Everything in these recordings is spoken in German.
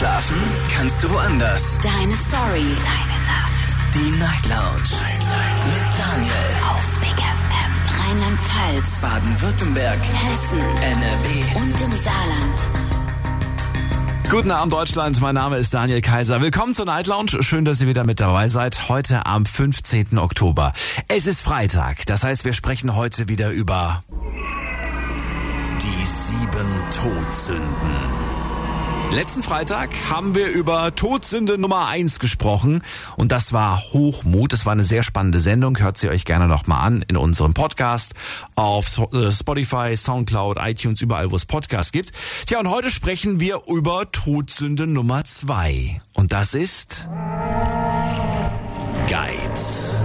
Schlafen kannst du woanders. Deine Story. Deine Nacht. Die Night Lounge. Night, Mit Daniel. Auf Big FM. Rheinland-Pfalz. Baden-Württemberg. Hessen. NRW. Und im Saarland. Guten Abend Deutschland, mein Name ist Daniel Kaiser. Willkommen zur Night Lounge. Schön, dass ihr wieder mit dabei seid. Heute am 15. Oktober. Es ist Freitag, das heißt, wir sprechen heute wieder über die sieben Todsünden. Letzten Freitag haben wir über Todsünde Nummer eins gesprochen und das war Hochmut. Es war eine sehr spannende Sendung. Hört sie euch gerne nochmal an in unserem Podcast auf äh, Spotify, Soundcloud, iTunes, überall wo es Podcasts gibt. Tja, und heute sprechen wir über Todsünde Nummer zwei und das ist Geiz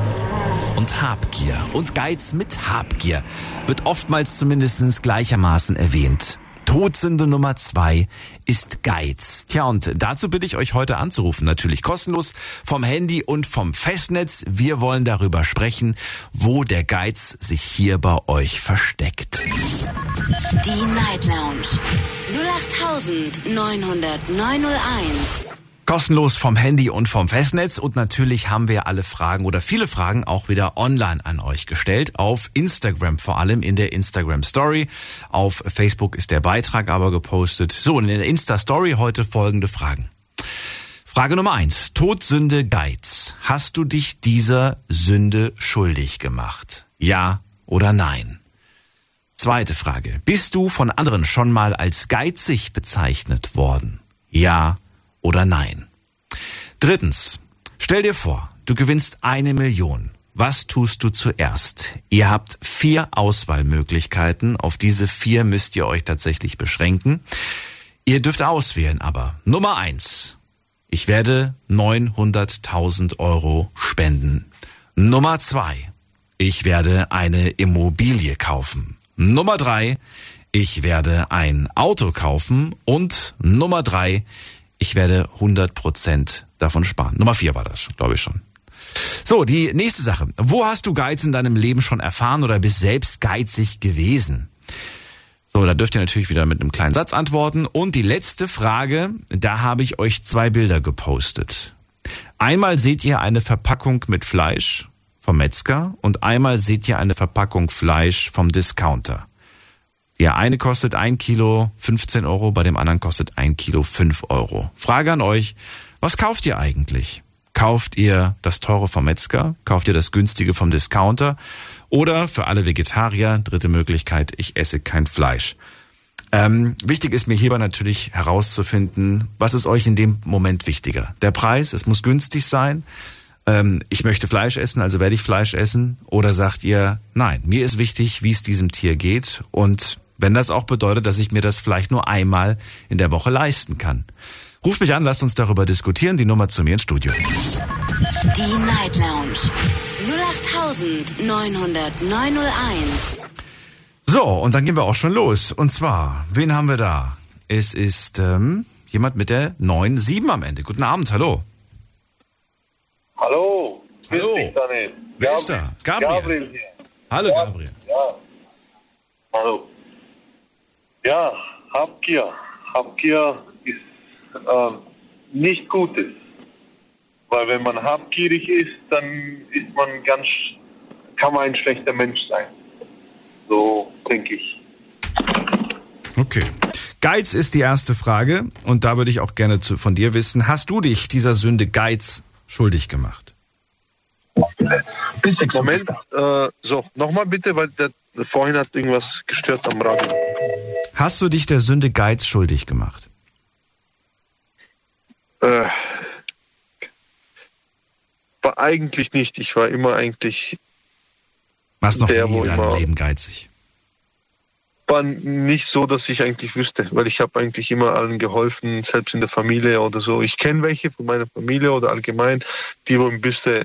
und Habgier. Und Geiz mit Habgier wird oftmals zumindest gleichermaßen erwähnt. Todsünde Nummer zwei ist Geiz. Tja, und dazu bitte ich euch heute anzurufen. Natürlich kostenlos vom Handy und vom Festnetz. Wir wollen darüber sprechen, wo der Geiz sich hier bei euch versteckt. Die Night Lounge. 08901. Kostenlos vom Handy und vom Festnetz. Und natürlich haben wir alle Fragen oder viele Fragen auch wieder online an euch gestellt. Auf Instagram vor allem in der Instagram Story. Auf Facebook ist der Beitrag aber gepostet. So, und in der Insta Story heute folgende Fragen. Frage Nummer eins: Todsünde Geiz. Hast du dich dieser Sünde schuldig gemacht? Ja oder nein? Zweite Frage. Bist du von anderen schon mal als geizig bezeichnet worden? Ja oder nein? Drittens, stell dir vor, du gewinnst eine Million. Was tust du zuerst? Ihr habt vier Auswahlmöglichkeiten. Auf diese vier müsst ihr euch tatsächlich beschränken. Ihr dürft auswählen aber. Nummer eins. Ich werde 900.000 Euro spenden. Nummer zwei. Ich werde eine Immobilie kaufen. Nummer drei. Ich werde ein Auto kaufen. Und Nummer drei ich werde 100% davon sparen. Nummer vier war das, glaube ich schon. So, die nächste Sache. Wo hast du Geiz in deinem Leben schon erfahren oder bist selbst geizig gewesen? So, da dürft ihr natürlich wieder mit einem kleinen Satz antworten. Und die letzte Frage, da habe ich euch zwei Bilder gepostet. Einmal seht ihr eine Verpackung mit Fleisch vom Metzger und einmal seht ihr eine Verpackung Fleisch vom Discounter. Der eine kostet ein Kilo 15 Euro, bei dem anderen kostet ein Kilo 5 Euro. Frage an euch, was kauft ihr eigentlich? Kauft ihr das teure vom Metzger? Kauft ihr das günstige vom Discounter? Oder für alle Vegetarier, dritte Möglichkeit, ich esse kein Fleisch. Ähm, wichtig ist mir hierbei natürlich herauszufinden, was ist euch in dem Moment wichtiger? Der Preis, es muss günstig sein. Ähm, ich möchte Fleisch essen, also werde ich Fleisch essen. Oder sagt ihr, nein, mir ist wichtig, wie es diesem Tier geht und wenn das auch bedeutet, dass ich mir das vielleicht nur einmal in der Woche leisten kann. Ruft mich an, lasst uns darüber diskutieren. Die Nummer zu mir ins Studio. Die Night Lounge. 0890901. So, und dann gehen wir auch schon los. Und zwar, wen haben wir da? Es ist ähm, jemand mit der 97 am Ende. Guten Abend, hallo. Hallo. Hallo. Dich. Wer ist da? Gabriel. Gabriel hier. Hallo, Ja. Gabriel. Ja. Hallo. Ja, Habgier. Habgier ist ähm, nicht Gutes. Weil wenn man habgierig ist, dann ist man ganz, kann man ein schlechter Mensch sein. So denke ich. Okay. Geiz ist die erste Frage. Und da würde ich auch gerne zu, von dir wissen, hast du dich dieser Sünde Geiz schuldig gemacht? Bis Moment, äh, so, nochmal bitte, weil der, vorhin hat irgendwas gestört am Radio. Hast du dich der Sünde Geiz schuldig gemacht? Äh, war eigentlich nicht. Ich war immer eigentlich Warst noch Der, nie in deinem Leben geizig? war nicht so, dass ich eigentlich wüsste, weil ich habe eigentlich immer allen geholfen, selbst in der Familie oder so. Ich kenne welche von meiner Familie oder allgemein, die wo ein bisschen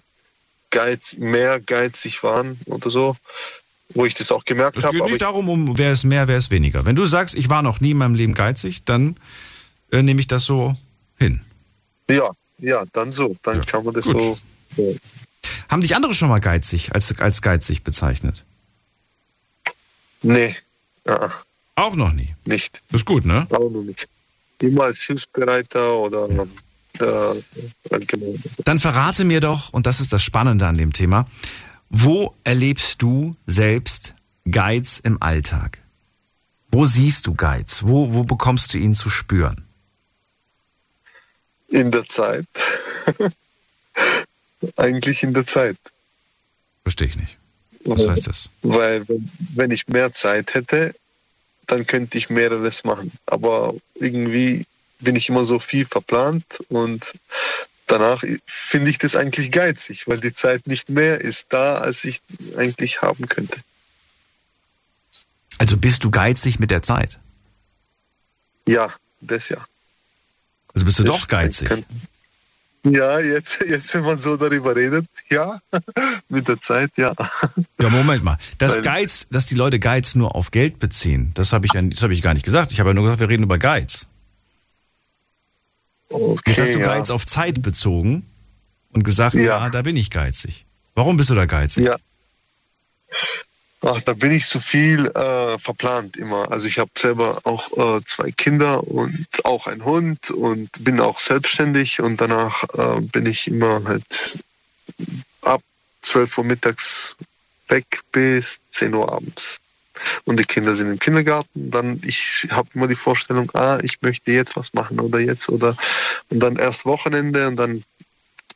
geiz, mehr geizig waren oder so, wo ich das auch gemerkt Es habe. geht aber nicht ich- darum, um wer ist mehr, wer ist weniger. Wenn du sagst, ich war noch nie in meinem Leben geizig, dann äh, nehme ich das so hin. Ja, ja, dann so. Dann Ja, kann man das gut. so. so. Haben dich andere schon mal geizig als, als geizig bezeichnet? Nee, ja, Auch noch nie. nicht. Das ist gut, ne? Auch noch nicht. immer als Hilfsbereiter oder äh, genau. Dann verrate mir doch, und das ist das Spannende an dem Thema, wo erlebst du selbst Geiz im Alltag? Wo siehst du Geiz? Wo, wo bekommst du ihn zu spüren? In der Zeit. Eigentlich in der Zeit. Verstehe ich nicht. Was heißt das? Weil wenn ich mehr Zeit hätte, dann könnte ich mehreres machen. Aber irgendwie bin ich immer so viel verplant und danach finde ich das eigentlich geizig, weil die Zeit nicht mehr ist da, als ich eigentlich haben könnte. Also bist du geizig mit der Zeit? Ja, das ja. Also bist du das doch geizig? Ja, jetzt, jetzt, wenn man so darüber redet, ja, mit der Zeit, ja. Ja, Moment mal. Das Geiz, dass die Leute Geiz nur auf Geld beziehen, das habe ich, hab ich gar nicht gesagt. Ich habe ja nur gesagt, wir reden über Geiz. Okay, Jetzt hast du ja. Geiz auf Zeit bezogen und gesagt, ja. ja, da bin ich geizig. Warum bist du da geizig? Ja. Ach, da bin ich zu viel äh, verplant immer. Also ich habe selber auch äh, zwei Kinder und auch einen Hund und bin auch selbstständig und danach äh, bin ich immer halt ab 12 Uhr mittags weg bis 10 Uhr abends und die Kinder sind im Kindergarten, dann ich habe immer die Vorstellung, ah, ich möchte jetzt was machen oder jetzt oder und dann erst Wochenende und dann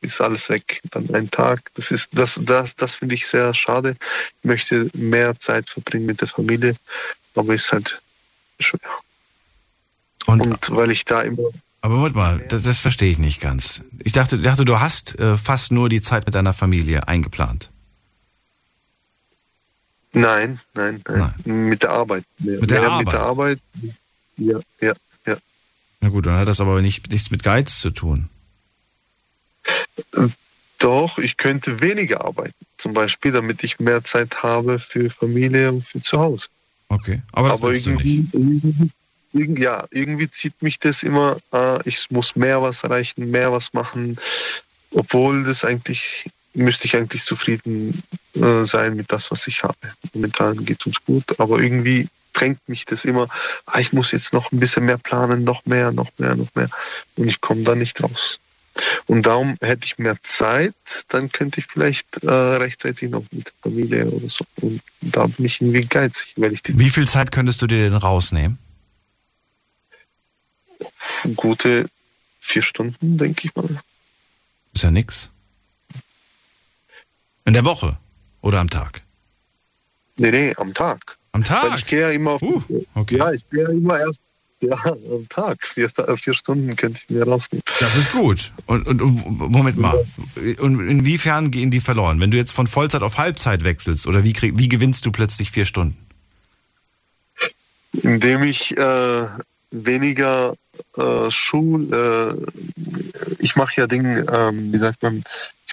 ist alles weg, dann ein Tag. Das ist das das das finde ich sehr schade. Ich möchte mehr Zeit verbringen mit der Familie, aber ist halt schwer. Und, und weil ich da immer aber warte mal, das, das verstehe ich nicht ganz. Ich dachte, dachte du hast äh, fast nur die Zeit mit deiner Familie eingeplant. Nein, nein, nein, nein. Mit der Arbeit. Mehr. Mit der Mehr Arbeit? Mit der Arbeit. Ja, ja, ja. Na gut, dann hat das aber nicht, nichts mit Geiz zu tun. Doch, ich könnte weniger arbeiten. Zum Beispiel, damit ich mehr Zeit habe für Familie und für zu Hause. Okay, aber das aber irgendwie, irgendwie, ja, irgendwie zieht mich das immer, äh, ich muss mehr was erreichen, mehr was machen, obwohl das eigentlich müsste ich eigentlich zufrieden äh, sein mit das, was ich habe. Momentan geht es uns gut, aber irgendwie drängt mich das immer, ah, ich muss jetzt noch ein bisschen mehr planen, noch mehr, noch mehr, noch mehr. Und ich komme da nicht raus. Und darum hätte ich mehr Zeit, dann könnte ich vielleicht äh, rechtzeitig noch mit der Familie oder so. Und da bin ich irgendwie geizig, weil ich Wie viel Zeit könntest du dir denn rausnehmen? Gute vier Stunden, denke ich mal. Ist ja nix. In der Woche oder am Tag? Nee, nee, am Tag. Am Tag? Weil ich gehe ja immer auf. Uh, okay. Ja, ich gehe ja immer erst. Ja, am Tag. Vier, vier Stunden könnte ich mir rausnehmen. Das ist gut. Und, und, und Moment mal. Und inwiefern gehen die verloren? Wenn du jetzt von Vollzeit auf Halbzeit wechselst, oder wie, krieg, wie gewinnst du plötzlich vier Stunden? Indem ich äh, weniger äh, Schul, äh, ich mache ja Dinge, ähm, wie sagt man,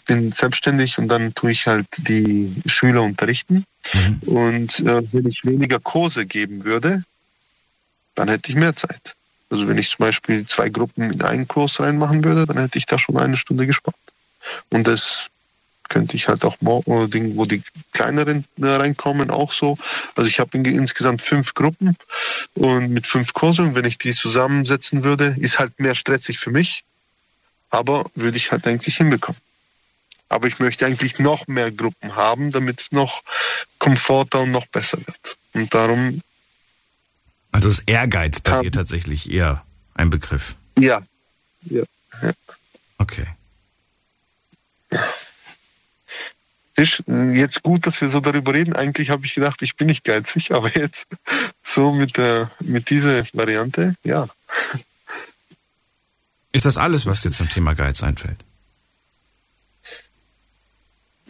ich bin selbstständig und dann tue ich halt die Schüler unterrichten. Mhm. Und äh, wenn ich weniger Kurse geben würde, dann hätte ich mehr Zeit. Also wenn ich zum Beispiel zwei Gruppen in einen Kurs reinmachen würde, dann hätte ich da schon eine Stunde gespart. Und das könnte ich halt auch morgen, wo die kleineren äh, reinkommen, auch so. Also ich habe insgesamt fünf Gruppen und mit fünf Kursen, wenn ich die zusammensetzen würde, ist halt mehr stressig für mich, aber würde ich halt eigentlich hinbekommen. Aber ich möchte eigentlich noch mehr Gruppen haben, damit es noch komforter und noch besser wird. Und darum. Also ist Ehrgeiz bei dir tatsächlich eher ein Begriff? Ja. ja. ja. Okay. Ist jetzt gut, dass wir so darüber reden. Eigentlich habe ich gedacht, ich bin nicht geizig, aber jetzt so mit, der, mit dieser Variante, ja. Ist das alles, was dir zum Thema Geiz einfällt?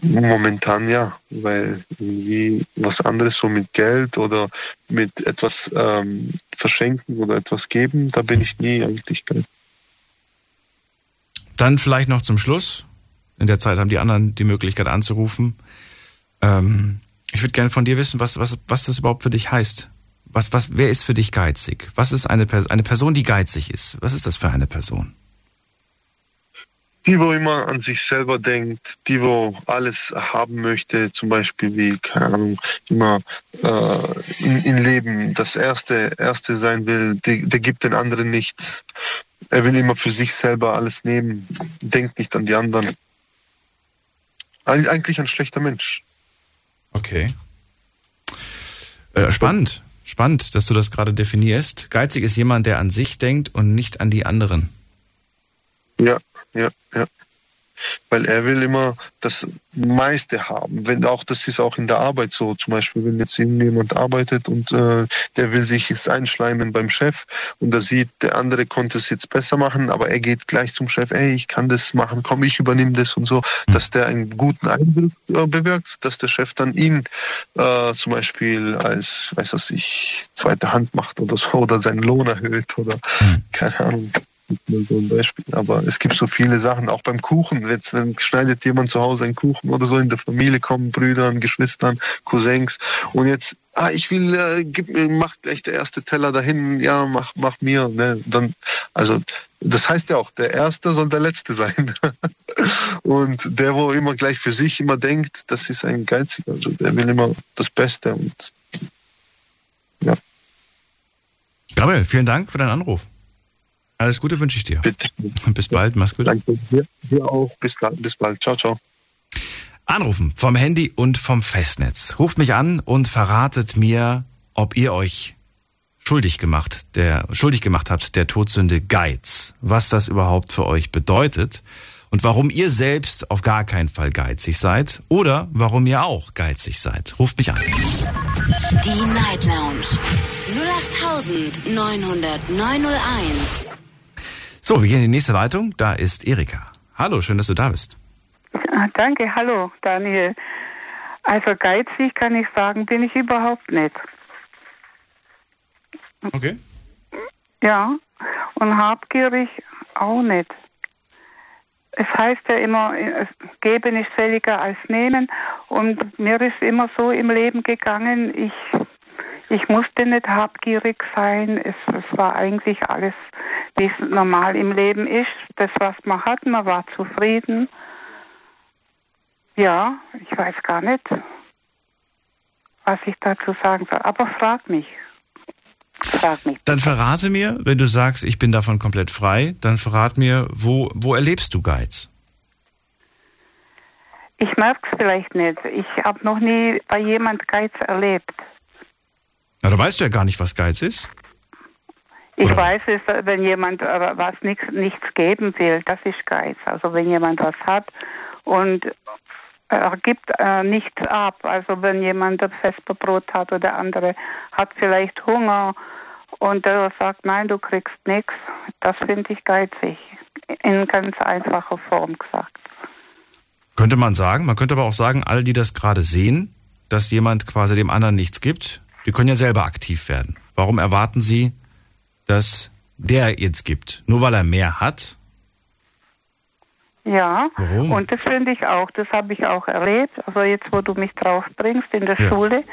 Momentan ja, weil irgendwie was anderes so mit Geld oder mit etwas ähm, verschenken oder etwas geben, da bin ich nie eigentlich. Dann vielleicht noch zum Schluss. In der Zeit haben die anderen die Möglichkeit anzurufen. Ähm, ich würde gerne von dir wissen, was, was, was das überhaupt für dich heißt. Was, was, wer ist für dich geizig? Was ist eine, eine Person, die geizig ist? Was ist das für eine Person? Die, wo immer an sich selber denkt, die, wo alles haben möchte, zum Beispiel wie, keine Ahnung, immer äh, in, in Leben das Erste, Erste sein will, die, der gibt den anderen nichts. Er will immer für sich selber alles nehmen, denkt nicht an die anderen. Eigentlich ein schlechter Mensch. Okay. Äh, spannend. Spannend, dass du das gerade definierst. Geizig ist jemand, der an sich denkt und nicht an die anderen. Ja, ja, ja weil er will immer das meiste haben. Wenn auch das ist auch in der Arbeit so. Zum Beispiel, wenn jetzt jemand arbeitet und äh, der will sich jetzt einschleimen beim Chef und er sieht, der andere konnte es jetzt besser machen, aber er geht gleich zum Chef, ey, ich kann das machen, komm, ich übernehme das und so, dass der einen guten Eindruck äh, bewirkt, dass der Chef dann ihn äh, zum Beispiel als, weiß was ich, zweite Hand macht oder so oder seinen Lohn erhöht oder hm. keine Ahnung nur so ein Beispiel. Aber es gibt so viele Sachen, auch beim Kuchen. Jetzt wenn schneidet jemand zu Hause einen Kuchen oder so, in der Familie kommen Brüdern, Geschwistern, Cousins. Und jetzt, ah, ich will, äh, gib mach gleich der erste Teller dahin, ja, mach, mach mir. Ne? Dann, also das heißt ja auch, der Erste soll der Letzte sein. und der, wo immer gleich für sich immer denkt, das ist ein Geiziger. Also der will immer das Beste und ja. Gabriel, vielen Dank für deinen Anruf. Alles Gute wünsche ich dir. Bitte. Bis bald, mach's gut. Danke. Dir, dir auch. Bis, bis bald. Ciao, ciao. Anrufen vom Handy und vom Festnetz. Ruft mich an und verratet mir, ob ihr euch schuldig gemacht, der, schuldig gemacht habt der Todsünde Geiz. Was das überhaupt für euch bedeutet und warum ihr selbst auf gar keinen Fall geizig seid oder warum ihr auch geizig seid. Ruft mich an. Die Night Lounge 08901. So, wir gehen in die nächste Leitung. Da ist Erika. Hallo, schön, dass du da bist. Ah, danke, hallo, Daniel. Also geizig kann ich sagen, bin ich überhaupt nicht. Okay. Ja, und habgierig auch nicht. Es heißt ja immer, geben ist seliger als nehmen. Und mir ist immer so im Leben gegangen, ich ich musste nicht habgierig sein. Es, es war eigentlich alles, wie es normal im Leben ist. Das, was man hat, man war zufrieden. Ja, ich weiß gar nicht, was ich dazu sagen soll. Aber frag mich. Frag mich. Dann verrate mir, wenn du sagst, ich bin davon komplett frei, dann verrat mir, wo, wo erlebst du Geiz? Ich merke es vielleicht nicht. Ich habe noch nie bei jemand Geiz erlebt. Na, da weißt du ja gar nicht, was Geiz ist. Ich Oder? weiß es, wenn jemand äh, was nichts, nichts geben will, das ist Geiz. Also wenn jemand was hat und er gibt äh, nichts ab. Also wenn jemand ein Vesperbrot hat oder andere hat vielleicht Hunger und er sagt, nein, du kriegst nichts, das finde ich geizig. In ganz einfacher Form gesagt. Könnte man sagen, man könnte aber auch sagen, alle, die das gerade sehen, dass jemand quasi dem anderen nichts gibt, die können ja selber aktiv werden. Warum erwarten Sie, dass der jetzt gibt? Nur weil er mehr hat? Ja, Warum? und das finde ich auch, das habe ich auch erlebt. Also jetzt, wo du mich drauf bringst in der ja. Schule,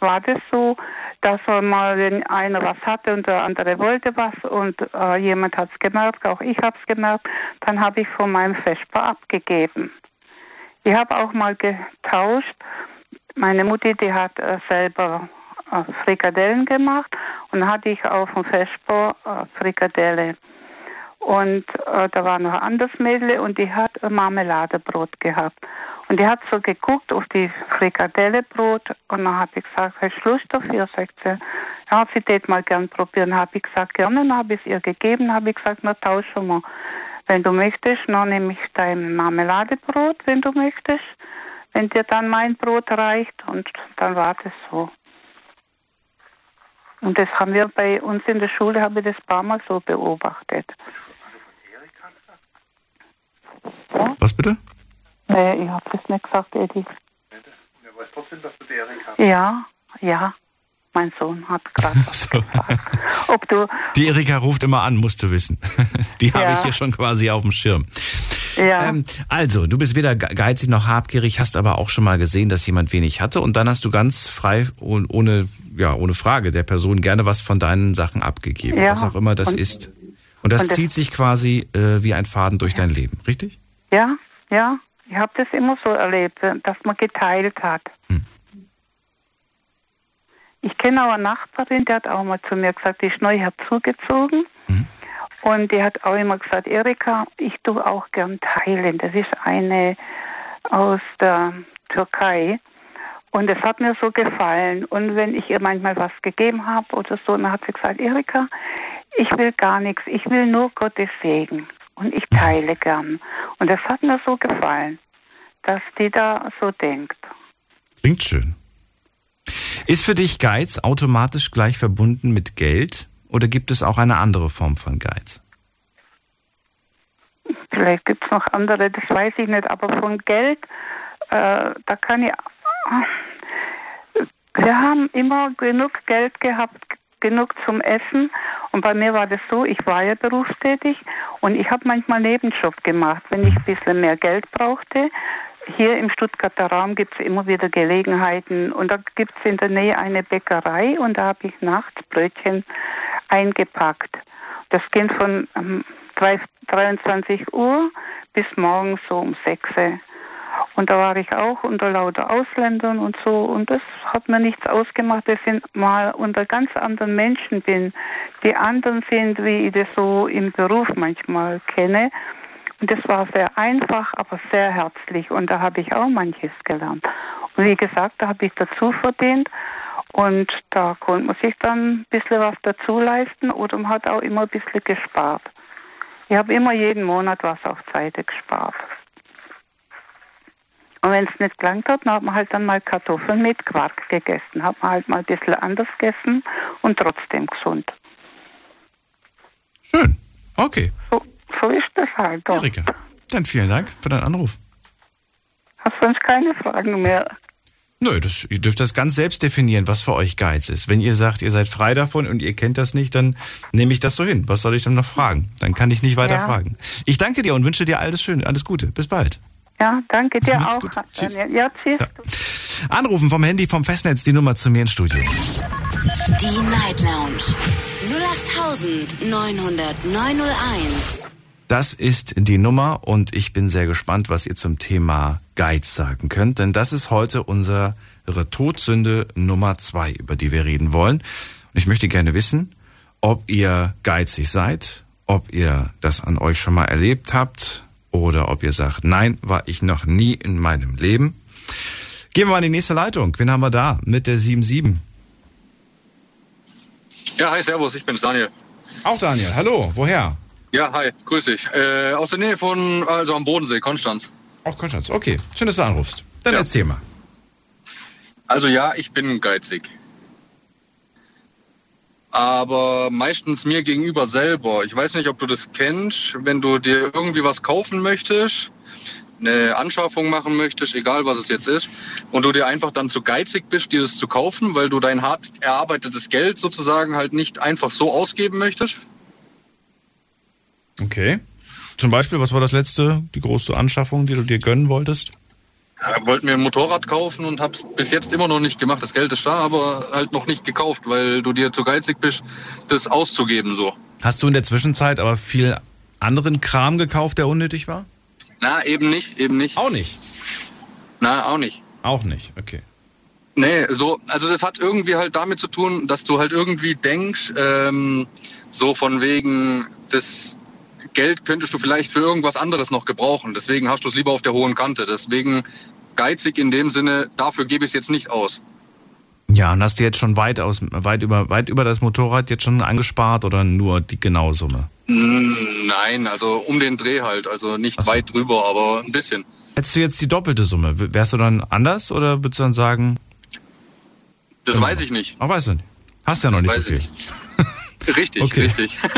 war das so, dass mal, wenn einer was hatte und der andere wollte was und äh, jemand hat es gemerkt, auch ich habe es gemerkt, dann habe ich von meinem Vesper abgegeben. Ich habe auch mal getauscht. Meine Mutti, die hat äh, selber Frikadellen gemacht und hatte ich auf dem Vesper äh, Frikadelle. Und äh, da war noch ein anderes Mädel und die hat Marmeladebrot gehabt. Und die hat so geguckt auf die Frikadellebrot und dann habe ich gesagt, hast du Lust dafür? Sagt sie, ja, sie tät mal gern probieren. Habe ich gesagt, gerne. Dann habe ich es ihr gegeben, habe ich gesagt, na tauschen wir. Wenn du möchtest, dann nehme ich dein Marmeladebrot, wenn du möchtest. Wenn dir dann mein Brot reicht und dann war das so. Und das haben wir bei uns in der Schule, habe ich das ein paar Mal so beobachtet. Ja? Was bitte? Nee, ich habe das nicht gesagt, Eddie. Er weiß trotzdem, dass du die Erika Ja, ja. Mein Sohn hat gerade so. gesagt. Ob du die Erika ruft immer an, musst du wissen. Die ja. habe ich hier schon quasi auf dem Schirm. Ja. Ähm, also, du bist weder geizig noch habgierig, hast aber auch schon mal gesehen, dass jemand wenig hatte und dann hast du ganz frei und ohne ja, ohne Frage der Person gerne was von deinen Sachen abgegeben, ja. was auch immer das und, ist. Und das, und das zieht sich quasi äh, wie ein Faden durch ja. dein Leben, richtig? Ja, ja. Ich habe das immer so erlebt, dass man geteilt hat. Hm. Ich kenne auch eine Nachbarin, die hat auch mal zu mir gesagt, die ist neu herzugezogen. Mhm. Und die hat auch immer gesagt, Erika, ich tue auch gern teilen. Das ist eine aus der Türkei. Und es hat mir so gefallen. Und wenn ich ihr manchmal was gegeben habe oder so, dann hat sie gesagt, Erika, ich will gar nichts, ich will nur Gottes Segen. Und ich teile gern. Und das hat mir so gefallen, dass die da so denkt. Klingt schön. Ist für dich Geiz automatisch gleich verbunden mit Geld oder gibt es auch eine andere Form von Geiz? Vielleicht gibt es noch andere, das weiß ich nicht, aber von Geld, äh, da kann ich. Wir haben immer genug Geld gehabt, genug zum Essen. Und bei mir war das so, ich war ja berufstätig und ich habe manchmal Nebenjob gemacht, wenn ich ein bisschen mehr Geld brauchte. Hier im Stuttgarter Raum gibt es immer wieder Gelegenheiten und da gibt es in der Nähe eine Bäckerei und da habe ich nachts Brötchen eingepackt. Das ging von ähm, 23 Uhr bis morgens so um 6 Uhr. Und da war ich auch unter lauter Ausländern und so. Und das hat mir nichts ausgemacht, dass ich mal unter ganz anderen Menschen bin, die anderen sind, wie ich das so im Beruf manchmal kenne. Und das war sehr einfach, aber sehr herzlich. Und da habe ich auch manches gelernt. Und wie gesagt, da habe ich dazu verdient. Und da konnte man sich dann ein bisschen was dazu leisten oder man hat auch immer ein bisschen gespart. Ich habe immer jeden Monat was auf Seite gespart. Und wenn es nicht gelangt hat, dann hat man halt dann mal Kartoffeln mit Quark gegessen. Hat man halt mal ein bisschen anders gegessen und trotzdem gesund. Schön. Okay. So, so ist das halt doch. Erika, dann vielen Dank für deinen Anruf. Hast sonst keine Fragen mehr? Nö, das, ihr dürft das ganz selbst definieren, was für euch Geiz ist. Wenn ihr sagt, ihr seid frei davon und ihr kennt das nicht, dann nehme ich das so hin. Was soll ich dann noch fragen? Dann kann ich nicht weiter Ja. fragen. Ich danke dir und wünsche dir alles Schöne, alles Gute. Bis bald. Ja, danke dir Mach's auch. gut. Tschüss. Daniel. Ja, tschüss. Ja. Anrufen vom Handy, vom Festnetz, die Nummer zu mir ins Studio. Die Night Lounge 0890901. Das ist die Nummer und ich bin sehr gespannt, was ihr zum Thema Geiz sagen könnt, denn das ist heute unsere Todsünde Nummer zwei, über die wir reden wollen. Und ich möchte gerne wissen, ob ihr geizig seid, ob ihr das an euch schon mal erlebt habt oder ob ihr sagt, nein, war ich noch nie in meinem Leben. Gehen wir mal in die nächste Leitung. Wen haben wir da mit der 77? Ja, hi, servus, ich bin's, Daniel. Auch Daniel. Hallo, woher? Ja, hi, grüß dich. Äh, aus der Nähe von, also am Bodensee, Konstanz. Auch Konstanz. Okay, schön, dass du anrufst. Dann Ja. erzähl mal. Also ja, ich bin geizig. Aber meistens mir gegenüber selber. Ich weiß nicht, ob du das kennst, wenn du dir irgendwie was kaufen möchtest, eine Anschaffung machen möchtest, egal was es jetzt ist, und du dir einfach dann zu geizig bist, dir das zu kaufen, weil du dein hart erarbeitetes Geld sozusagen halt nicht einfach so ausgeben möchtest. Okay. Zum Beispiel, was war das letzte, die große Anschaffung, die du dir gönnen wolltest? Ja, wollte mir ein Motorrad kaufen und hab's bis jetzt immer noch nicht gemacht. Das Geld ist da, aber halt noch nicht gekauft, weil du dir zu geizig bist, das auszugeben so. Hast du in der Zwischenzeit aber viel anderen Kram gekauft, der unnötig war? Na, eben nicht, eben nicht. Auch nicht. Na, auch nicht. Auch nicht, okay. Nee, so, also das hat irgendwie halt damit zu tun, dass du halt irgendwie denkst, ähm, so von wegen, das Geld könntest du vielleicht für irgendwas anderes noch gebrauchen. Deswegen hast du es lieber auf der hohen Kante. Deswegen geizig in dem Sinne, dafür gebe ich es jetzt nicht aus. Ja, und hast du jetzt schon weit, aus, weit, über, weit über das Motorrad jetzt schon angespart oder nur die genaue Summe? Mm, Nein, also um den Dreh halt, also nicht so. weit drüber, aber ein bisschen. Hättest du jetzt die doppelte Summe, wärst du dann anders oder würdest du dann sagen, Das Genau. weiß ich nicht. ach, weißt du nicht. Hast ja noch nicht so viel. ich nicht. Richtig, Okay. richtig.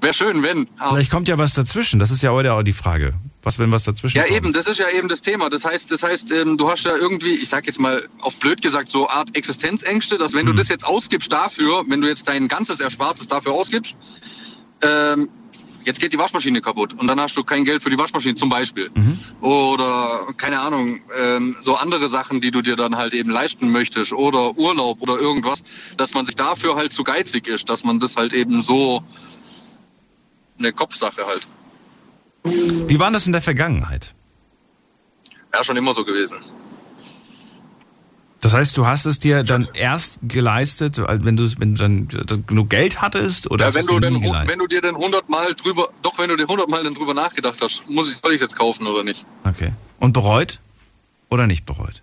Wäre schön, wenn. Vielleicht kommt ja was dazwischen, das ist ja heute auch die Frage. Was, wenn was dazwischen Ja, kommt? eben, das ist ja eben das Thema. Das heißt, das heißt, ähm, du hast ja irgendwie, ich sag jetzt mal auf blöd gesagt, so Art Existenzängste, dass wenn du Mhm. das jetzt ausgibst dafür, wenn du jetzt dein ganzes Erspartes dafür ausgibst, ähm, jetzt geht die Waschmaschine kaputt und dann hast du kein Geld für die Waschmaschine zum Beispiel. Mhm. Oder keine Ahnung, ähm, so andere Sachen, die du dir dann halt eben leisten möchtest oder Urlaub oder irgendwas, dass man sich dafür halt zu geizig ist, dass man das halt eben so eine Kopfsache halt. Wie war das in der Vergangenheit? Ja, schon immer so gewesen. Das heißt, du hast es dir dann erst geleistet, wenn du, wenn du dann genug Geld hattest oder Ja, wenn du, denn, wenn du dir denn hundertmal drüber, doch wenn du dir hundertmal dann drüber nachgedacht hast, muss ich, soll ich es jetzt kaufen oder nicht? Okay. Und bereut oder nicht bereut?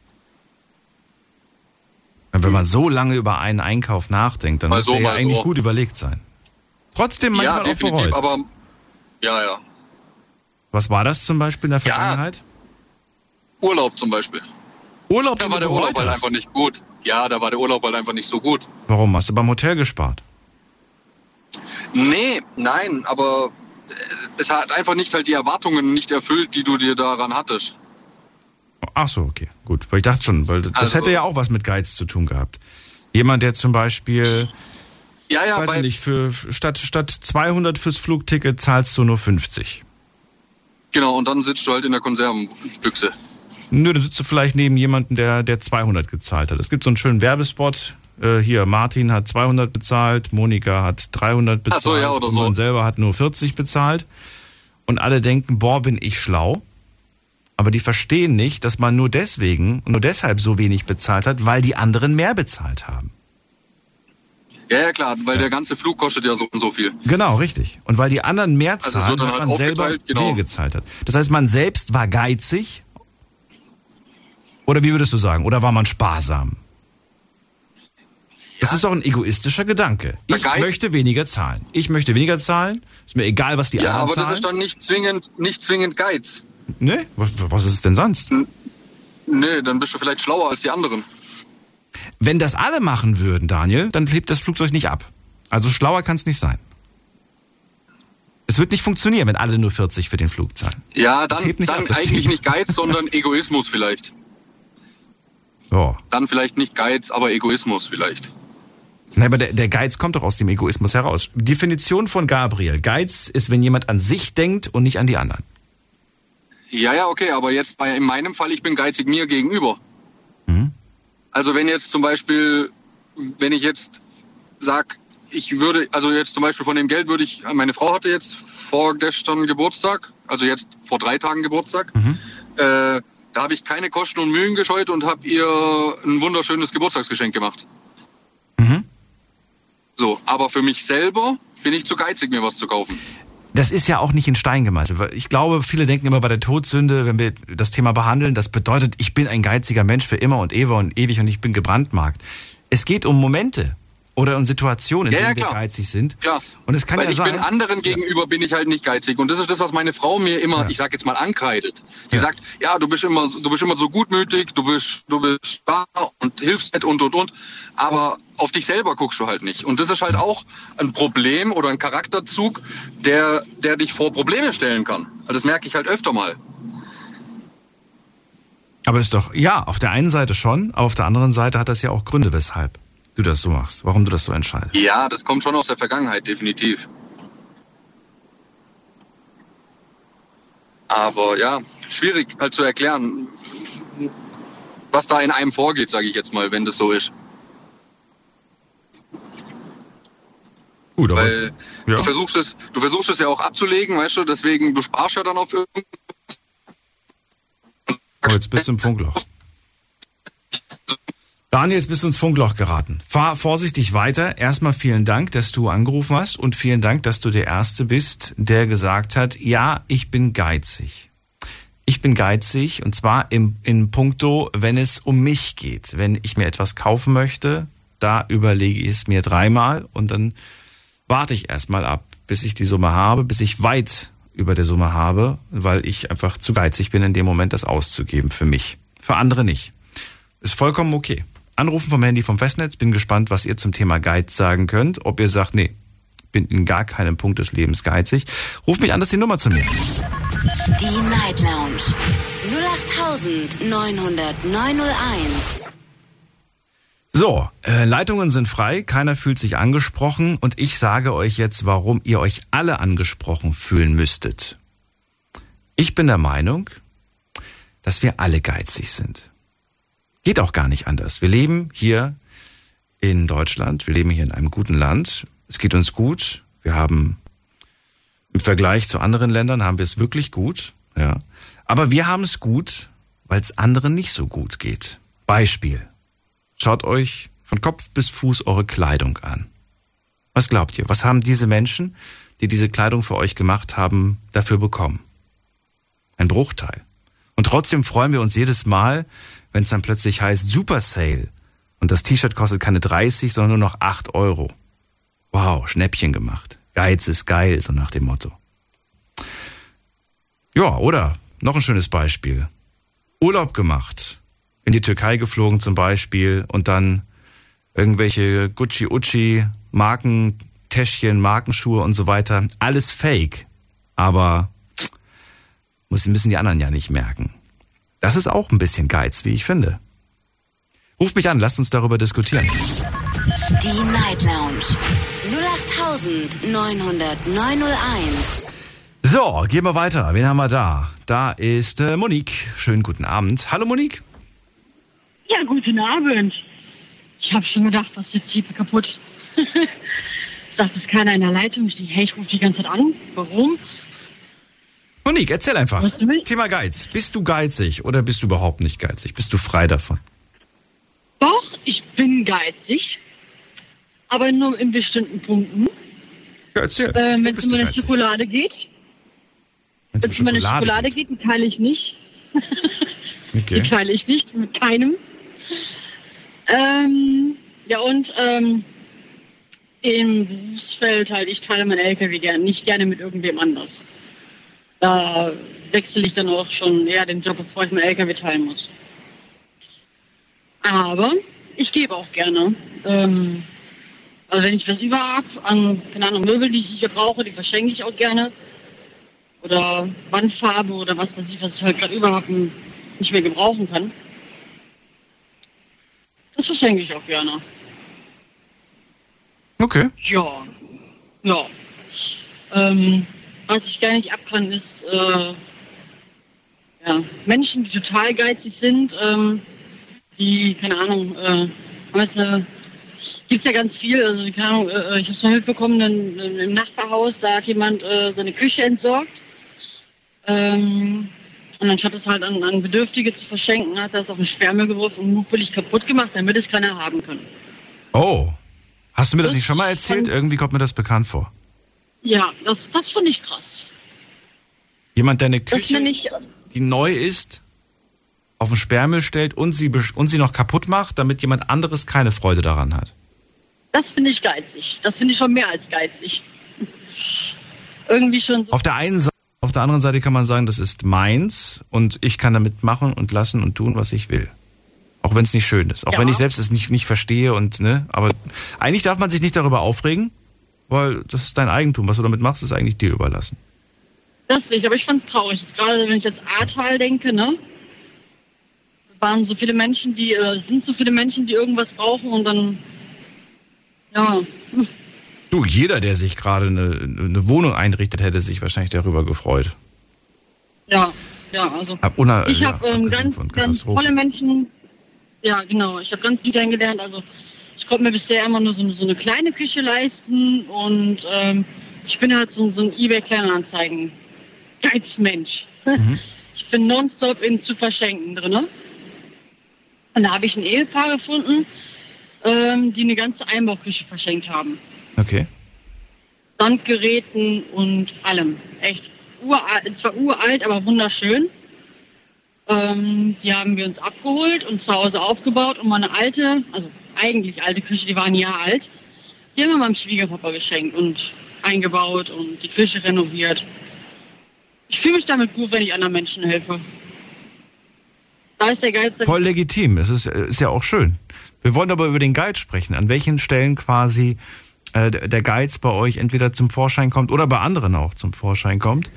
Wenn man so lange über einen Einkauf nachdenkt, dann Mal müsste so, er ja mal eigentlich so. gut überlegt sein. Trotzdem manchmal ja, auch definitiv, bereut. aber ja, ja. Was war das zum Beispiel in der Ja. Vergangenheit? Urlaub zum Beispiel. Urlaub, Da war der Urlaub halt einfach nicht gut. Ja, da war der Urlaub halt einfach nicht so gut. Warum? Hast du beim Hotel gespart? Nee, nein, aber äh, es hat einfach nicht halt die Erwartungen nicht erfüllt, die du dir daran hattest. Ach so, okay, gut. Weil ich dachte schon, weil das Also- hätte ja auch was mit Geiz zu tun gehabt. Jemand, der zum Beispiel, Ja, ja, weiß nicht, für statt statt 200 fürs Flugticket zahlst du nur 50. genau, und dann sitzt du halt in der Konservenbüchse. Nö, dann sitzt du vielleicht neben jemandem, der, der 200 gezahlt hat. Es gibt so einen schönen Werbespot. Äh, hier, Martin hat 200 bezahlt, Monika hat 300 bezahlt so, ja, oder und so. man selber hat nur 40 bezahlt. Und alle denken, boah, bin ich schlau. Aber die verstehen nicht, dass man nur deswegen, nur deshalb so wenig bezahlt hat, weil die anderen mehr bezahlt haben. Ja, ja, klar, weil der ganze Flug kostet ja so und so viel. Genau, richtig. Und weil die anderen mehr Also zahlen, dann hat halt man selber genau. mehr gezahlt hat. Das heißt, man selbst war geizig. Oder wie würdest du sagen? Oder war man sparsam? Das ist doch ein egoistischer Gedanke. Ich möchte weniger zahlen. Ich möchte weniger zahlen. Ist mir egal, was die Ja, anderen aber zahlen. das ist dann nicht zwingend, nicht zwingend Geiz. ne? Was, was ist es denn sonst? Nee, dann bist du vielleicht schlauer als die anderen. Wenn das alle machen würden, Daniel, dann hebt das Flugzeug nicht ab. Also schlauer kann es nicht sein. Es wird nicht funktionieren, wenn alle nur 40 für den Flug zahlen. Ja, dann, nicht dann ab, eigentlich Thema. nicht Geiz, sondern Egoismus vielleicht. So. Dann vielleicht nicht Geiz, aber Egoismus vielleicht. Nein, aber der, der Geiz kommt doch aus dem Egoismus heraus. Definition von Gabriel. Geiz ist, wenn jemand an sich denkt und nicht an die anderen. Ja, ja, okay, aber jetzt bei, in meinem Fall, ich bin geizig mir gegenüber. Mhm. Also wenn jetzt zum Beispiel, wenn ich jetzt sag, ich würde, also jetzt zum Beispiel von dem Geld würde ich, meine Frau hatte jetzt vorgestern Geburtstag, also jetzt vor drei Tagen Geburtstag. Mhm. Äh, da habe ich keine Kosten und Mühen gescheut und habe ihr ein wunderschönes Geburtstagsgeschenk gemacht. Mhm. So, aber für mich selber bin ich zu geizig, mir was zu kaufen. Das ist ja auch nicht in Stein gemeißelt. Ich glaube, viele denken immer bei der Todsünde, wenn wir das Thema behandeln, das bedeutet, ich bin ein geiziger Mensch für immer und ewig und ewig und ich bin gebrandmarkt. Es geht um Momente oder um Situationen, in Ja, ja, denen wir klar. geizig sind. Klar. Und es kann Weil ja ich sein. bin anderen gegenüber bin ich halt nicht geizig und das ist das, was meine Frau mir immer, Ja. ich sag jetzt mal ankreidet. Die Ja. sagt, ja, du bist immer, du bist immer so gutmütig, du bist, du bist da und hilfst nicht und und und, aber auf dich selber guckst du halt nicht. Und das ist halt auch ein Problem oder ein Charakterzug, der, der dich vor Probleme stellen kann. Das merke ich halt öfter mal. Aber ist doch, ja, auf der einen Seite schon, aber auf der anderen Seite hat das ja auch Gründe, weshalb du das so machst, warum du das so entscheidest. Ja, das kommt schon aus der Vergangenheit, definitiv. Aber ja, schwierig halt zu erklären, was da in einem vorgeht, sage ich jetzt mal, wenn das so ist. Gut, aber Weil ja. du versuchst es, du versuchst es ja auch abzulegen, weißt du, deswegen, du sparst ja dann auf irgendwas. Oh, jetzt bist du im Funkloch. Daniel, jetzt bist du ins Funkloch geraten. Fahr vorsichtig weiter. Erstmal vielen Dank, dass du angerufen hast und vielen Dank, dass du der Erste bist, der gesagt hat, ja, ich bin geizig. Ich bin geizig und zwar im, in puncto, wenn es um mich geht. Wenn ich mir etwas kaufen möchte, da überlege ich es mir dreimal und dann warte ich erstmal ab, bis ich die Summe habe, bis ich weit über der Summe habe, weil ich einfach zu geizig bin, in dem Moment das auszugeben für mich. Für andere nicht. Ist vollkommen okay. Anrufen vom Handy vom Festnetz. Bin gespannt, was ihr zum Thema Geiz sagen könnt. Ob ihr sagt, nee, bin in gar keinem Punkt des Lebens geizig. Ruft mich an, das ist die Nummer zu mir. Die Night Lounge 0890901. So, äh, Leitungen sind frei, keiner fühlt sich angesprochen und ich sage euch jetzt, warum ihr euch alle angesprochen fühlen müsstet. Ich bin der Meinung, dass wir alle geizig sind. Geht auch gar nicht anders. Wir leben hier in Deutschland, wir leben hier in einem guten Land, es geht uns gut, wir haben Im Vergleich zu anderen Ländern haben wir es wirklich gut, ja. Aber wir haben es gut, weil es anderen nicht so gut geht. Beispiel. Schaut euch von Kopf bis Fuß eure Kleidung an. Was glaubt ihr? Was haben diese Menschen, die diese Kleidung für euch gemacht haben, dafür bekommen? Ein Bruchteil. Und trotzdem freuen wir uns jedes Mal, wenn es dann plötzlich heißt Super Sale und das T-Shirt kostet keine 30, sondern nur noch 8 Euro. Wow, Schnäppchen gemacht. Geiz ist geil, so nach dem Motto. Ja, oder noch ein schönes Beispiel. Urlaub gemacht. In die Türkei geflogen zum Beispiel und dann irgendwelche Gucci-Ucci, Markentäschchen, Markenschuhe und so weiter. Alles fake. Aber müssen die anderen ja nicht merken. Das ist auch ein bisschen Geiz, wie ich finde. Ruf mich an, lasst uns darüber diskutieren. Die Night Lounge 0890901. So, gehen wir weiter. Wen haben wir da? Da ist äh, Monique. Schönen guten Abend. Hallo Monique. Ja, guten Abend. Ich habe schon gedacht, was ist jetzt hier kaputt? Sagt es keiner in der Leitung. Ich denke, hey, ich rufe die ganze Zeit an. Warum? Monique, erzähl einfach. Thema Geiz. Bist du geizig oder bist du überhaupt nicht geizig? Bist du frei davon? Doch, ich bin geizig. Aber nur in bestimmten Punkten. Ja, erzähl. Äh, Wenn es um meine? Schokolade geht. Wenn es um meine Schokolade geht. geht, die teile ich nicht. Okay. Die teile ich nicht mit keinem. Ähm, ja, und ähm, im Berufsfeld halt, ich teile mein LKW gerne, nicht gerne mit irgendwem anders. Da wechsle ich dann auch schon eher den Job, bevor ich mein LKW teilen muss. Aber ich gebe auch gerne. Ähm, also wenn ich was über habe an, keine Ahnung, Möbel, die ich nicht mehr brauche, die verschenke ich auch gerne. Oder Wandfarbe oder was weiß ich, was ich halt gerade über habe und nicht mehr gebrauchen kann. Das verschenke ich auch gerne. Okay. Ja. Ja. Ähm, was ich gar nicht ab kann, ist äh, ja, Menschen, die total geizig sind, ähm, die, keine Ahnung, äh, weißt du, gibt ja ganz viel. Also, keine Ahnung, äh, ich habe es mal mitbekommen, dann, äh, im Nachbarhaus, da hat jemand äh, seine Küche entsorgt. Ähm, und anstatt es halt an, an Bedürftige zu verschenken, hat er es auf den Sperrmüll geworfen und mutwillig kaputt gemacht, damit es keiner haben kann. Oh. Hast du mir das, Das nicht schon mal erzählt? Irgendwie kommt mir das bekannt vor. Ja, das, das finde ich krass. Jemand, der eine Küche, ich, die neu ist, auf den Sperrmüll stellt und sie, und sie noch kaputt macht, damit jemand anderes keine Freude daran hat. das finde ich geizig. Das finde ich schon mehr als geizig. Irgendwie schon so. Auf der einen Seite, auf der anderen Seite kann man sagen, das ist meins und ich kann damit machen und lassen und tun, was ich will. Auch wenn es nicht schön ist. Auch Ja. wenn ich selbst es nicht, nicht verstehe und, ne, aber eigentlich darf man sich nicht darüber aufregen, weil das ist dein Eigentum. Was du damit machst, ist eigentlich dir überlassen. Das ist richtig, aber ich fand es traurig. Jetzt gerade wenn ich jetzt Ahrtal denke, ne? Da waren so viele Menschen, die, äh, sind so viele Menschen, die irgendwas brauchen und dann, ja, Du, jeder, der sich gerade eine, eine Wohnung einrichtet, hätte sich wahrscheinlich darüber gefreut. ja, ja, also. Hab Ich habe ähm, ganz, ganz tolle Menschen, ja genau, ich habe ganz viel kennengelernt. Also ich konnte mir bisher immer nur so eine, so eine kleine Küche leisten und ähm, ich bin halt so, so ein Ebay-Kleinanzeigen. Geizmensch. Mhm. Ich bin nonstop in zu verschenken drin. Und da habe ich ein Ehepaar gefunden, ähm, die eine ganze Einbauküche verschenkt haben. Okay. Sandgeräten und allem. Echt uralt, zwar uralt, aber wunderschön. Ähm, die haben wir uns abgeholt und zu Hause aufgebaut und meine alte, also eigentlich alte Küche, die war ein Jahr alt, die haben wir meinem Schwiegerpapa geschenkt und eingebaut und die Küche renoviert. Ich fühle mich damit gut, wenn ich anderen Menschen helfe. Da ist der Geiz Voll legitim. Es ist, ist ja auch schön. Wir wollen aber über den Geiz sprechen. An welchen Stellen quasi äh, der der Geiz bei euch entweder zum Vorschein kommt oder bei anderen auch zum Vorschein kommt.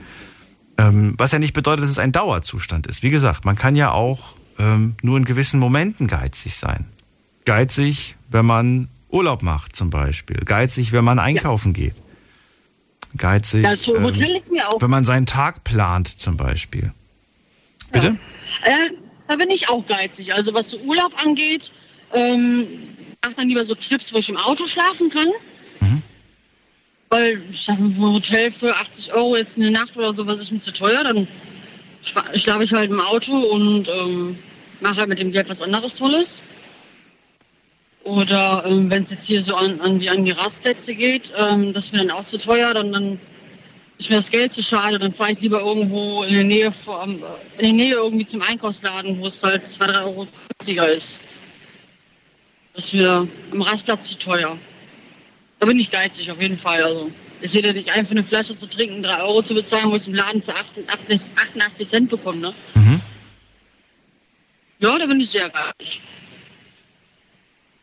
Ähm, was ja nicht bedeutet, dass es ein Dauerzustand ist. Wie gesagt, man kann ja auch ähm, nur in gewissen Momenten geizig sein. Geizig, wenn man Urlaub macht zum Beispiel. Geizig, wenn man einkaufen geht. Geizig, Ja, zu ähm, wenn man seinen Tag plant zum Beispiel. Bitte? Äh, da bin ich auch geizig. Also was so Urlaub angeht, ähm, mache dann lieber so Trips, wo ich im Auto schlafen kann. Weil ich sag, ein Hotel für 80 Euro jetzt eine Nacht oder sowas ist mir zu teuer. Dann schla- schlafe ich halt im Auto und ähm, mache halt mit dem Geld was anderes Tolles. Oder ähm, wenn es jetzt hier so an, an, die, an die Rastplätze geht, ähm, das mir dann auch zu teuer, dann, dann ist mir das Geld zu schade, dann fahre ich lieber irgendwo in der Nähe vom, in der Nähe irgendwie zum Einkaufsladen, wo es halt 2, 3 Euro günstiger ist. Das ist mir am Rastplatz zu teuer. Da bin ich geizig auf jeden Fall. Also ich sehe da nicht ein, für eine Flasche zu trinken, 3 Euro zu bezahlen, wo ich es im Laden für 88, 88 Cent bekomme. Ne? Mhm. Ja, da bin ich sehr geizig.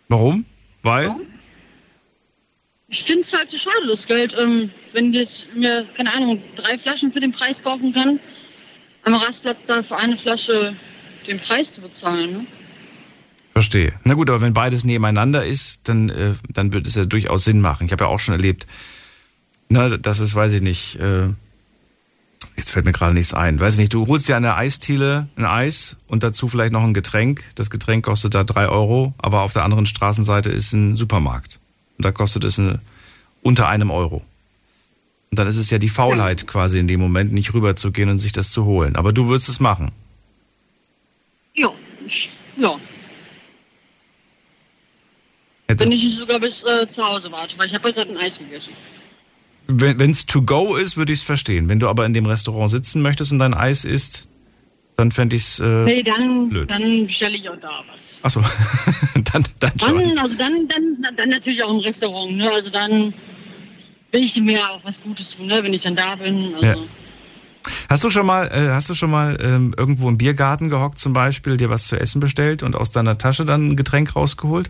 Warum? Weil? Ich finde es halt zu schade, das Geld. Ähm, wenn ich jetzt mir, keine Ahnung, drei Flaschen für den Preis kaufen kann, am Rastplatz da für eine Flasche den Preis zu bezahlen. Ne? Verstehe. Na gut, aber wenn beides nebeneinander ist, dann, äh, dann wird es ja durchaus Sinn machen. Ich habe ja auch schon erlebt, na, das ist, weiß ich nicht, äh, jetzt fällt mir gerade nichts ein. Weiß ich nicht, du holst dir an der Eisdiele ein Eis und dazu vielleicht noch ein Getränk. Das Getränk kostet da drei Euro, aber auf der anderen Straßenseite ist ein Supermarkt. Und da kostet es eine, unter einem Euro. Und dann ist es ja die Faulheit quasi in dem Moment, nicht rüberzugehen und sich das zu holen. Aber du würdest es machen. Ja, ich, ja. Hättest, Wenn ich sogar bis äh, zu Hause warte, weil ich habe gerade ein Eis gegessen. Wenn es to go ist, würde ich es verstehen. Wenn du aber in dem Restaurant sitzen möchtest und dein Eis isst, dann fände ich es. Äh, Nee, dann, blöd. dann bestelle ich auch da was. Achso, dann, dann schon. Dann, also dann, dann, dann natürlich auch im Restaurant, ne? Also dann will ich mir auch was Gutes tun, ne? Wenn ich dann da bin. Also. Ja. Hast du schon mal, äh, hast du schon mal ähm, irgendwo im Biergarten gehockt zum Beispiel, dir was zu essen bestellt und aus deiner Tasche dann ein Getränk rausgeholt?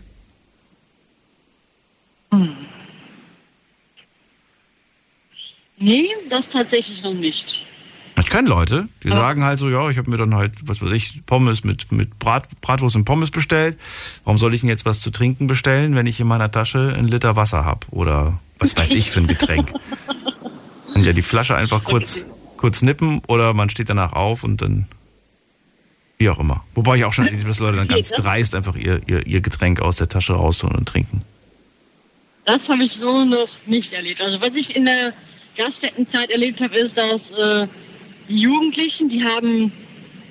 Nee, das tatsächlich noch nicht. Ich kenne Leute, die sagen halt so, ja, ich habe mir dann halt, was weiß ich, Pommes mit, mit Brat, Bratwurst und Pommes bestellt. Warum soll ich denn jetzt was zu trinken bestellen, wenn ich in meiner Tasche einen Liter Wasser habe? Oder was weiß ich für ein Getränk? Und ja die Flasche einfach kurz, kurz nippen oder man steht danach auf und dann wie auch immer. Wobei ich auch schon erlebt, dass Leute dann ganz dreist einfach ihr, ihr, ihr Getränk aus der Tasche rausholen und trinken. Das habe ich so noch nicht erlebt. Also was ich in der Gaststättenzeit erlebt habe, ist, dass äh, die Jugendlichen, die haben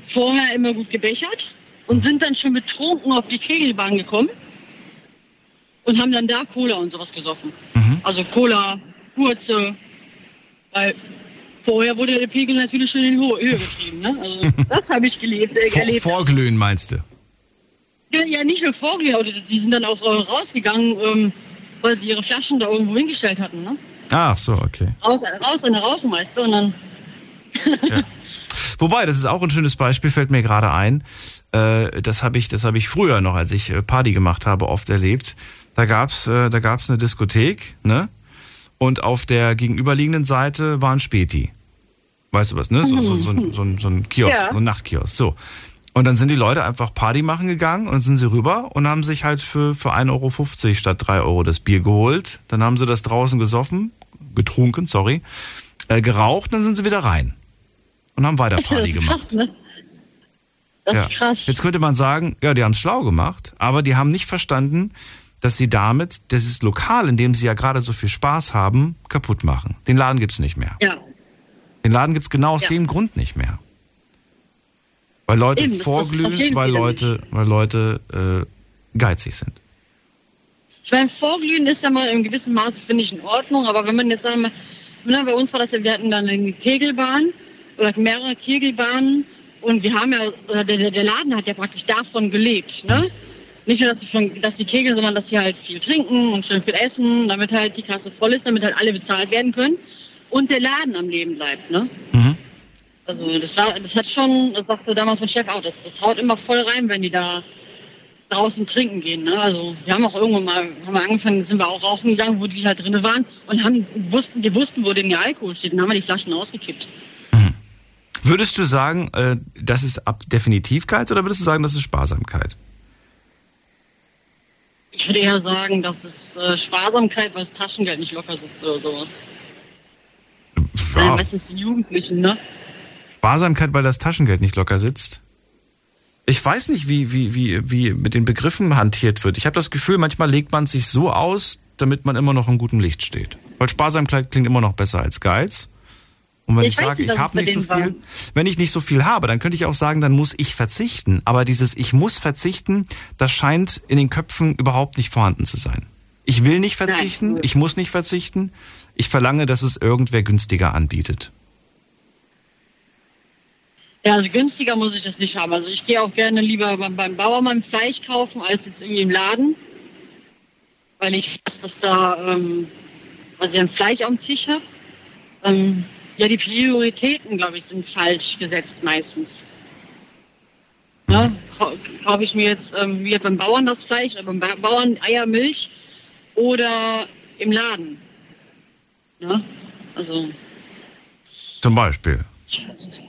vorher immer gut gebechert und sind dann schon betrunken auf die Kegelbahn gekommen und haben dann da Cola und sowas gesoffen. Also Cola, Kurze, weil vorher wurde der Pegel natürlich schon in die Höhe getrieben. Ne? Also das habe ich gelebt, äh, Vor, erlebt. vorglühen meinst du? Ja, ja, nicht nur vorgelegt, die sind dann auch äh, rausgegangen, ähm, weil sie ihre Flaschen da irgendwo hingestellt hatten. Ne? Ach so, okay. Raus, raus an der Rauchmeister und dann. Wobei, das ist auch ein schönes Beispiel, fällt mir gerade ein. Äh, das habe ich, das habe ich früher noch, als ich äh, Party gemacht habe, oft erlebt. Da gab's, äh, da gab's eine Diskothek, ne? Und auf der gegenüberliegenden Seite war ein Späti. Weißt du was, ne? So, so, so, ein- so, ein- ein Kiosk, Ja. so ein Nachtkiosk. So. Und dann sind die Leute einfach Party machen gegangen und sind sie rüber und haben sich halt für, für 1,50 Euro statt 3 Euro das Bier geholt. Dann haben sie das draußen gesoffen, getrunken, sorry, äh, geraucht, dann sind sie wieder rein. Und haben weiter Party gemacht. krass, ne? Das Ja. ist krass. Jetzt könnte man sagen, ja, die haben es schlau gemacht, aber die haben nicht verstanden, dass sie damit dieses Lokal, in dem sie ja gerade so viel Spaß haben, kaputt machen. Den Laden gibt's nicht mehr. Ja. Den Laden gibt's genau aus Ja. dem Grund nicht mehr. Weil Leute Eben, vorglühen, weil Leute, weil Leute äh, geizig sind. Ich meine, Vorglühen ist ja mal im gewissen Maße, finde ich, in Ordnung, aber wenn man jetzt sagen wir, ne, bei uns war das ja, wir hatten dann eine Kegelbahn oder mehrere Kegelbahnen und wir haben ja, oder der, der- Laden hat ja praktisch davon gelebt, ne? Nicht nur, dass sie, von, dass sie kegeln, sondern dass sie halt viel trinken und schön viel essen, damit halt die Kasse voll ist, damit halt alle bezahlt werden können und der Laden am Leben bleibt, ne? Mhm. Also das war, das hat schon, das sagte damals mein Chef auch, das, das haut immer voll rein, wenn die da draußen trinken gehen. Ne? Also wir haben auch irgendwann mal, haben wir angefangen, sind wir auch rauchen gegangen, wo die halt drinne waren und haben wussten, die wussten, wo denn der Alkohol steht, und haben wir die Flaschen ausgekippt. Würdest du sagen, äh, das ist ab definitiv Geiz oder würdest du sagen, das ist Sparsamkeit? Ich würde eher sagen, das ist äh, Sparsamkeit, weil das Taschengeld nicht locker sitzt oder sowas. Ja. Ja, Meistens die Jugendlichen, ne? Sparsamkeit, weil das Taschengeld nicht locker sitzt. Ich weiß nicht, wie, wie, wie, wie mit den Begriffen hantiert wird. Ich habe das Gefühl, manchmal legt man sich so aus, damit man immer noch in gutem Licht steht. Weil Sparsamkeit klingt immer noch besser als Geiz. Und wenn ich, ich sage, ich habe nicht so viel, war. wenn ich nicht so viel habe, dann könnte ich auch sagen, dann muss ich verzichten. Aber dieses Ich muss verzichten, das scheint in den Köpfen überhaupt nicht vorhanden zu sein. Ich will nicht verzichten, Nein. ich muss nicht verzichten. Ich verlange, dass es irgendwer günstiger anbietet. Ja, also günstiger muss ich das nicht haben. Also ich gehe auch gerne lieber beim, beim Bauer mein Fleisch kaufen, als jetzt irgendwie im Laden. Weil ich weiß, dass da, ähm, also ich ein Fleisch am Tisch habe. Ähm, ja, die Prioritäten, glaube ich, sind falsch gesetzt meistens. Ja, kaufe ich mir jetzt ähm, wie beim Bauern das Fleisch, beim Bauern Eier, Milch oder im Laden. Ja, also. Zum Beispiel. Also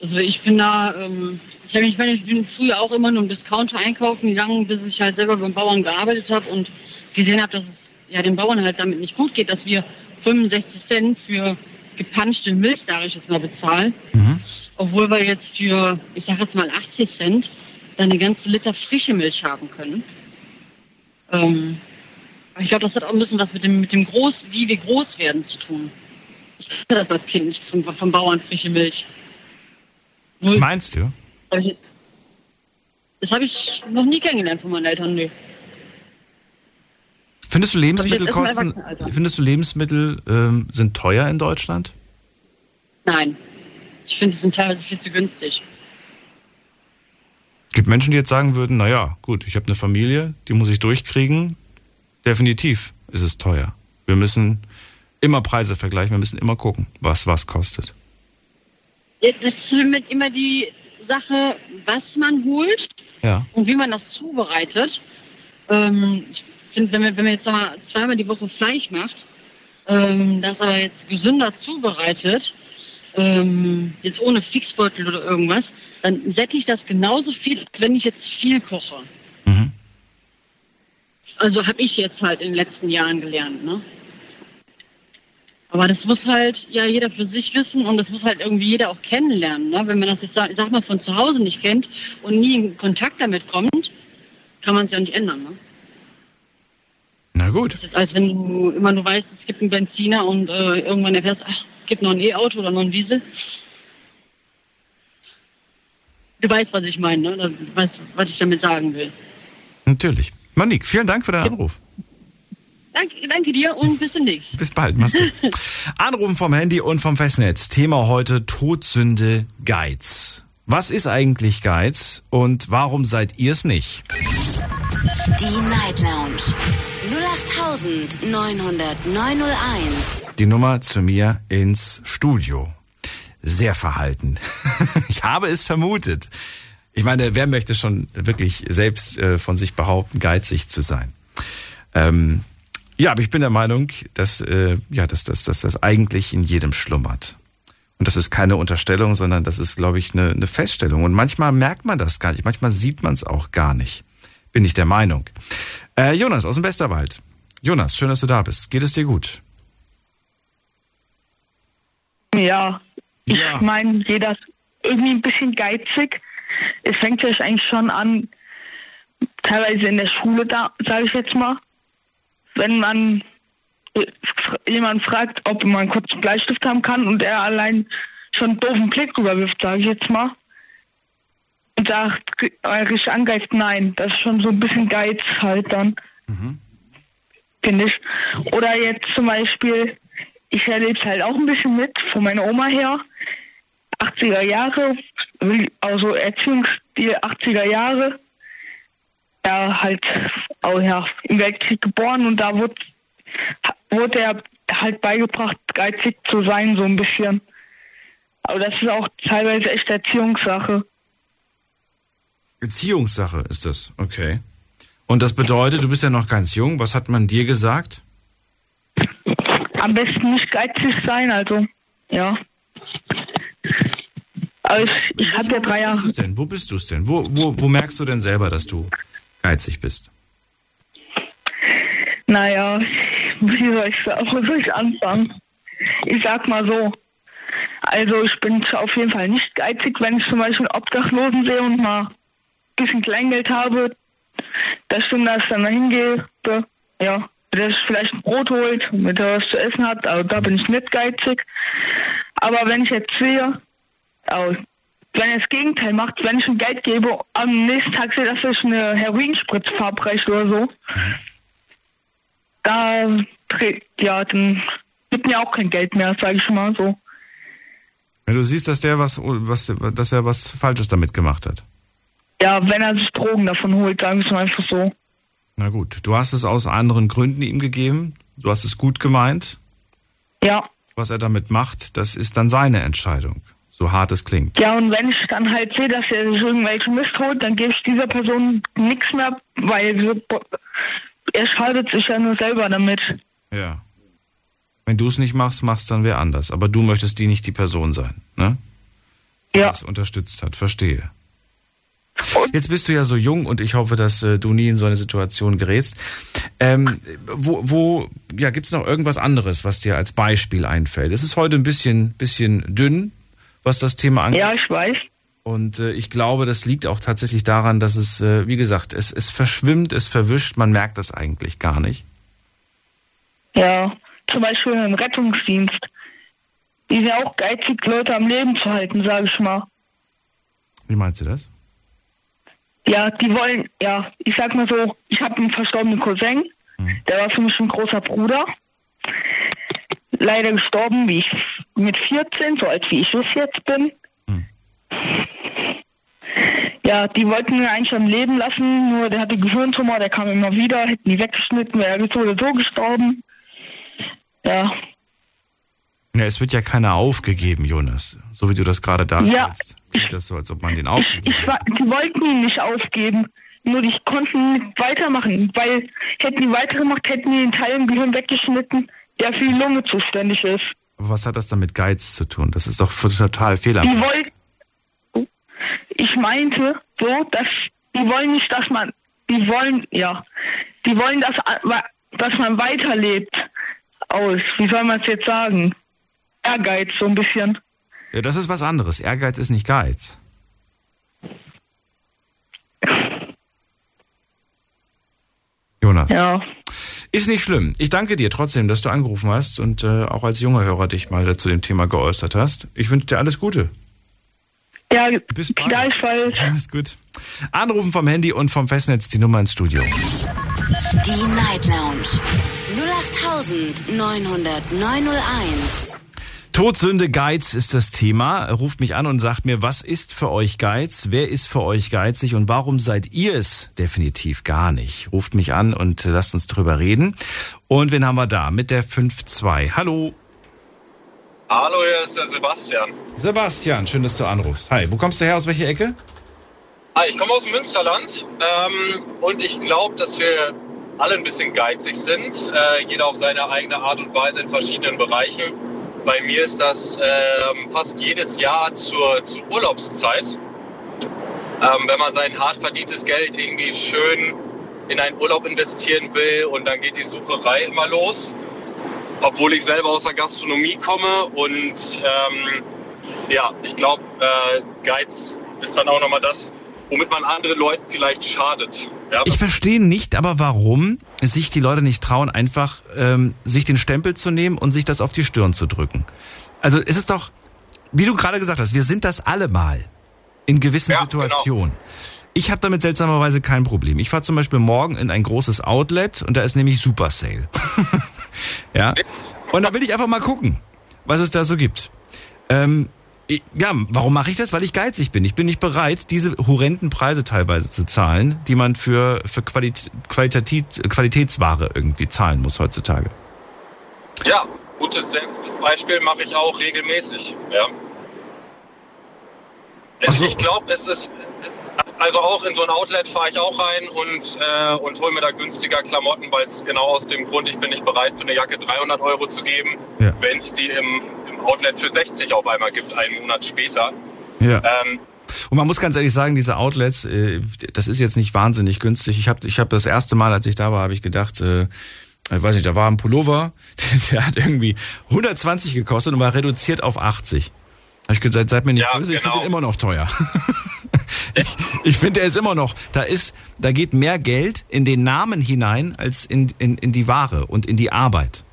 ich bin da, ähm, ich, hab, ich meine, ich bin früher auch immer nur im Discounter einkaufen gegangen, bis ich halt selber beim Bauern gearbeitet habe und gesehen habe, dass es ja den Bauern halt damit nicht gut geht, dass wir 65 Cent für gepanschte Milch, sage ich jetzt mal, bezahlen. Mhm. Obwohl wir jetzt für, ich sage jetzt mal 80 Cent, dann eine ganze Liter frische Milch haben können. Ähm, ich glaube, das hat auch ein bisschen was mit dem, mit dem Groß, wie wir groß werden zu tun. Ich hatte das als Kind vom, vom Bauern frische Milch. Null. Meinst du? Das habe ich noch nie kennengelernt von meinen Eltern, nee. Findest du Lebensmittelkosten, findest du Lebensmittel ähm, sind teuer in Deutschland? Nein. Ich finde, sie sind teilweise viel zu günstig. Es gibt Menschen, die jetzt sagen würden, naja, gut, ich habe eine Familie, die muss ich durchkriegen. Definitiv ist es teuer. Wir müssen immer Preise vergleichen, wir müssen immer gucken, was was kostet. Das ist immer die Sache, was man holt ja. und wie man das zubereitet. Ähm, ich finde, wenn man, wenn man jetzt mal zweimal die Woche Fleisch macht, ähm, das aber jetzt gesünder zubereitet, ähm, jetzt ohne Fixbeutel oder irgendwas, dann sättigt das genauso viel, als wenn ich jetzt viel koche. Mhm. Also habe ich jetzt halt in den letzten Jahren gelernt, ne? Aber das muss halt ja jeder für sich wissen und das muss halt irgendwie jeder auch kennenlernen. Ne? Wenn man das jetzt, sag, sag mal, von zu Hause nicht kennt und nie in Kontakt damit kommt, kann man es ja nicht ändern. Ne? Na gut. Das ist, als wenn du immer nur weißt, es gibt einen Benziner und äh, irgendwann erfährst, ach, gibt noch ein E-Auto oder noch ein Diesel. Du weißt, was ich meine, ne? Du weißt, was ich damit sagen will. Natürlich. Monique, vielen Dank für deinen Anruf. Danke, danke dir und bis demnächst. Bis bald, mach's gut. Anrufen vom Handy und vom Festnetz. Thema heute Todsünde Geiz. Was ist eigentlich Geiz und warum seid ihr es nicht? Die Night Lounge 0890901. Die Nummer zu mir ins Studio. Sehr verhalten. ich habe es vermutet. Ich meine, wer möchte schon wirklich selbst äh, von sich behaupten, geizig zu sein? Ähm, ja, aber ich bin der Meinung, dass, äh, ja, dass, dass, dass das eigentlich in jedem schlummert. Und das ist keine Unterstellung, sondern das ist, glaube ich, eine, eine Feststellung. Und manchmal merkt man das gar nicht, manchmal sieht man es auch gar nicht. Bin ich der Meinung. Äh, Jonas aus dem Westerwald. Jonas, schön, dass du da bist. Geht es dir gut? Ja, ja. ich meine, jeder ist irgendwie ein bisschen geizig. Es fängt ja eigentlich schon an, teilweise in der Schule da, sage ich jetzt mal wenn man jemand fragt, ob man kurz einen Bleistift haben kann und er allein schon einen doofen Blick rüberwirft, sage ich jetzt mal. Und sagt, richtig angeist, nein. Das ist schon so ein bisschen Geiz halt dann. Mhm. Finde ich. Oder jetzt zum Beispiel, ich erlebe es halt auch ein bisschen mit, von meiner Oma her. 80er Jahre, also Erziehungsstil 80er Jahre er halt auch ja, im Weltkrieg geboren und da wurde, wurde er halt beigebracht, geizig zu sein, so ein bisschen. Aber das ist auch teilweise echt Erziehungssache. Erziehungssache ist das, okay. Und das bedeutet, du bist ja noch ganz jung. Was hat man dir gesagt? Am besten nicht geizig sein, also, ja. Aber ich, ich habe ja drei Jahre. Wo bist du es denn? Wo, wo, wo merkst du denn selber, dass du geizig bist? Naja, wie soll ich, wo soll ich anfangen? Ich sag mal so. Also ich bin auf jeden Fall nicht geizig, wenn ich zum Beispiel einen Obdachlosen sehe und mal ein bisschen Kleingeld habe. Das stimmt, dass ich dann da hingehe. Ja. er sich vielleicht ein Brot holt, damit er was zu essen hat. Also da bin ich nicht geizig. Aber wenn ich jetzt sehe, also wenn er das Gegenteil macht, wenn ich ihm Geld gebe, am nächsten Tag sehe, dass ich eine Heroinspritze verabreicht oder so, da, ja, dann gibt mir auch kein Geld mehr, sage ich mal so. Wenn du siehst, dass der was, was, dass er was Falsches damit gemacht hat. Ja, wenn er sich Drogen davon holt, sagen wir es mal einfach so. Na gut, du hast es aus anderen Gründen ihm gegeben. Du hast es gut gemeint. Ja. Was er damit macht, das ist dann seine Entscheidung. So hart es klingt. Ja, und wenn ich dann halt sehe, dass er sich irgendwelchen Mist holt, dann gebe ich dieser Person nichts mehr, weil er schadet sich ja nur selber damit. Ja. Wenn du es nicht machst, machst dann wer anders. Aber du möchtest die nicht die Person sein, ne? Die ja. das unterstützt hat. Verstehe. Jetzt bist du ja so jung und ich hoffe, dass äh, du nie in so eine Situation gerätst. Ähm, wo, wo, ja, gibt's noch irgendwas anderes, was dir als Beispiel einfällt? Es ist heute ein bisschen, bisschen dünn, was das Thema angeht. Ja, ich weiß. Und äh, ich glaube, das liegt auch tatsächlich daran, dass es, äh, wie gesagt, es, es verschwimmt, es verwischt, man merkt das eigentlich gar nicht. Ja, zum Beispiel im Rettungsdienst. Die sind ja auch geizig, Leute am Leben zu halten, sage ich mal. Wie meinst du das? Ja, die wollen, ja, ich sag mal so, ich habe einen verstorbenen Cousin, mhm. der war für mich ein großer Bruder. Leider gestorben, wie ich mit 14, so alt wie ich es jetzt bin. Mhm. Ja, die wollten ihn eigentlich am Leben lassen, nur der hatte Gehirntumor, der kam immer wieder, hätten die weggeschnitten, wäre er so oder so gestorben. Ja. Ja, es wird ja keiner aufgegeben, Jonas. So wie du das gerade darstellst. Ja. Sieht das so, als ob man den aufgegeben ich, ich, Die wollten ihn nicht aufgeben. Nur die konnten nicht weitermachen, weil hätten die weitergemacht, hätten die den Teil im Gehirn weggeschnitten, der für die Lunge zuständig ist. Aber was hat das dann mit Geiz zu tun? Das ist doch total fehlerhaft. Die wollten, ich meinte so, dass die wollen nicht, dass man, die wollen, ja, die wollen, dass, dass man weiterlebt aus. Wie soll man es jetzt sagen? Ehrgeiz so ein bisschen. Ja, das ist was anderes. Ehrgeiz ist nicht Geiz. Jonas. Ja. Ist nicht schlimm. Ich danke dir trotzdem, dass du angerufen hast und äh, auch als junger Hörer dich mal zu dem Thema geäußert hast. Ich wünsche dir alles Gute. Ja, bis bald. gleichfalls. Alles gut. Anrufen vom Handy und vom Festnetz die Nummer ins Studio. Die Night Lounge 08901. Todsünde Geiz ist das Thema. Ruft mich an und sagt mir, was ist für euch Geiz? Wer ist für euch geizig und warum seid ihr es? Definitiv gar nicht. Ruft mich an und lasst uns drüber reden. Und wen haben wir da? Mit der 5-2. Hallo. Hallo, hier ist der Sebastian. Sebastian, schön, dass du anrufst. Hi, wo kommst du her? Aus welcher Ecke? Ah, ich komme aus dem Münsterland ähm, und ich glaube, dass wir alle ein bisschen geizig sind. Äh, jeder auf seine eigene Art und Weise in verschiedenen Bereichen. Bei mir ist das äh, fast jedes Jahr zur, zur Urlaubszeit. Ähm, wenn man sein hart verdientes Geld irgendwie schön in einen Urlaub investieren will und dann geht die Sucherei immer los. Obwohl ich selber aus der Gastronomie komme und ähm, ja, ich glaube, äh, Geiz ist dann auch nochmal das, womit man anderen Leuten vielleicht schadet. Ja, ich verstehe nicht, aber warum sich die Leute nicht trauen, einfach ähm, sich den Stempel zu nehmen und sich das auf die Stirn zu drücken. Also es ist doch, wie du gerade gesagt hast, wir sind das alle mal in gewissen ja. Situationen. Genau. Ich habe damit seltsamerweise kein Problem. Ich fahre zum Beispiel morgen in ein großes Outlet und da ist nämlich Super Sale. ja. Und da will ich einfach mal gucken, was es da so gibt. Ähm, ja, warum mache ich das? Weil ich geizig bin. Ich bin nicht bereit, diese horrenden Preise teilweise zu zahlen, die man für, für Qualit Qualitativ Qualitätsware irgendwie zahlen muss heutzutage. Ja, gutes, Beispiel mache ich auch regelmäßig. Ja. So. Ich glaube, es ist, also auch in so ein Outlet fahre ich auch rein und, äh, und hole mir da günstiger Klamotten, weil es genau aus dem Grund, ich bin nicht bereit, für eine Jacke 300 Euro zu geben, ja. wenn es die im, Outlet für 60 auf einmal gibt, einen Monat später. Ja. Ähm, und man muss ganz ehrlich sagen, diese Outlets, äh, das ist jetzt nicht wahnsinnig günstig. Ich habe ich hab das erste Mal, als ich da war, habe ich gedacht, äh, ich weiß nicht, da war ein Pullover, der hat irgendwie 120 gekostet und war reduziert auf 80. Habe ich gesagt, seid mir nicht ja, böse, ich finde genau. den immer noch teuer. ich, ich finde, er ist immer noch, da ist, da geht mehr Geld in den Namen hinein als in, in, in die Ware und in die Arbeit.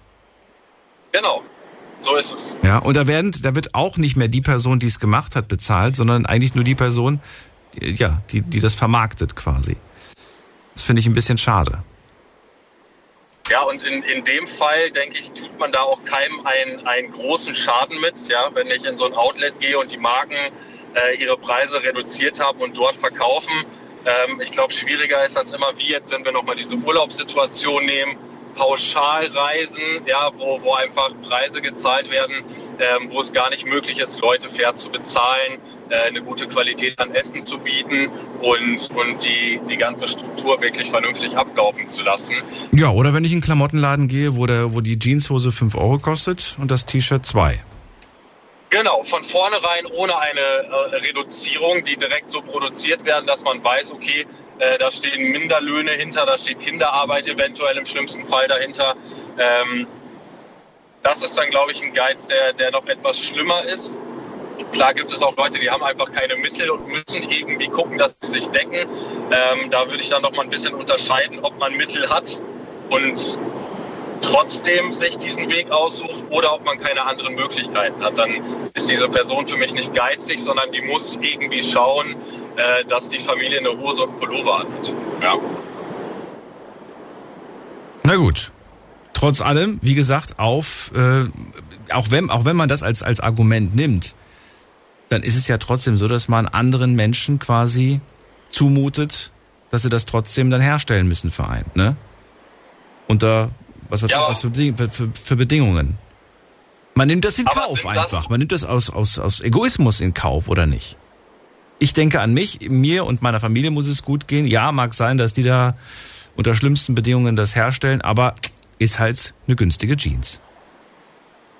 Genau. So ist es. Ja, und da werden, da wird auch nicht mehr die Person, die es gemacht hat, bezahlt, sondern eigentlich nur die Person, die, ja, die, die das vermarktet quasi. Das finde ich ein bisschen schade. Ja, und in, in dem Fall, denke ich, tut man da auch keinem einen, einen großen Schaden mit. Ja, wenn ich in so ein Outlet gehe und die Marken äh, ihre Preise reduziert haben und dort verkaufen. Ähm, ich glaube, schwieriger ist das immer wie jetzt, wenn wir nochmal diese Urlaubssituation nehmen Pauschalreisen, ja, wo, wo einfach Preise gezahlt werden, ähm, wo es gar nicht möglich ist, Leute fair zu bezahlen, äh, eine gute Qualität an Essen zu bieten und, und die, die ganze Struktur wirklich vernünftig ablaufen zu lassen. Ja, oder wenn ich in einen Klamottenladen gehe, wo, der, wo die Jeanshose 5 Euro kostet und das T-Shirt 2. Genau, von vornherein ohne eine äh, Reduzierung, die direkt so produziert werden, dass man weiß, okay, äh, da stehen Minderlöhne hinter, da steht Kinderarbeit eventuell im schlimmsten Fall dahinter. Ähm, das ist dann, glaube ich, ein Geiz, der, der noch etwas schlimmer ist. Klar gibt es auch Leute, die haben einfach keine Mittel und müssen irgendwie gucken, dass sie sich decken. Ähm, da würde ich dann noch mal ein bisschen unterscheiden, ob man Mittel hat und trotzdem sich diesen Weg aussucht oder ob man keine anderen Möglichkeiten hat. Dann ist diese Person für mich nicht geizig, sondern die muss irgendwie schauen, äh, dass die Familie eine Hose und Pullover hat. Ja. Na gut. Trotz allem, wie gesagt, auf, äh, auch, wenn, auch wenn man das als, als Argument nimmt, dann ist es ja trotzdem so, dass man anderen Menschen quasi zumutet, dass sie das trotzdem dann herstellen müssen für einen, ne? Unter was, was, ja. was für, für, für, Bedingungen? Man nimmt das in Aber Kauf einfach. Man nimmt das aus, aus, aus Egoismus in Kauf, oder nicht? Ich denke an mich, mir und meiner Familie muss es gut gehen. Ja, mag sein, dass die da unter schlimmsten Bedingungen das herstellen, aber ist halt eine günstige Jeans.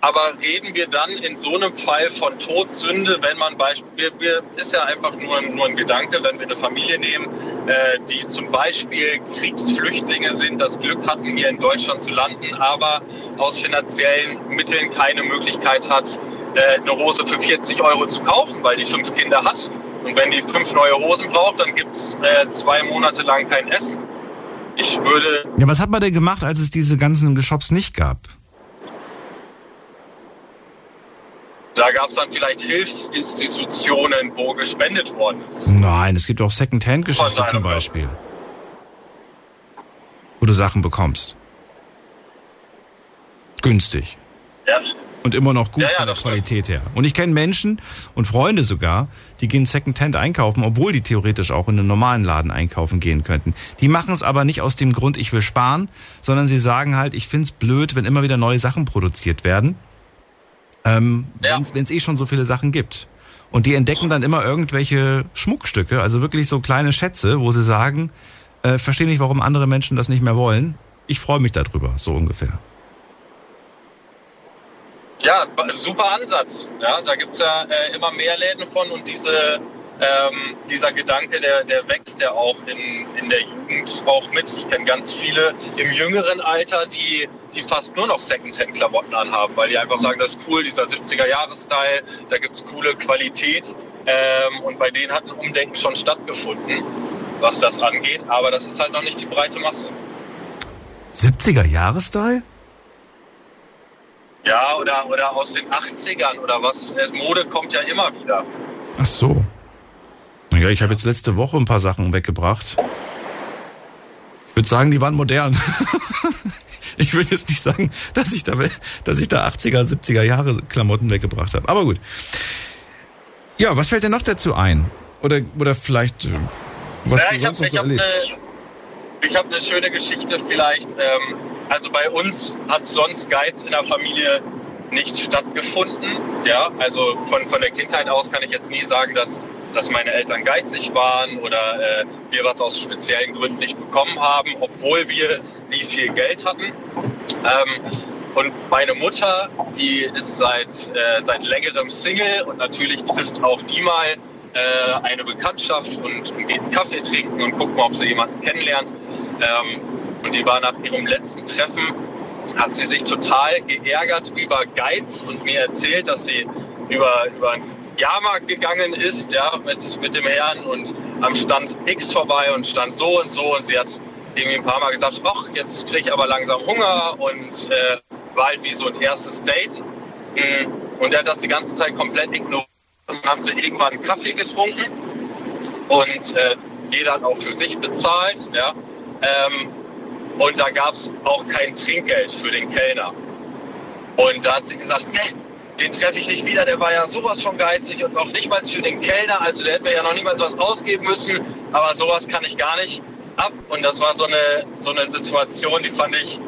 Aber reden wir dann in so einem Fall von Todsünde, wenn man Beispiel, wir, ist ja einfach nur, nur ein Gedanke, wenn wir eine Familie nehmen, äh, die zum Beispiel Kriegsflüchtlinge sind, das Glück hatten, hier in Deutschland zu landen, aber aus finanziellen Mitteln keine Möglichkeit hat, äh, eine Hose für 40 Euro zu kaufen, weil die fünf Kinder hat. Und wenn die fünf neue Hosen braucht, dann gibt es äh, zwei Monate lang kein Essen. Ich würde. Ja, was hat man denn gemacht, als es diese ganzen Shops nicht gab? Da gab es dann vielleicht Hilfsinstitutionen, wo gespendet worden ist. Nein, es gibt auch Second-Hand-Geschäfte zum Beispiel. Wo du Sachen bekommst. Günstig. Ja. Und immer noch gut ja, ja, von der Qualität stimmt. her. Und ich kenne Menschen und Freunde sogar, die gehen Second-Hand einkaufen, obwohl die theoretisch auch in einen normalen Laden einkaufen gehen könnten. Die machen es aber nicht aus dem Grund, ich will sparen, sondern sie sagen halt, ich finde es blöd, wenn immer wieder neue Sachen produziert werden ähm, ja. wenn es eh schon so viele Sachen gibt. Und die entdecken dann immer irgendwelche Schmuckstücke, also wirklich so kleine Schätze, wo sie sagen, äh, verstehe nicht, warum andere Menschen das nicht mehr wollen. Ich freue mich darüber, so ungefähr. Ja, super Ansatz. Ja, da gibt es ja äh, immer mehr Läden von und diese ähm, dieser Gedanke, der, der wächst ja auch in, in der Jugend auch mit. Ich kenne ganz viele im jüngeren Alter, die, die fast nur noch Secondhand-Klamotten anhaben, weil die einfach sagen, das ist cool, dieser 70er-Jahres-Style, da gibt es coole Qualität. Ähm, und bei denen hat ein Umdenken schon stattgefunden, was das angeht. Aber das ist halt noch nicht die breite Masse. 70er-Jahres-Style? Ja, oder, oder aus den 80ern oder was. Mode kommt ja immer wieder. Ach so. Ja, ich habe jetzt letzte Woche ein paar Sachen weggebracht. Ich würde sagen, die waren modern. ich will jetzt nicht sagen, dass ich da, dass ich da 80er, 70er Jahre Klamotten weggebracht habe. Aber gut. Ja, was fällt denn noch dazu ein? Oder, oder vielleicht, äh, was ja, du sonst hab, noch so erlebt? Ich habe eine schöne Geschichte vielleicht. Ähm, also bei uns hat sonst Geiz in der Familie nicht stattgefunden. Ja, also von, von der Kindheit aus kann ich jetzt nie sagen, dass dass meine Eltern geizig waren oder äh, wir was aus speziellen Gründen nicht bekommen haben, obwohl wir nie viel Geld hatten. Ähm, und meine Mutter, die ist seit, äh, seit längerem Single und natürlich trifft auch die mal äh, eine Bekanntschaft und, und, geht einen Kaffee trinken und guckt mal, ob sie jemanden kennenlernt. Ähm, und die war nach ihrem letzten Treffen, hat sie sich total geärgert über Geiz und mir erzählt, dass sie über, über einen Jahrmarkt gegangen ist, ja, mit, mit dem Herrn und am Stand X vorbei und stand so und so und sie hat irgendwie ein paar Mal gesagt, ach, jetzt kriege ich aber langsam Hunger und äh, war halt wie so ein erstes Date. Mm, und er hat das die ganze Zeit komplett ignoriert. Und haben sie irgendwann einen Kaffee getrunken und äh, jeder hat auch für sich bezahlt. Ja. Ähm, und da gab es auch kein Trinkgeld für den Kellner. Und da hat sie gesagt, nee, den treffe ich nicht wieder, der war ja sowas von geizig und auch nicht mal für den Kellner, also der hätte mir ja noch niemals was ausgeben müssen, aber sowas kann ich gar nicht ab. Und das war so eine, so eine Situation, die fand ich,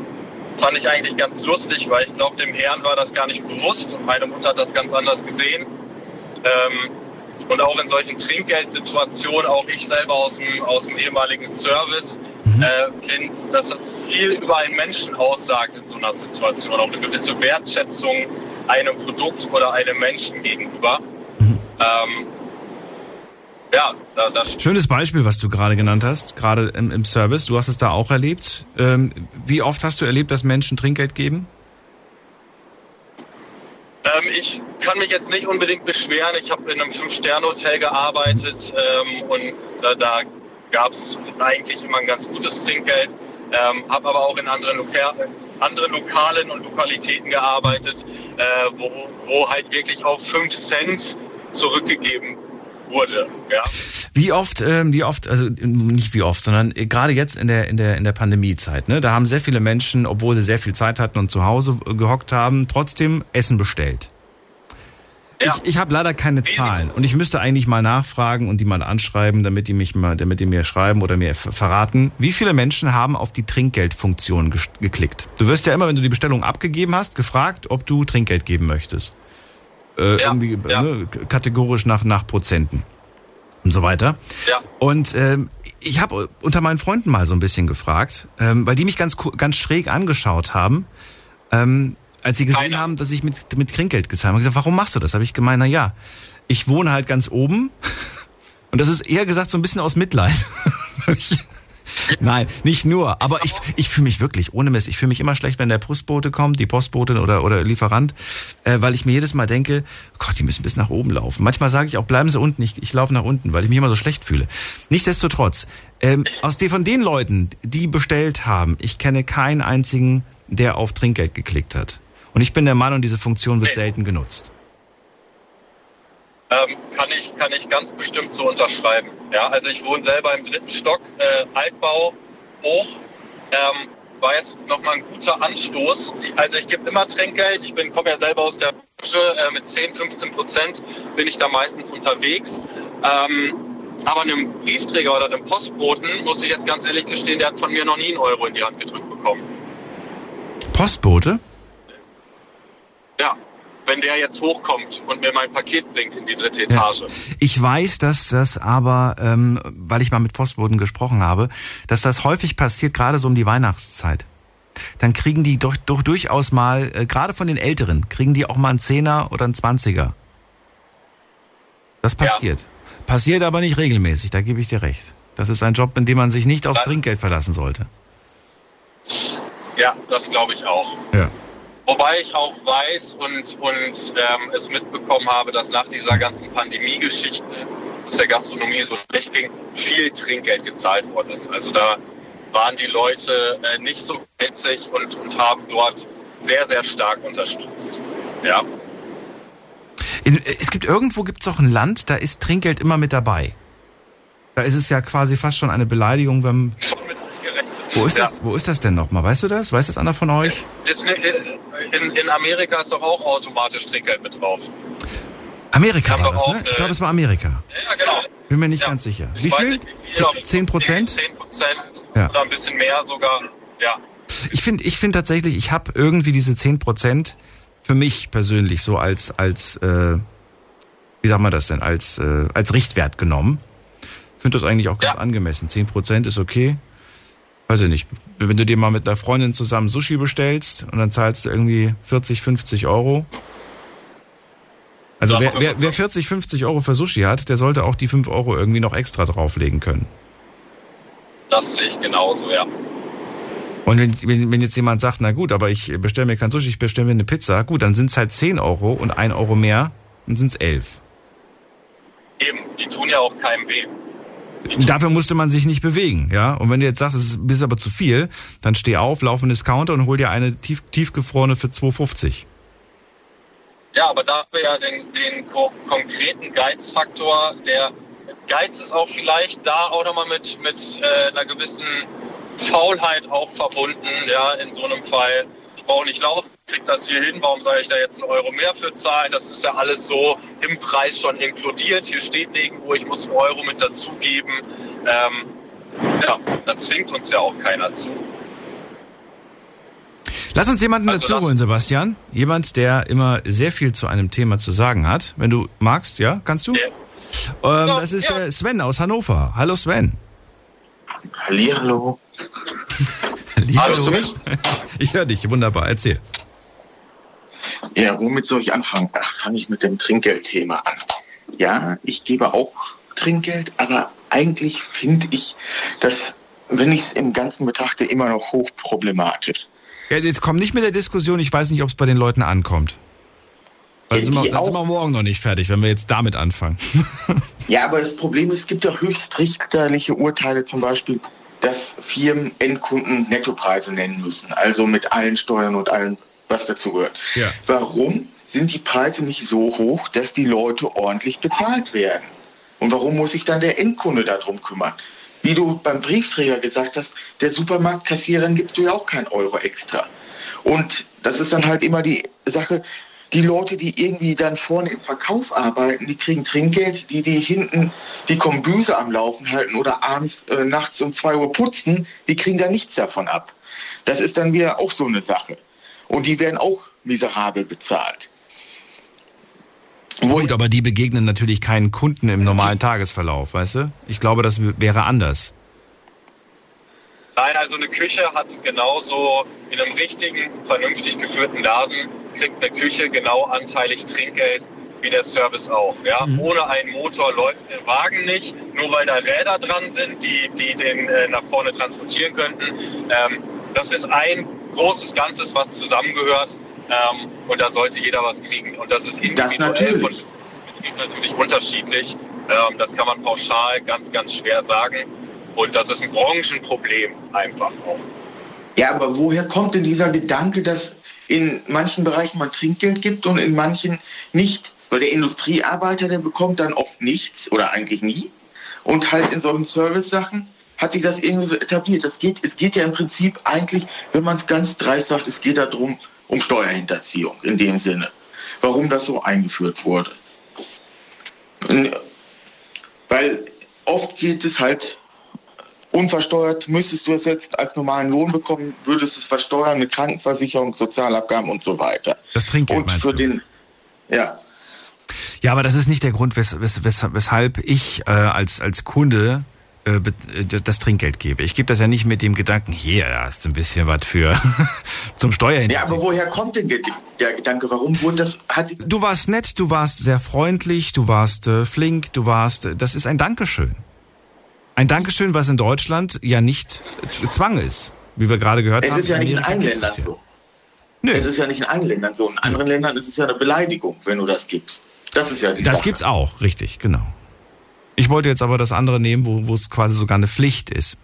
fand ich eigentlich ganz lustig, weil ich glaube, dem Herrn war das gar nicht bewusst und meine Mutter hat das ganz anders gesehen. Ähm, und auch in solchen Trinkgeldsituationen, auch ich selber aus dem, aus dem ehemaligen Service, mhm. äh, finde, dass das viel über einen Menschen aussagt in so einer Situation. Auch eine gewisse Wertschätzung einem Produkt oder einem Menschen gegenüber. Mhm. Ähm, ja, da, das Schönes Beispiel, was du gerade genannt hast, gerade im, im, Service. Du hast es da auch erlebt. Ähm, wie oft hast du erlebt, dass Menschen Trinkgeld geben? Ähm, ich kann mich jetzt nicht unbedingt beschweren. Ich habe in einem Fünf-Sterne-Hotel gearbeitet ähm, und da, da gab es eigentlich immer ein ganz gutes Trinkgeld. Ähm, habe aber auch in anderen, Loka anderen Lokalen und Lokalitäten gearbeitet, äh, wo, wo halt wirklich auf 5 Cent zurückgegeben wurde. Ja. Wie oft, ähm, wie oft, also nicht wie oft, sondern gerade jetzt in der in der in der Pandemiezeit, ne, da haben sehr viele Menschen, obwohl sie sehr viel Zeit hatten und zu Hause gehockt haben, trotzdem Essen bestellt. Ja. Ich, ich habe leider keine Zahlen und ich müsste eigentlich mal nachfragen und die mal anschreiben, damit die mich mal, damit die mir schreiben oder mir verraten, wie viele Menschen haben auf die Trinkgeldfunktion geklickt. Du wirst ja immer, wenn du die Bestellung abgegeben hast, gefragt, ob du Trinkgeld geben möchtest. Äh, ja. Irgendwie ja. Ne, kategorisch nach nach Prozenten und so weiter. Ja. Und ähm, ich habe unter meinen Freunden mal so ein bisschen gefragt, ähm, weil die mich ganz ganz schräg angeschaut haben. Ähm, als sie gesehen Keiner. haben, dass ich mit, mit Trinkgeld gezahlt habe, gesagt, warum machst du das? Habe ich gemeint, na ja, ich wohne halt ganz oben und das ist eher gesagt so ein bisschen aus Mitleid. Nein, nicht nur. Aber ich, ich fühle mich wirklich, ohne Mist, ich fühle mich immer schlecht, wenn der Postbote kommt, die Postbotin oder, oder Lieferant, äh, weil ich mir jedes Mal denke, Gott, die müssen bis nach oben laufen. Manchmal sage ich auch, bleiben Sie unten, ich, ich laufe nach unten, weil ich mich immer so schlecht fühle. Nichtsdestotrotz, ähm, aus den, von den Leuten, die bestellt haben, ich kenne keinen einzigen, der auf Trinkgeld geklickt hat. Und ich bin der Meinung, diese Funktion wird selten genutzt. Ähm, kann, ich, kann ich ganz bestimmt so unterschreiben. Ja, also ich wohne selber im dritten Stock, äh, Altbau, hoch. Ähm, war jetzt nochmal ein guter Anstoß. Also ich gebe immer Trinkgeld. Ich bin komme ja selber aus der Branche. Äh, mit 10, 15 Prozent bin ich da meistens unterwegs. Ähm, aber einem Briefträger oder einem Postboten, muss ich jetzt ganz ehrlich gestehen, der hat von mir noch nie einen Euro in die Hand gedrückt bekommen. Postbote? Ja, wenn der jetzt hochkommt und mir mein Paket bringt in die dritte Etage. Ja. Ich weiß, dass das aber, ähm, weil ich mal mit Postboten gesprochen habe, dass das häufig passiert, gerade so um die Weihnachtszeit. Dann kriegen die doch, doch durchaus mal, äh, gerade von den Älteren, kriegen die auch mal einen Zehner oder einen Zwanziger. Das passiert. Ja. Passiert aber nicht regelmäßig, da gebe ich dir recht. Das ist ein Job, in dem man sich nicht aufs Trinkgeld verlassen sollte. Ja, das glaube ich auch. Ja. Wobei ich auch weiß und, und ähm, es mitbekommen habe, dass nach dieser ganzen Pandemie-Geschichte, dass der Gastronomie so schlecht ging, viel Trinkgeld gezahlt worden ist. Also da waren die Leute äh, nicht so geizig und, und haben dort sehr, sehr stark unterstützt. Ja. In, es gibt irgendwo gibt es auch ein Land, da ist Trinkgeld immer mit dabei. Da ist es ja quasi fast schon eine Beleidigung, wenn. Schon mit wo ist, ja. das, wo ist das denn nochmal? Weißt du das? Weiß das einer von euch? Ist, ist, in, in, Amerika ist doch auch automatisch Trinkgeld mit drauf. Amerika war das, ne? Ich glaube, es war Amerika. Ja, genau. Bin mir nicht ja. ganz sicher. Wie viel? Zehn Prozent? Zehn Prozent ja. oder ein bisschen mehr sogar, ja. Ich finde ich find tatsächlich, ich habe irgendwie diese zehn Prozent für mich persönlich so als, als äh, wie sagt man das denn, als, äh, als Richtwert genommen. Finde das eigentlich auch ganz angemessen. Zehn Prozent ist okay weiß ich nicht, wenn du dir mal mit einer Freundin zusammen Sushi bestellst und dann zahlst du irgendwie 40, 50 Euro. Also wer, wer, wer 40, 50 Euro für Sushi hat, der sollte auch die 5 Euro irgendwie noch extra drauflegen können. Das sehe ich genauso, ja. Und wenn, wenn jetzt jemand sagt, na gut, aber ich bestelle mir kein Sushi, ich bestelle mir eine Pizza, gut, dann sind es halt 10 Euro und 1 Euro mehr, dann sind es 11. Eben, die tun ja auch keinem weh. Dafür musste man sich nicht bewegen, ja. Und wenn du jetzt sagst, es ist, aber zu viel, dann steh auf, lauf in Discounter und hol dir eine tief, tiefgefrorene für 2,50. Ja, aber da haben wir ja den, den ko konkreten Geizfaktor. Der Geiz ist auch vielleicht da auch nochmal mit, mit äh, einer gewissen Faulheit auch verbunden, ja, in so einem Fall. Ich brauche nicht laufen, krieg das hier hin, warum soll ich da jetzt einen Euro mehr für zahlen? Das ist ja alles so im Preis schon inkludiert. Hier steht nirgendwo, ich muss einen Euro mit dazugeben. Ähm, ja, da zwingt uns ja auch keiner zu. Lass uns jemanden also dazu holen, Sebastian. Jemand, der immer sehr viel zu einem Thema zu sagen hat. Wenn du magst, ja, kannst du? Ja. Ähm, das ist ja. der Sven aus Hannover. Hallo Sven. Hallihallo. Hallo. Hallo. Ich höre dich, wunderbar, erzähl. Ja, womit soll ich anfangen? Ach, fange ich mit dem Trinkgeldthema an. Ja, ich gebe auch Trinkgeld, aber eigentlich finde ich das, wenn ich es im Ganzen betrachte, immer noch hochproblematisch. Ja, jetzt komm nicht mit der Diskussion, ich weiß nicht, ob es bei den Leuten ankommt. Dann, sind wir, dann sind wir morgen noch nicht fertig, wenn wir jetzt damit anfangen. ja, aber das Problem ist, es gibt ja höchst richterliche Urteile, zum Beispiel, dass Firmen Endkunden Nettopreise nennen müssen, also mit allen Steuern und allem, was dazugehört. Ja. Warum sind die Preise nicht so hoch, dass die Leute ordentlich bezahlt werden? Und warum muss sich dann der Endkunde darum kümmern? Wie du beim Briefträger gesagt hast, der Supermarktkassiererin gibst du ja auch keinen Euro extra. Und das ist dann halt immer die Sache, die Leute, die irgendwie dann vorne im Verkauf arbeiten, die kriegen Trinkgeld, die, die hinten die Kombüse am Laufen halten oder abends, äh, nachts um zwei Uhr putzen, die kriegen da nichts davon ab. Das ist dann wieder auch so eine Sache. Und die werden auch miserabel bezahlt. Gut, aber die begegnen natürlich keinen Kunden im normalen Tagesverlauf, weißt du? Ich glaube, das wäre anders. Nein, also eine Küche hat genauso in einem richtigen, vernünftig geführten Laden kriegt eine Küche genau anteilig Trinkgeld wie der Service auch. Ja? Mhm. Ohne einen Motor läuft der Wagen nicht, nur weil da Räder dran sind, die, die den äh, nach vorne transportieren könnten. Ähm, das ist ein großes Ganzes, was zusammengehört. Ähm, und da sollte jeder was kriegen. Und das ist individuell von Betrieb natürlich unterschiedlich. Ähm, das kann man pauschal ganz, ganz schwer sagen. Und das ist ein Branchenproblem einfach auch. Ja, aber woher kommt denn dieser Gedanke, dass in manchen Bereichen man Trinkgeld gibt und in manchen nicht? Weil der Industriearbeiter, der bekommt dann oft nichts oder eigentlich nie. Und halt in solchen Service-Sachen hat sich das irgendwie so etabliert. Das geht, es geht ja im Prinzip eigentlich, wenn man es ganz dreist sagt, es geht darum, um Steuerhinterziehung in dem Sinne. Warum das so eingeführt wurde. Weil oft geht es halt unversteuert, müsstest du es jetzt als normalen Lohn bekommen, würdest es versteuern mit Krankenversicherung, Sozialabgaben und so weiter. Das Trinkgeld und für den, ja. Ja, aber das ist nicht der Grund, wes, wes, wes, weshalb ich äh, als, als Kunde äh, das Trinkgeld gebe. Ich gebe das ja nicht mit dem Gedanken, hier, da hast du ein bisschen was für zum Steuerhinterziehen. Ja, aber woher kommt denn der Gedanke? Warum wurde das? Hat du warst nett, du warst sehr freundlich, du warst äh, flink, du warst. Äh, das ist ein Dankeschön. Ein Dankeschön, was in Deutschland ja nicht Zwang ist, wie wir gerade gehört es haben. Es ist ja nicht in allen Ländern so. Nö. Es ist ja nicht in allen Ländern so. In anderen Ländern ist es ja eine Beleidigung, wenn du das gibst. Das ist ja die Das Sache. gibt's auch, richtig, genau. Ich wollte jetzt aber das andere nehmen, wo, wo es quasi sogar eine Pflicht ist.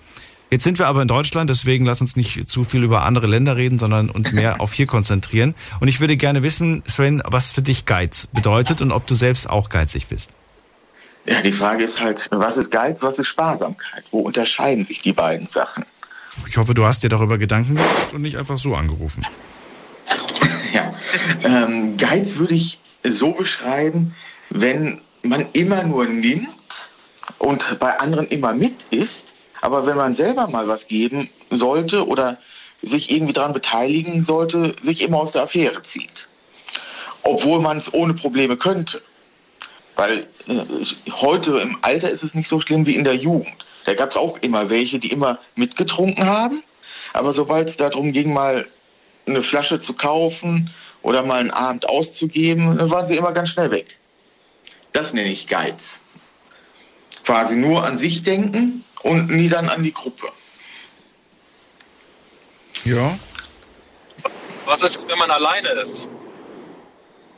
Jetzt sind wir aber in Deutschland, deswegen lass uns nicht zu viel über andere Länder reden, sondern uns mehr auf hier konzentrieren. Und ich würde gerne wissen, Sven, was für dich Geiz bedeutet und ob du selbst auch geizig bist. Ja, die Frage ist halt, was ist Geiz, was ist Sparsamkeit? Wo unterscheiden sich die beiden Sachen? Ich hoffe, du hast dir darüber Gedanken gemacht und nicht einfach so angerufen. ja, ähm, Geiz würde ich so beschreiben, wenn man immer nur nimmt und bei anderen immer mit ist, aber wenn man selber mal was geben sollte oder sich irgendwie daran beteiligen sollte, sich immer aus der Affäre zieht. Obwohl man es ohne Probleme könnte. Weil äh, heute im Alter ist es nicht so schlimm wie in der Jugend. Da gab es auch immer welche, die immer mitgetrunken haben. Aber sobald es darum ging, mal eine Flasche zu kaufen oder mal einen Abend auszugeben, dann waren sie immer ganz schnell weg. Das nenne ich Geiz. Quasi nur an sich denken und nie dann an die Gruppe. Ja. Was ist, wenn man alleine ist?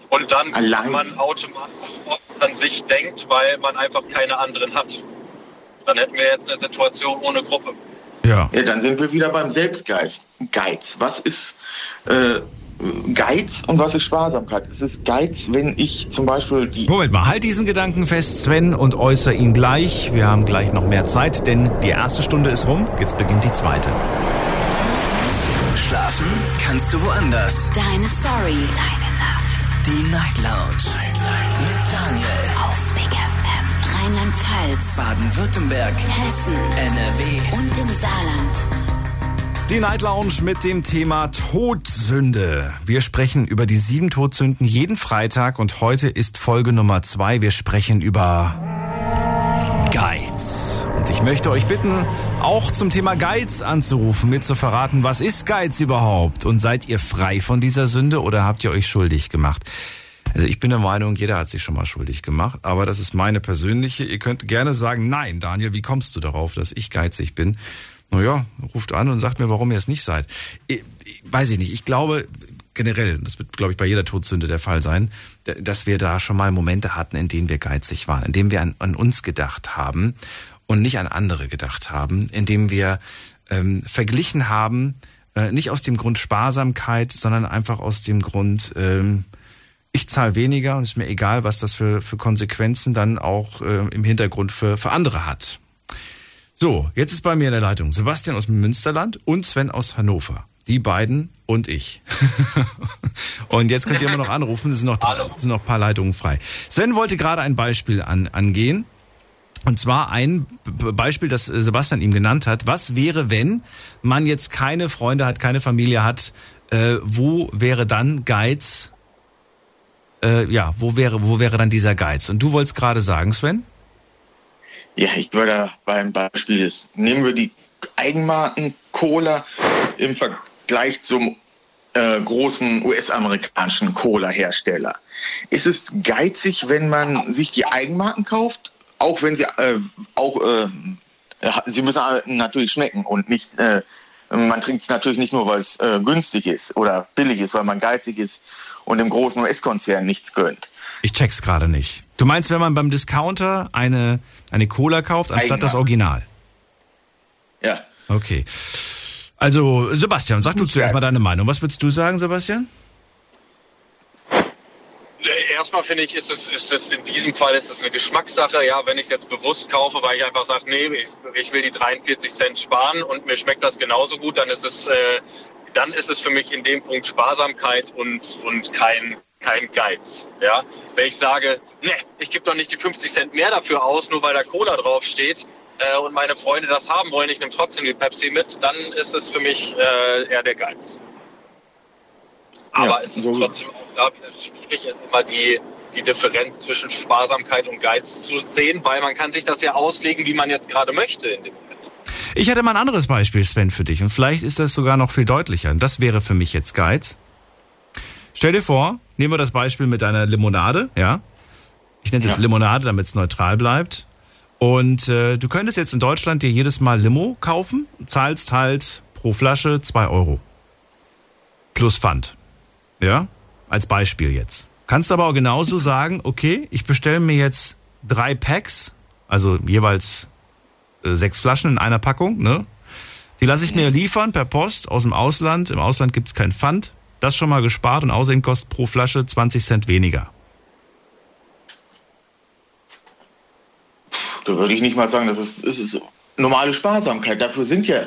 Und dann Allein? man automatisch an sich denkt, weil man einfach keine anderen hat. Dann hätten wir jetzt eine Situation ohne Gruppe. Ja. ja, dann sind wir wieder beim Selbstgeist. Geiz. Was ist äh, Geiz und was ist Sparsamkeit? Es ist Geiz, wenn ich zum Beispiel die. Moment mal, halt diesen Gedanken fest, Sven, und äußere ihn gleich. Wir haben gleich noch mehr Zeit, denn die erste Stunde ist rum. Jetzt beginnt die zweite. Schlafen kannst du woanders. Deine Story. Die Night Lounge. Night. Mit Daniel. Auf Big FM. Rheinland-Pfalz. Baden-Württemberg. Hessen. NRW. Und im Saarland. Die Night Lounge mit dem Thema Todsünde. Wir sprechen über die sieben Todsünden jeden Freitag und heute ist Folge Nummer zwei. Wir sprechen über Geiz. Und ich möchte euch bitten, auch zum Thema Geiz anzurufen, mir zu verraten, was ist Geiz überhaupt? Und seid ihr frei von dieser Sünde oder habt ihr euch schuldig gemacht? Also ich bin der Meinung, jeder hat sich schon mal schuldig gemacht, aber das ist meine persönliche. Ihr könnt gerne sagen, nein, Daniel, wie kommst du darauf, dass ich geizig bin? naja, ruft an und sagt mir, warum ihr es nicht seid. Ich, ich, weiß ich nicht. Ich glaube generell, das wird, glaube ich, bei jeder Todsünde der Fall sein, dass wir da schon mal Momente hatten, in denen wir geizig waren, in denen wir an, an uns gedacht haben und nicht an andere gedacht haben, in denen wir ähm, verglichen haben, äh, nicht aus dem Grund Sparsamkeit, sondern einfach aus dem Grund, ähm, ich zahle weniger und ist mir egal, was das für, für Konsequenzen dann auch äh, im Hintergrund für, für andere hat. So, jetzt ist bei mir in der Leitung Sebastian aus Münsterland und Sven aus Hannover. Die beiden und ich. und jetzt könnt ihr immer noch anrufen, es sind noch, sind noch ein paar Leitungen frei. Sven wollte gerade ein Beispiel an, angehen. Und zwar ein Beispiel, das Sebastian ihm genannt hat. Was wäre, wenn man jetzt keine Freunde hat, keine Familie hat? Äh, wo wäre dann Geiz? Äh, ja, wo wäre, wo wäre dann dieser Geiz? Und du wolltest gerade sagen, Sven? Ja, ich würde beim Beispiel, nehmen wir die Eigenmarken Cola im Vergleich zum äh, großen US-amerikanischen Cola-Hersteller. Ist es geizig, wenn man sich die Eigenmarken kauft, auch wenn sie äh, auch äh, sie müssen natürlich schmecken und nicht äh, man trinkt es natürlich nicht nur, weil es äh, günstig ist oder billig ist, weil man geizig ist und dem großen US-Konzern nichts gönnt. Ich check's gerade nicht. Du meinst, wenn man beim Discounter eine, eine Cola kauft, anstatt Eigenmarke. das Original? Ja. Okay. Also, Sebastian, sag du zuerst mal deine Meinung. Was würdest du sagen, Sebastian? Erstmal finde ich, ist es, ist es in diesem Fall ist es eine Geschmackssache. Ja, wenn ich es jetzt bewusst kaufe, weil ich einfach sage, nee, ich will die 43 Cent sparen und mir schmeckt das genauso gut, dann ist es, äh, dann ist es für mich in dem Punkt Sparsamkeit und, und kein, kein Geiz. Ja? Wenn ich sage, ne, ich gebe doch nicht die 50 Cent mehr dafür aus, nur weil da Cola draufsteht äh, und meine Freunde das haben wollen, ich nehme trotzdem die Pepsi mit, dann ist es für mich äh, eher der Geiz. Aber ja, es ist so trotzdem auch da wieder schwierig, immer die, die Differenz zwischen Sparsamkeit und Geiz zu sehen, weil man kann sich das ja auslegen, wie man jetzt gerade möchte in dem Moment. Ich hätte mal ein anderes Beispiel, Sven, für dich. Und vielleicht ist das sogar noch viel deutlicher. Das wäre für mich jetzt Geiz. Stell dir vor, nehmen wir das Beispiel mit deiner Limonade, ja? Ich nenne es jetzt ja. Limonade, damit es neutral bleibt. Und äh, du könntest jetzt in Deutschland dir jedes Mal Limo kaufen, zahlst halt pro Flasche 2 Euro. Plus Pfand. Ja? Als Beispiel jetzt. Kannst aber auch genauso sagen, okay, ich bestelle mir jetzt drei Packs, also jeweils äh, sechs Flaschen in einer Packung, ne? Die lasse ich mir liefern per Post aus dem Ausland. Im Ausland gibt es kein Pfand. Das schon mal gespart und außerdem kostet pro Flasche 20 Cent weniger. Da würde ich nicht mal sagen, das ist, das ist normale Sparsamkeit. Dafür sind ja,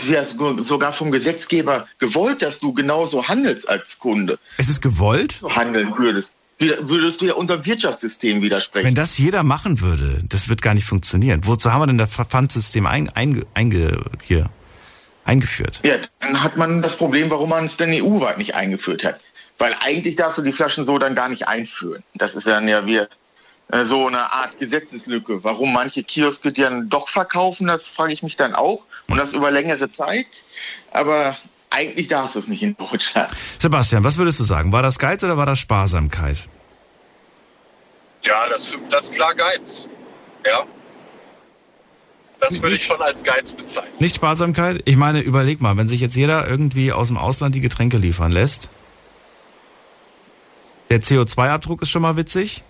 ist ja sogar vom Gesetzgeber gewollt, dass du genauso handelst als Kunde. Es ist gewollt? Du handeln würdest. Würdest du ja unserem Wirtschaftssystem widersprechen. Wenn das jeder machen würde, das wird gar nicht funktionieren. Wozu haben wir denn das Pfandsystem ein, ein, einge, hier eingeführt. Ja, dann hat man das Problem, warum man es denn EU-weit nicht eingeführt hat. Weil eigentlich darfst du die Flaschen so dann gar nicht einführen. Das ist dann ja wie äh, so eine Art Gesetzeslücke. Warum manche Kioske die dann doch verkaufen, das frage ich mich dann auch. Und das über längere Zeit. Aber eigentlich darfst du es nicht in Deutschland. Sebastian, was würdest du sagen? War das Geiz oder war das Sparsamkeit? Ja, das, das ist klar Geiz. Ja. Das würde ich schon als Geiz bezeichnen. Nicht Sparsamkeit? Ich meine, überleg mal, wenn sich jetzt jeder irgendwie aus dem Ausland die Getränke liefern lässt. Der CO2-Abdruck ist schon mal witzig.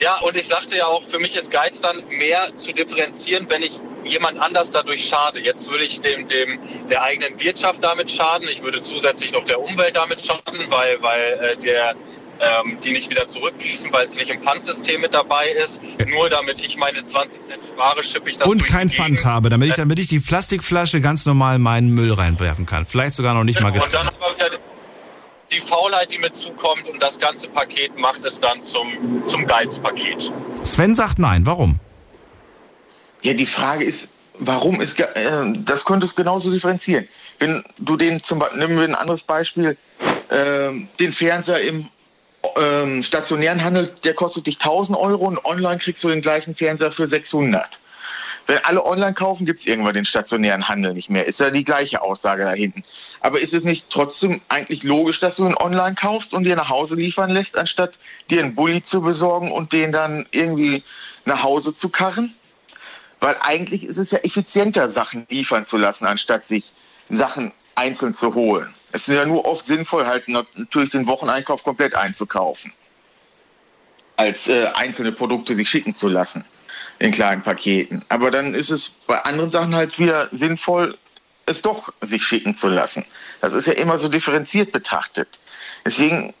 Ja, und ich sagte ja auch, für mich ist Geiz dann mehr zu differenzieren, wenn ich jemand anders dadurch schade. Jetzt würde ich dem, dem der eigenen Wirtschaft damit schaden. Ich würde zusätzlich noch der Umwelt damit schaden, weil, weil äh, der ähm, die nicht wieder zurückfließen, weil es nicht im Pfandsystem mit dabei ist. Ja. Nur damit ich meine 20 Cent Ware schippe ich das Und kein Pfand habe, damit ich, damit ich die Plastikflasche ganz normal in meinen Müll reinwerfen kann. Vielleicht sogar noch nicht mal getrennt. Und dann aber wieder die Faulheit, die mit zukommt und das ganze Paket macht es dann zum, zum Geizpaket. Sven sagt nein. Warum? Ja, die Frage ist, warum ist, äh, das könntest du genauso differenzieren. Wenn du den zum Beispiel, nehmen wir ein anderes Beispiel, äh, den Fernseher im ähm, stationären Handel, der kostet dich 1000 Euro und online kriegst du den gleichen Fernseher für 600. Wenn alle online kaufen, gibt es irgendwann den stationären Handel nicht mehr. Ist ja die gleiche Aussage da hinten. Aber ist es nicht trotzdem eigentlich logisch, dass du ihn online kaufst und dir nach Hause liefern lässt, anstatt dir einen Bulli zu besorgen und den dann irgendwie nach Hause zu karren? Weil eigentlich ist es ja effizienter, Sachen liefern zu lassen, anstatt sich Sachen einzeln zu holen. Es ist ja nur oft sinnvoll, halt natürlich den Wocheneinkauf komplett einzukaufen. Als äh, einzelne Produkte sich schicken zu lassen in kleinen Paketen. Aber dann ist es bei anderen Sachen halt wieder sinnvoll, es doch sich schicken zu lassen. Das ist ja immer so differenziert betrachtet. Deswegen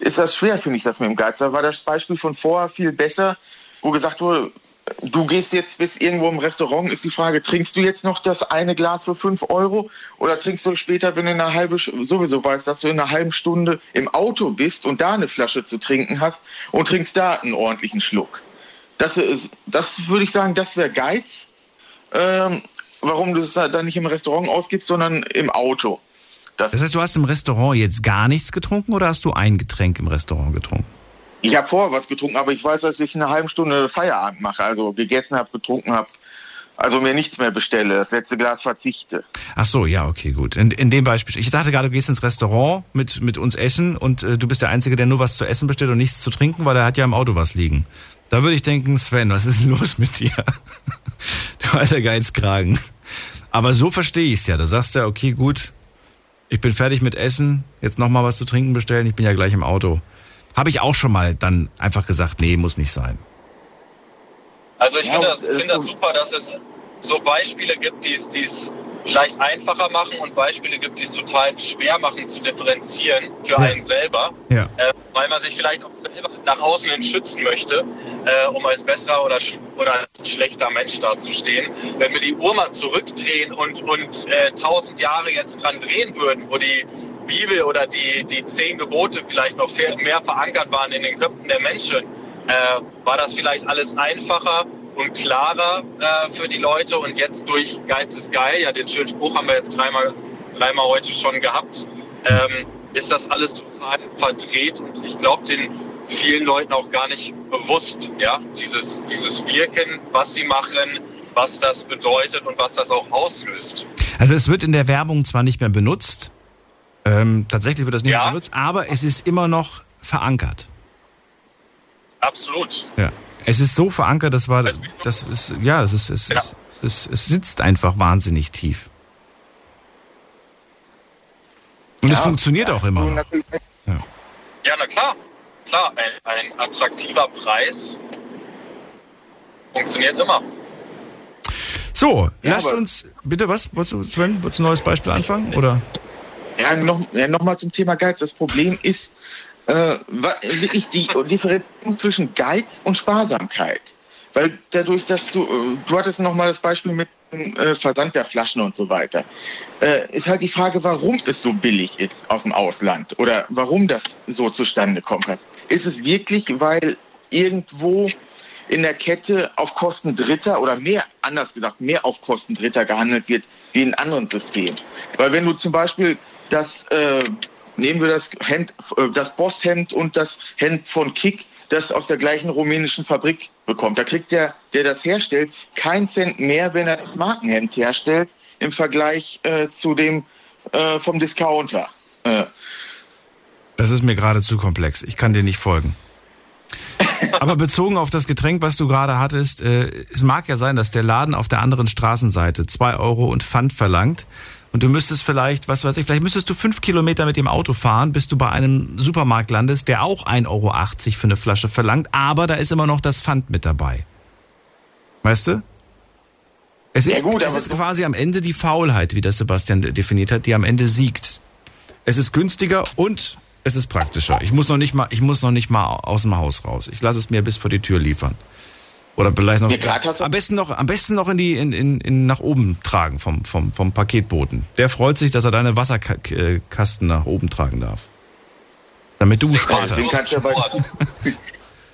ist das schwer, finde ich, das mit dem Geiz. Da war das Beispiel von vorher viel besser, wo gesagt wurde, du gehst jetzt bis irgendwo im Restaurant, ist die Frage, trinkst du jetzt noch das eine Glas für 5 Euro oder trinkst du später, wenn du eine halbe, sowieso weißt, dass du in einer halben Stunde im Auto bist und da eine Flasche zu trinken hast und trinkst da einen ordentlichen Schluck. Das, ist, das würde ich sagen, das wäre Geiz. Ähm, warum du es dann nicht im Restaurant ausgibst, sondern im Auto. Das, das heißt, du hast im Restaurant jetzt gar nichts getrunken oder hast du ein Getränk im Restaurant getrunken? Ich habe vorher was getrunken, aber ich weiß, dass ich eine halbe Stunde Feierabend mache. Also gegessen habe, getrunken habe. Also mir nichts mehr bestelle, das letzte Glas verzichte. Ach so, ja, okay, gut. In, in dem Beispiel. Ich dachte gerade, du gehst ins Restaurant mit, mit uns essen und äh, du bist der Einzige, der nur was zu essen bestellt und nichts zu trinken, weil er hat ja im Auto was liegen. Da würde ich denken, Sven, was ist denn los mit dir? du alter Geizkragen. Aber so verstehe ich es ja. Da sagst du ja, okay, gut, ich bin fertig mit Essen, jetzt nochmal was zu trinken bestellen, ich bin ja gleich im Auto. Habe ich auch schon mal dann einfach gesagt, nee, muss nicht sein. Also ich ja, finde das, find das super, dass es so Beispiele gibt, die es vielleicht einfacher machen und Beispiele gibt, die es total schwer machen zu differenzieren für ja. einen selber, ja. äh, weil man sich vielleicht auch selber nach außen hin schützen möchte, äh, um als besserer oder, oder schlechter Mensch dazustehen. Wenn wir die Uhr mal zurückdrehen und, und äh, tausend Jahre jetzt dran drehen würden, wo die Bibel oder die, die zehn Gebote vielleicht noch mehr verankert waren in den Köpfen der Menschen, äh, war das vielleicht alles einfacher und klarer äh, für die Leute. Und jetzt durch Geiz ist geil, ja, den schönen Spruch haben wir jetzt dreimal, dreimal heute schon gehabt, ähm, ist das alles total verdreht und ich glaube, den vielen Leuten auch gar nicht bewusst, ja, dieses, dieses Wirken, was sie machen, was das bedeutet und was das auch auslöst. Also es wird in der Werbung zwar nicht mehr benutzt, ähm, tatsächlich wird das nicht ja. benutzt, aber es ist immer noch verankert. Absolut. Ja. Es ist so verankert, das war, das ist, ja, es ist, es, ja. Ist, es, es sitzt einfach wahnsinnig tief. Und ja, es funktioniert auch immer. Ja. ja, na klar. Klar, ein, ein attraktiver Preis funktioniert immer. So, ja, lasst uns, bitte was? Wolltest du, Sven, wolltest du ein neues Beispiel anfangen? Oder? Ja, noch, ja, noch mal zum Thema Geiz. Das Problem ist äh, wirklich die Differenzierung zwischen Geiz und Sparsamkeit. Weil dadurch, dass du, äh, du hattest noch mal das Beispiel mit dem äh, Versand der Flaschen und so weiter, äh, ist halt die Frage, warum es so billig ist aus dem Ausland oder warum das so zustande kommt. Ist es wirklich, weil irgendwo in der Kette auf Kosten Dritter oder mehr, anders gesagt, mehr auf Kosten Dritter gehandelt wird wie in anderen Systemen? Weil wenn du zum Beispiel das, äh, nehmen wir das Hemd, äh, das Bosshemd und das Hemd von Kick, das aus der gleichen rumänischen Fabrik bekommt. Da kriegt der, der das herstellt, keinen Cent mehr, wenn er das Markenhemd herstellt, im Vergleich äh, zu dem äh, vom Discounter. Äh. Das ist mir gerade zu komplex. Ich kann dir nicht folgen. Aber bezogen auf das Getränk, was du gerade hattest, äh, es mag ja sein, dass der Laden auf der anderen Straßenseite zwei Euro und Pfand verlangt und du müsstest vielleicht, was weiß ich, vielleicht müsstest du fünf Kilometer mit dem Auto fahren, bis du bei einem Supermarkt landest, der auch 1,80 Euro für eine Flasche verlangt, aber da ist immer noch das Pfand mit dabei. Weißt du? Es ist, ja gut, es ist quasi am Ende die Faulheit, wie das Sebastian definiert hat, die am Ende siegt. Es ist günstiger und es ist praktischer. Ich muss noch nicht mal, ich muss noch nicht mal aus dem Haus raus. Ich lasse es mir bis vor die Tür liefern. Oder vielleicht noch. am besten noch, am besten noch in die, in, in, in nach oben tragen vom, vom, vom Paketboten. Der freut sich, dass er deine Wasserkasten nach oben tragen darf. Damit du gespart deswegen hast. Ja bei,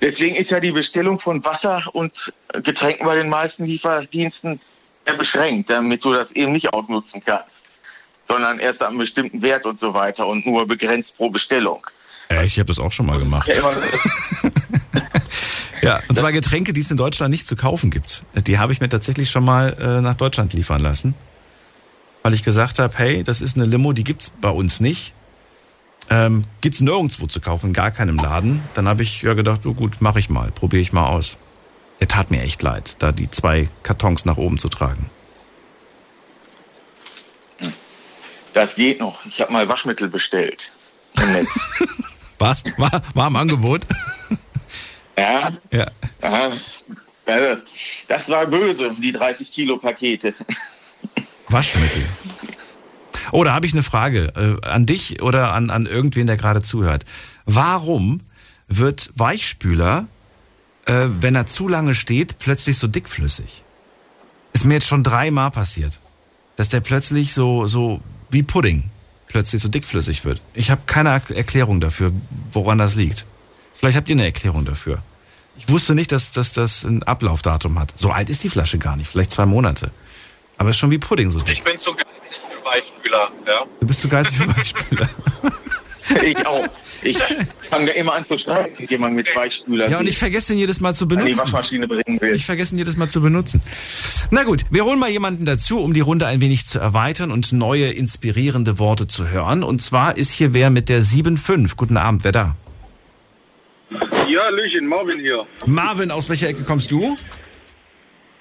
deswegen ist ja die Bestellung von Wasser und Getränken bei den meisten Lieferdiensten beschränkt, damit du das eben nicht ausnutzen kannst. Sondern erst einem bestimmten Wert und so weiter und nur begrenzt pro Bestellung. Äh, ich habe das auch schon mal gemacht. Ja Ja, und zwar Getränke, die es in Deutschland nicht zu kaufen gibt. Die habe ich mir tatsächlich schon mal äh, nach Deutschland liefern lassen. Weil ich gesagt habe, hey, das ist eine Limo, die gibt's bei uns nicht. Ähm, gibt's nirgendwo zu kaufen, in gar keinem Laden. Dann habe ich ja gedacht, oh gut, mache ich mal, probiere ich mal aus. Der tat mir echt leid, da die zwei Kartons nach oben zu tragen. Das geht noch. Ich habe mal Waschmittel bestellt. Was? War, war im Angebot? Ja. ja. ja. Das war böse, die 30 Kilo Pakete. Waschmittel. Oh, da habe ich eine Frage äh, an dich oder an, an irgendwen, der gerade zuhört. Warum wird Weichspüler, äh, wenn er zu lange steht, plötzlich so dickflüssig? Ist mir jetzt schon dreimal passiert, dass der plötzlich so, so wie Pudding plötzlich so dickflüssig wird. Ich habe keine Erklärung dafür, woran das liegt. Vielleicht habt ihr eine Erklärung dafür. Ich wusste nicht, dass, dass das ein Ablaufdatum hat. So alt ist die Flasche gar nicht, vielleicht zwei Monate. Aber es ist schon wie Pudding so dick. Ich bin zu geizig für Weichspüler, ja. Du bist zu geizig für Weichspüler. ich auch. Ich fange immer an zu streiten mit jemandem mit Weichspüler. Ja, und ich vergesse ihn jedes Mal zu benutzen. die Waschmaschine bringen will. Ich vergesse ihn jedes Mal zu benutzen. Na gut, wir holen mal jemanden dazu, um die Runde ein wenig zu erweitern und neue inspirierende Worte zu hören. Und zwar ist hier wer mit der 7.5. Guten Abend, wer da? Ja, Hallöchen, Marvin hier. Marvin, aus welcher Ecke kommst du?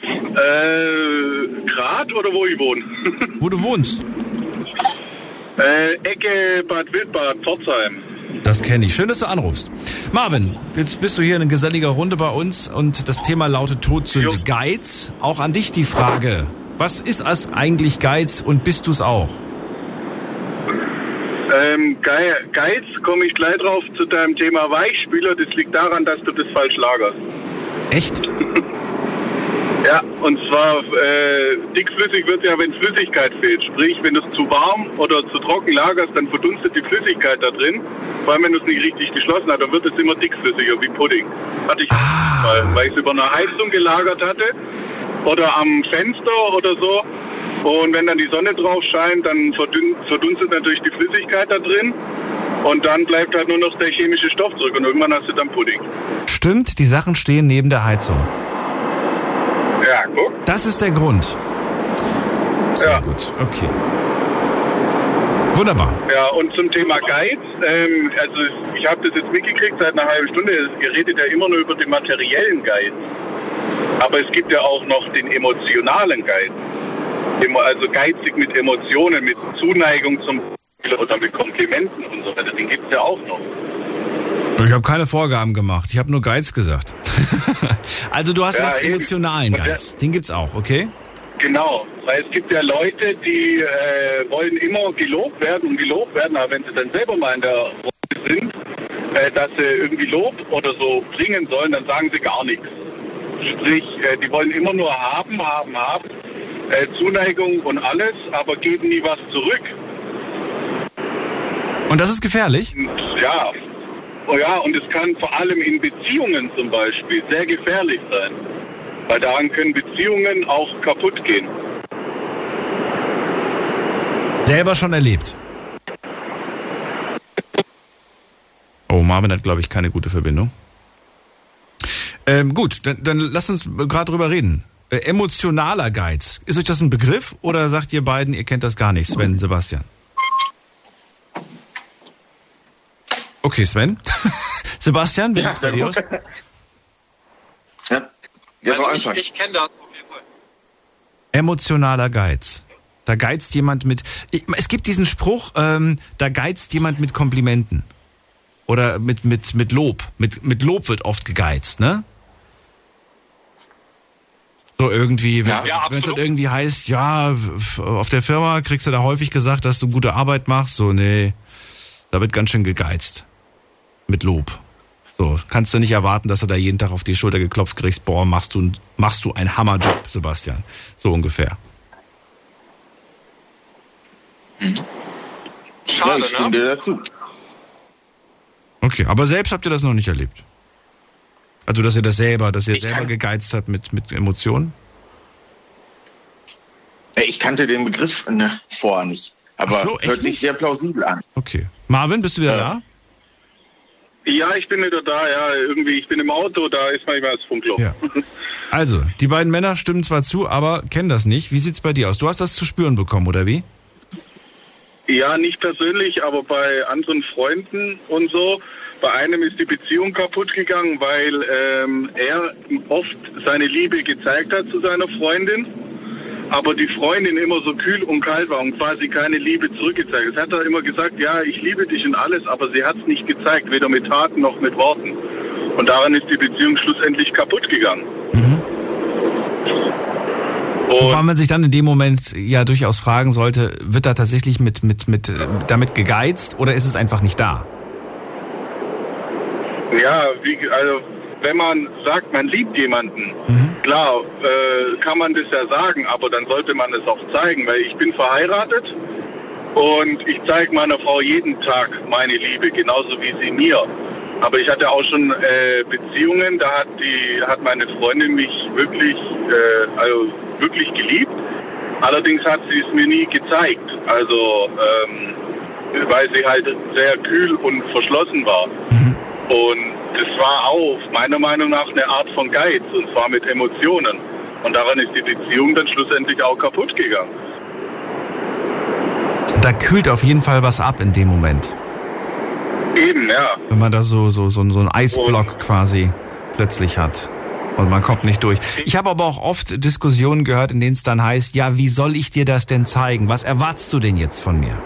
Äh, Grad oder wo ich wohne? wo du wohnst? Äh, Ecke Bad Wildbad, Pforzheim. Das kenne ich. Schön, dass du anrufst. Marvin, jetzt bist du hier in geselliger Runde bei uns und das Thema lautet Todsünde. Geiz. Auch an dich die Frage. Was ist es eigentlich Geiz und bist du es auch? Ähm, Geiz, komme ich gleich drauf zu deinem Thema Weichspüler. Das liegt daran, dass du das falsch lagerst. Echt? ja, und zwar äh, dickflüssig wird ja, wenn Flüssigkeit fehlt. Sprich, wenn du es zu warm oder zu trocken lagerst, dann verdunstet die Flüssigkeit da drin. Vor allem, wenn du es nicht richtig geschlossen hast, dann wird es immer dickflüssiger wie Pudding. Hatte ich ah. mal, weil ich es über eine Heizung gelagert hatte oder am Fenster oder so. Und wenn dann die Sonne drauf scheint, dann verdunstet natürlich die Flüssigkeit da drin. Und dann bleibt halt nur noch der chemische Stoff zurück und irgendwann hast du dann Pudding. Stimmt, die Sachen stehen neben der Heizung. Ja, guck. Das ist der Grund. Sehr ja. gut, okay. Wunderbar. Ja, und zum Thema Geiz, ähm, also ich habe das jetzt mitgekriegt seit einer halben Stunde, ihr redet ja immer nur über den materiellen Geiz. Aber es gibt ja auch noch den emotionalen Geiz also geizig mit Emotionen, mit Zuneigung zum oder mit Komplimenten und so weiter. Den gibt es ja auch noch. Ich habe keine Vorgaben gemacht. Ich habe nur Geiz gesagt. also du hast ja, was emotionalen Geiz. Den gibt's auch, okay? Genau, weil es gibt ja Leute, die äh, wollen immer gelobt werden und gelobt werden, aber wenn sie dann selber mal in der Rolle sind, äh, dass sie irgendwie Lob oder so bringen sollen, dann sagen sie gar nichts. Sprich, äh, die wollen immer nur haben, haben, haben äh, Zuneigung und alles, aber geben nie was zurück. Und das ist gefährlich? Ja. Oh ja, und es kann vor allem in Beziehungen zum Beispiel sehr gefährlich sein. Weil daran können Beziehungen auch kaputt gehen. Selber schon erlebt. Oh, Marvin hat, glaube ich, keine gute Verbindung. Ähm, gut, dann, dann lass uns gerade drüber reden. Äh, emotionaler Geiz. Ist euch das ein Begriff oder sagt ihr beiden, ihr kennt das gar nicht, Sven, Sebastian? Okay, Sven. Sebastian, wie ja, sieht's bei dir aus? Ja, ja also ich, ich kenne das auf jeden Fall. Emotionaler Geiz. Da geizt jemand mit. Es gibt diesen Spruch, ähm, da geizt jemand mit Komplimenten. Oder mit, mit, mit Lob. Mit, mit Lob wird oft gegeizt, ne? So irgendwie, wenn ja, ja, es dann irgendwie heißt, ja, auf der Firma kriegst du da häufig gesagt, dass du gute Arbeit machst. So, nee, da wird ganz schön gegeizt. Mit Lob. So, kannst du nicht erwarten, dass du da jeden Tag auf die Schulter geklopft kriegst, boah, machst du, machst du einen Hammerjob, Sebastian. So ungefähr. Schade, ja, ich stimme dir dazu. Okay, aber selbst habt ihr das noch nicht erlebt? Also, dass ihr das selber, dass ihr ich selber gegeizt habt mit, mit Emotionen? Ich kannte den Begriff ne, vorher nicht, aber so, hört sich sehr plausibel an. Okay. Marvin, bist du wieder ja. da? Ja, ich bin wieder da, ja. Irgendwie, ich bin im Auto, da ist manchmal das Funkloch. Ja. Also, die beiden Männer stimmen zwar zu, aber kennen das nicht. Wie sieht es bei dir aus? Du hast das zu spüren bekommen, oder wie? Ja, nicht persönlich, aber bei anderen Freunden und so. Bei einem ist die Beziehung kaputt gegangen, weil ähm, er oft seine Liebe gezeigt hat zu seiner Freundin, aber die Freundin immer so kühl und kalt war und quasi keine Liebe zurückgezeigt. Es hat er immer gesagt, ja, ich liebe dich und alles, aber sie hat es nicht gezeigt, weder mit Taten noch mit Worten. Und daran ist die Beziehung schlussendlich kaputt gegangen. Mhm. Wobei man sich dann in dem Moment ja durchaus fragen sollte, wird da tatsächlich mit, mit, mit, äh, damit gegeizt oder ist es einfach nicht da? Ja, wie, also wenn man sagt, man liebt jemanden, mhm. klar, äh, kann man das ja sagen, aber dann sollte man es auch zeigen, weil ich bin verheiratet und ich zeige meiner Frau jeden Tag meine Liebe, genauso wie sie mir. Aber ich hatte auch schon äh, Beziehungen, da hat die hat meine Freundin mich wirklich, äh, also wirklich geliebt. Allerdings hat sie es mir nie gezeigt. Also ähm, weil sie halt sehr kühl und verschlossen war. Und das war auch meiner Meinung nach eine Art von Geiz und zwar mit Emotionen. Und daran ist die Beziehung dann schlussendlich auch kaputt gegangen. Da kühlt auf jeden Fall was ab in dem Moment. Eben, ja. Wenn man da so, so, so, so einen Eisblock und quasi plötzlich hat. Und man kommt nicht durch. Ich habe aber auch oft Diskussionen gehört, in denen es dann heißt, ja, wie soll ich dir das denn zeigen? Was erwartest du denn jetzt von mir?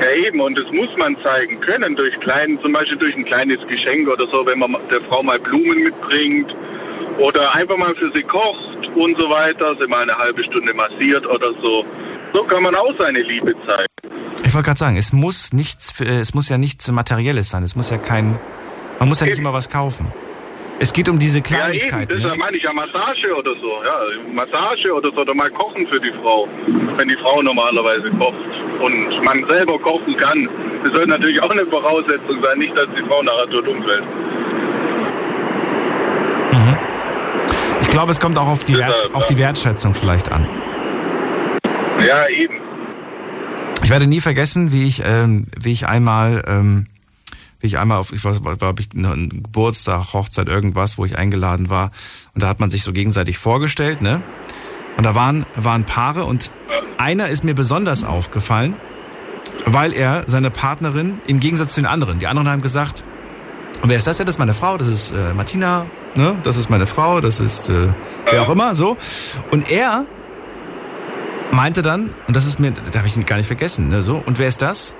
Ja eben, und das muss man zeigen können, durch kleinen, zum Beispiel durch ein kleines Geschenk oder so, wenn man der Frau mal Blumen mitbringt oder einfach mal für sie kocht und so weiter, sie mal eine halbe Stunde massiert oder so. So kann man auch seine Liebe zeigen. Ich wollte gerade sagen, es muss nichts, es muss ja nichts Materielles sein. Es muss ja kein, man muss ja nicht immer was kaufen. Es geht um diese Kleinigkeiten. Ja, eben, das ne? meine ich ja Massage oder so. Ja, Massage oder so, oder mal kochen für die Frau, wenn die Frau normalerweise kocht und man selber kochen kann. Das soll natürlich auch eine Voraussetzung sein, nicht, dass die Frau nachher tot umfällt. Mhm. Ich glaube, es kommt auch auf die, Wert, auf die Wertschätzung vielleicht an. Ja, eben. Ich werde nie vergessen, wie ich, ähm, wie ich einmal, ähm, wie ich einmal auf, ich weiß, war, glaube ich, ein Geburtstag, Hochzeit, irgendwas, wo ich eingeladen war. Und da hat man sich so gegenseitig vorgestellt, ne? Und da waren, waren Paare und einer ist mir besonders aufgefallen, weil er seine Partnerin im Gegensatz zu den anderen, die anderen haben gesagt, wer ist das? Ja, das ist meine Frau, das ist äh, Martina, ne? Das ist meine Frau, das ist äh, wer auch immer, so. Und er meinte dann, und das ist mir, da habe ich gar nicht vergessen, ne, so, und wer ist das?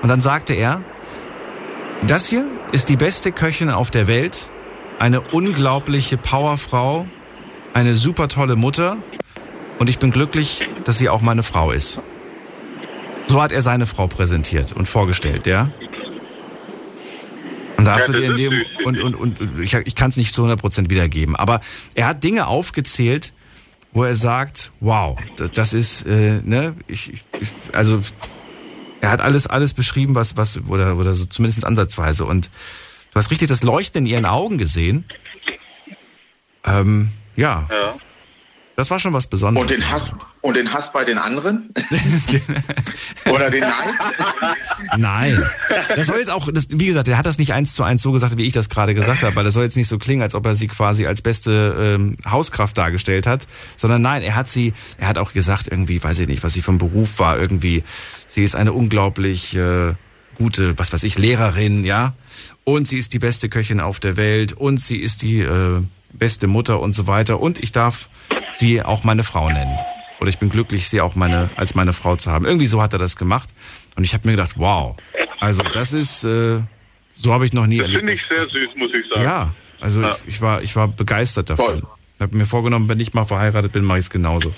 Und dann sagte er, das hier ist die beste Köchin auf der Welt, eine unglaubliche Powerfrau, eine super tolle Mutter. Und ich bin glücklich, dass sie auch meine Frau ist. So hat er seine Frau präsentiert und vorgestellt, ja? Und da hast ja, du dir in dem, und, und, und ich, ich kann es nicht zu 100% wiedergeben, aber er hat Dinge aufgezählt, wo er sagt, wow, das, das ist, äh, ne, ich, ich, also er hat alles, alles beschrieben, was, was, oder, oder so zumindest ansatzweise. Und du hast richtig das Leuchten in ihren Augen gesehen. Ähm, ja. ja. Das war schon was Besonderes. Und den Hass, und den Hass bei den anderen? Oder den Neid? Nein. Das soll jetzt auch, das, wie gesagt, er hat das nicht eins zu eins so gesagt, wie ich das gerade gesagt habe, weil das soll jetzt nicht so klingen, als ob er sie quasi als beste ähm, Hauskraft dargestellt hat, sondern nein, er hat sie, er hat auch gesagt, irgendwie, weiß ich nicht, was sie vom Beruf war, irgendwie, sie ist eine unglaublich äh, gute, was weiß ich, Lehrerin, ja. Und sie ist die beste Köchin auf der Welt und sie ist die äh, beste Mutter und so weiter. Und ich darf sie auch meine Frau nennen. Oder ich bin glücklich, sie auch meine, als meine Frau zu haben. Irgendwie so hat er das gemacht. Und ich habe mir gedacht, wow, also das ist, äh, so habe ich noch nie das erlebt. finde ich sehr süß, muss ich sagen. Ja, also Ja. Ich, ich, war, ich war begeistert davon. Ich habe mir vorgenommen, wenn ich mal verheiratet bin, mache ich es genauso.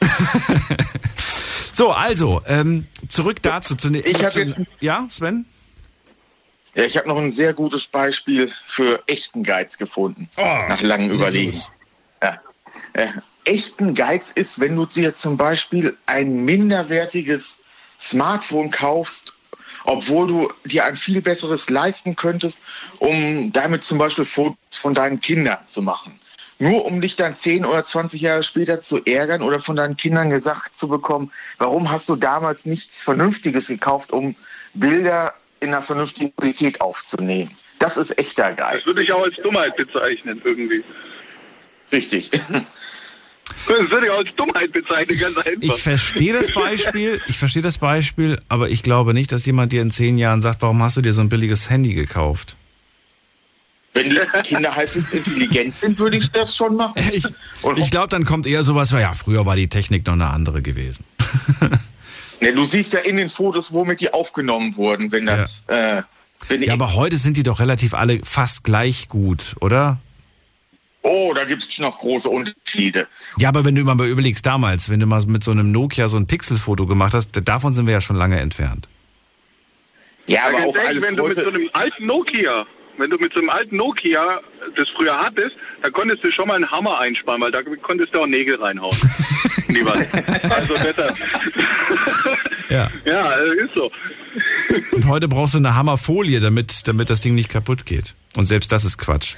so, also, ähm, zurück dazu. Zu, ne- Ich hab zu, jetzt- ja, Sven? Ja, ich habe noch ein sehr gutes Beispiel für echten Geiz gefunden. Oh, nach langem Überlegen. Ja. Äh, echten Geiz ist, wenn du dir zum Beispiel ein minderwertiges Smartphone kaufst, obwohl du dir ein viel besseres leisten könntest, um damit zum Beispiel Fotos von deinen Kindern zu machen. Nur um dich dann 10 oder 20 Jahre später zu ärgern oder von deinen Kindern gesagt zu bekommen, warum hast du damals nichts Vernünftiges gekauft, um Bilder in einer vernünftigen Qualität aufzunehmen. Das ist echter Geiz. Das würde ich auch als Dummheit bezeichnen, irgendwie. Richtig. Das würde ich auch als Dummheit bezeichnen, ganz einfach. Ich verstehe das Beispiel, ich verstehe das Beispiel, aber ich glaube nicht, dass jemand dir in zehn Jahren sagt, warum hast du dir so ein billiges Handy gekauft? Wenn die Kinder halbwegs intelligent sind, würde ich das schon machen. Ich, ich glaube, dann kommt eher sowas, ja, früher war die Technik noch eine andere gewesen. Ne, du siehst ja in den Fotos, womit die aufgenommen wurden, wenn das. Äh, wenn Ja, aber heute sind die doch relativ alle fast gleich gut, oder? oh, da gibt es noch große Unterschiede. Ja, aber wenn du mal überlegst, damals, wenn du mal mit so einem Nokia so ein Pixelfoto gemacht hast, davon sind wir ja schon lange entfernt. Ja, aber auch alles wenn du mit so einem alten Nokia, wenn du mit so einem alten Nokia das früher hattest, da konntest du schon mal einen Hammer einsparen, weil da konntest du auch Nägel reinhauen. Wand. Also besser. Ja. Ja, ist so. Und heute brauchst du eine Hammerfolie, damit, damit das Ding nicht kaputt geht. Und selbst das ist Quatsch.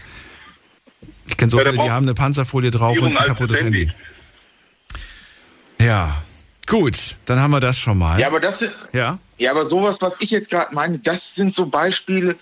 Ich kenne so Ja, viele, die haben eine Panzerfolie drauf und ein kaputtes Handy. Handy. Ja, gut, dann haben wir das schon mal. Ja, aber das sind. Ja? Ja, aber sowas, was ich jetzt gerade meine, das sind so Beispiele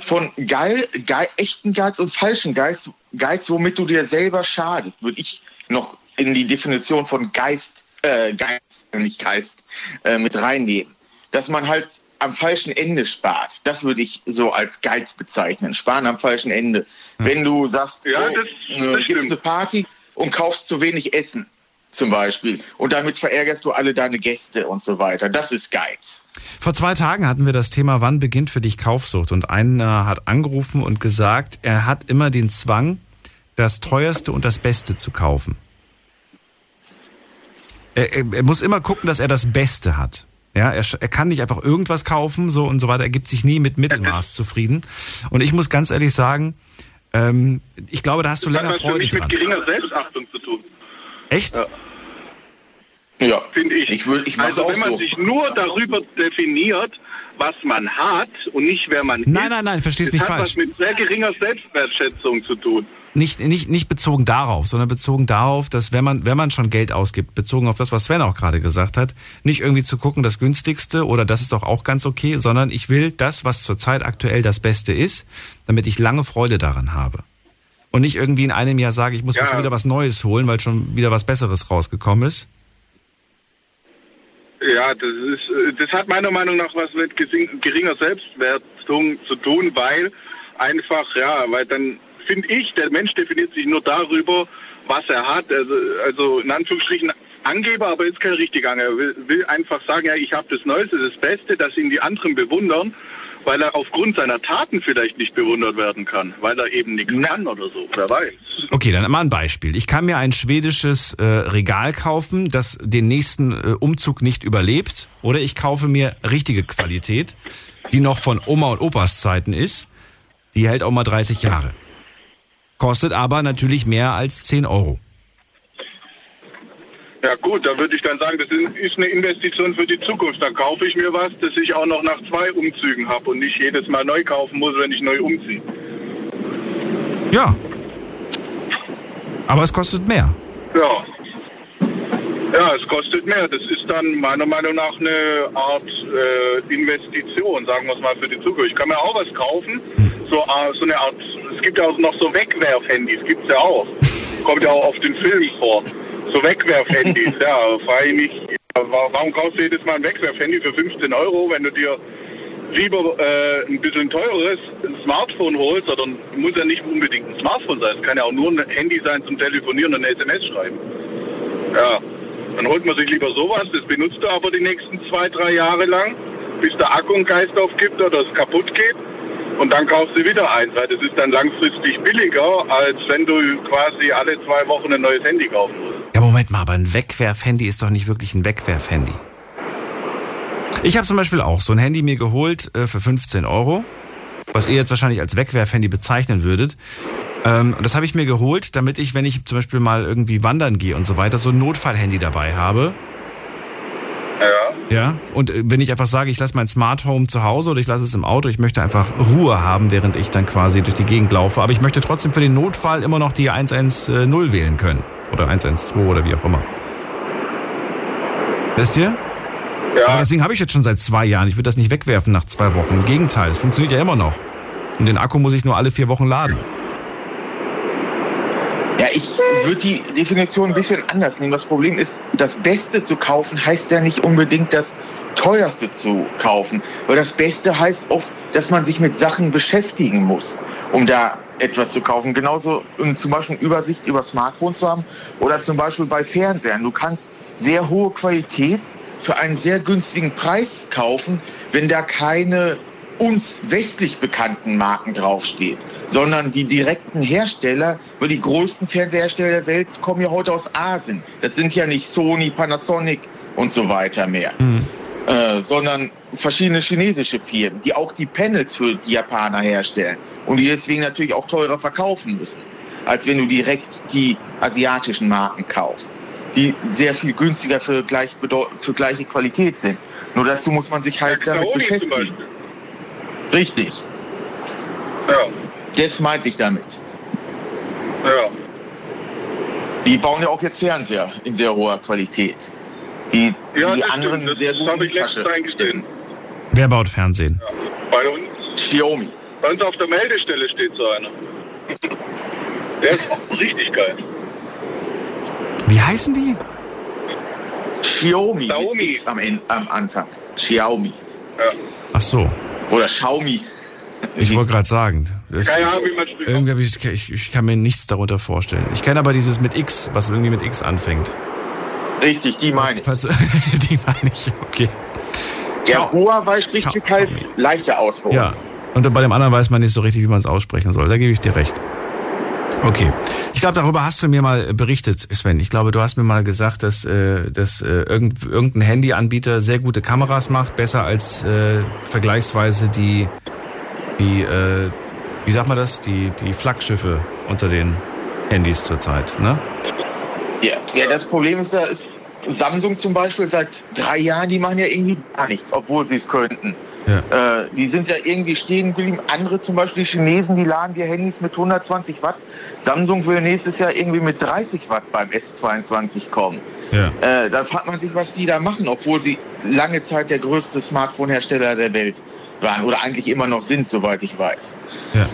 von geil, geil, echten Geiz und falschen Geiz, Geiz, womit du dir selber schadest, würde ich noch in die Definition von Geist, äh, Geist, nicht Geist, äh, mit reinnehmen. Dass man halt am falschen Ende spart. Das würde ich so als Geiz bezeichnen. Sparen am falschen Ende. Wenn du sagst, Ja, oh, das- äh, das gibst eine Party und kaufst zu wenig Essen zum Beispiel. Und damit verärgerst du alle deine Gäste und so weiter. Das ist Geiz. Vor zwei Tagen hatten wir das Thema, wann beginnt für dich Kaufsucht? Und einer hat angerufen und gesagt, er hat immer den Zwang, das teuerste und das Beste zu kaufen. Er, er, er muss immer gucken, dass er das Beste hat. Ja, er, er kann nicht einfach irgendwas kaufen, so und so weiter. Er gibt sich nie mit Mittelmaß zufrieden. Und ich muss ganz ehrlich sagen, ähm, ich glaube, da hast du länger was für Freude mich mit dran. geringer Selbstachtung. Echt? Ja. Ja. Finde ich. Ich, würd, ich also auch wenn man so. sich nur darüber definiert, was man hat und nicht wer man ist. Nein, nein, nein, versteh's das nicht hat falsch. was mit sehr geringer Selbstwertschätzung zu tun. Nicht, nicht, nicht bezogen darauf, sondern bezogen darauf, dass wenn man, wenn man schon Geld ausgibt, bezogen auf das, was Sven auch gerade gesagt hat, nicht irgendwie zu gucken, das günstigste oder das ist doch auch ganz okay, sondern ich will das, was zurzeit aktuell das Beste ist, damit ich lange Freude daran habe. Und nicht irgendwie in einem Jahr sage, ich muss mir Ja. schon wieder was Neues holen, weil schon wieder was Besseres rausgekommen ist. Ja, das ist, äh, das hat meiner Meinung nach was mit geringer Selbstwertung zu tun, weil einfach, ja, weil dann finde ich, der Mensch definiert sich nur darüber, was er hat. Also, also in Anführungsstrichen Angeber, aber ist kein richtiger Angeber. Er will, will einfach sagen, ja, ich habe das Neueste, das Beste, dass ihn die anderen bewundern, weil er aufgrund seiner Taten vielleicht nicht bewundert werden kann, weil er eben nichts kann oder so, wer weiß. Okay, dann mal ein Beispiel. Ich kann mir ein schwedisches äh, Regal kaufen, das den nächsten äh, Umzug nicht überlebt. Oder ich kaufe mir richtige Qualität, die noch von Oma und Opas Zeiten ist. Die hält auch mal 30 Jahre. Kostet aber natürlich mehr als 10 Euro. Ja gut, da würde ich dann sagen, das ist eine Investition für die Zukunft. Dann kaufe ich mir was, das ich auch noch nach zwei Umzügen habe und nicht jedes Mal neu kaufen muss, wenn ich neu umziehe. Ja. Aber es kostet mehr. Ja. Ja, es kostet mehr. Das ist dann meiner Meinung nach eine Art äh, Investition, sagen wir es mal, für die Zukunft. Ich kann mir auch was kaufen, so, äh, so eine Art, es gibt ja auch noch so Wegwerf-Handys, gibt es ja auch. Kommt ja auch auf den Filmen vor. So Wegwerf-Handys, ja, frage ich mich, wa- warum kaufst du jedes Mal ein Wegwerf-Handy für 15 Euro, wenn du dir lieber äh, ein bisschen teures Smartphone holst, oder muss ja nicht unbedingt ein Smartphone sein, es kann ja auch nur ein Handy sein zum Telefonieren und eine SMS schreiben. Ja, Dann holt man sich lieber sowas, das benutzt du aber die nächsten zwei, drei Jahre lang, bis der Akku einen Geist aufgibt oder es kaputt geht. Und dann kaufst du wieder eins, weil das ist dann langfristig billiger, als wenn du quasi alle zwei Wochen ein neues Handy kaufen musst. Ja, Moment mal, aber ein Wegwerfhandy ist doch nicht wirklich ein Wegwerfhandy. Ich habe zum Beispiel auch so ein Handy mir geholt äh, für 15 Euro, was ihr jetzt wahrscheinlich als Wegwerfhandy bezeichnen würdet. Ähm, das habe ich mir geholt, damit ich, wenn ich zum Beispiel mal irgendwie wandern gehe und so weiter, so ein Notfallhandy dabei habe. Ja. Und äh, wenn ich einfach sage, ich lasse mein Smart Home zu Hause oder ich lasse es im Auto, ich möchte einfach Ruhe haben, während ich dann quasi durch die Gegend laufe. Aber ich möchte trotzdem für den Notfall immer noch die 110 wählen können. Oder 112 oder wie auch immer. Wisst ihr? Ja. Aber das Ding habe ich jetzt schon seit zwei Jahren. Ich würde das nicht wegwerfen nach zwei Wochen. Im Gegenteil, es funktioniert ja immer noch. Und den Akku muss ich nur alle vier Wochen laden. Ich würde die Definition ein bisschen anders nehmen. Das Problem ist, das Beste zu kaufen heißt ja nicht unbedingt das Teuerste zu kaufen. Weil das Beste heißt oft, dass man sich mit Sachen beschäftigen muss, um da etwas zu kaufen. Genauso um zum Beispiel Übersicht über Smartphones zu haben oder zum Beispiel bei Fernsehern. Du kannst sehr hohe Qualität für einen sehr günstigen Preis kaufen, wenn da keine uns westlich bekannten Marken draufsteht, sondern die direkten Hersteller, weil die größten Fernsehersteller der Welt kommen ja heute aus Asien. Das sind ja nicht Sony, Panasonic und so weiter mehr, äh, sondern verschiedene chinesische Firmen, die auch die Panels für die Japaner herstellen und die deswegen natürlich auch teurer verkaufen müssen, als wenn du direkt die asiatischen Marken kaufst die sehr viel günstiger für, gleich für gleiche Qualität sind. Nur dazu muss man sich halt damit Xiaomi zum beschäftigen. Richtig. Ja. Das meinte ich damit. Ja. Die bauen ja auch jetzt Fernseher in sehr hoher Qualität. Die, Ja, die das anderen stimmt. sehr gut ich Tasche. eingestellt. Wer baut Fernsehen? Bei uns, Xiaomi. bei uns auf der Meldestelle steht so einer. Der ist auch richtig geil. Wie heißen die? Xiaomi. Xiaomi. Mit X am, Ende, am Anfang. Xiaomi. Ach so. Oder Xiaomi. Ich wollte gerade sagen. Das, Keine Ahnung, wie man spricht. irgendwie ich, ich, ich kann mir nichts darunter vorstellen. Ich kenne aber dieses mit X, was irgendwie mit X anfängt. Richtig, die meine ich. Falls, die meine ich, okay. Der Huawei spricht sich halt leichter aus für. Ja. Und bei dem anderen weiß man nicht so richtig, wie man es aussprechen soll. Da gebe ich dir recht. Okay. Ich glaube, darüber hast du mir mal berichtet, Sven. Ich glaube, du hast mir mal gesagt, dass, äh, dass äh, irgend, irgendein Handyanbieter sehr gute Kameras macht, besser als äh, vergleichsweise die, die äh, wie sagt man das, die, die Flaggschiffe unter den Handys zurzeit, ne? Ja, ja, das Problem ist, da ist Samsung zum Beispiel seit drei Jahren, die machen ja irgendwie gar nichts, obwohl sie es könnten. Ja. Äh, die sind ja irgendwie stehen geblieben. Andere zum Beispiel, die Chinesen, die laden dir Handys mit 120 Watt. Samsung will nächstes Jahr irgendwie mit 30 Watt beim S22 kommen. Ja. Äh, da fragt man sich, was die da machen, obwohl sie lange Zeit der größte Smartphone-Hersteller der Welt waren oder eigentlich immer noch sind, soweit ich weiß. Ja.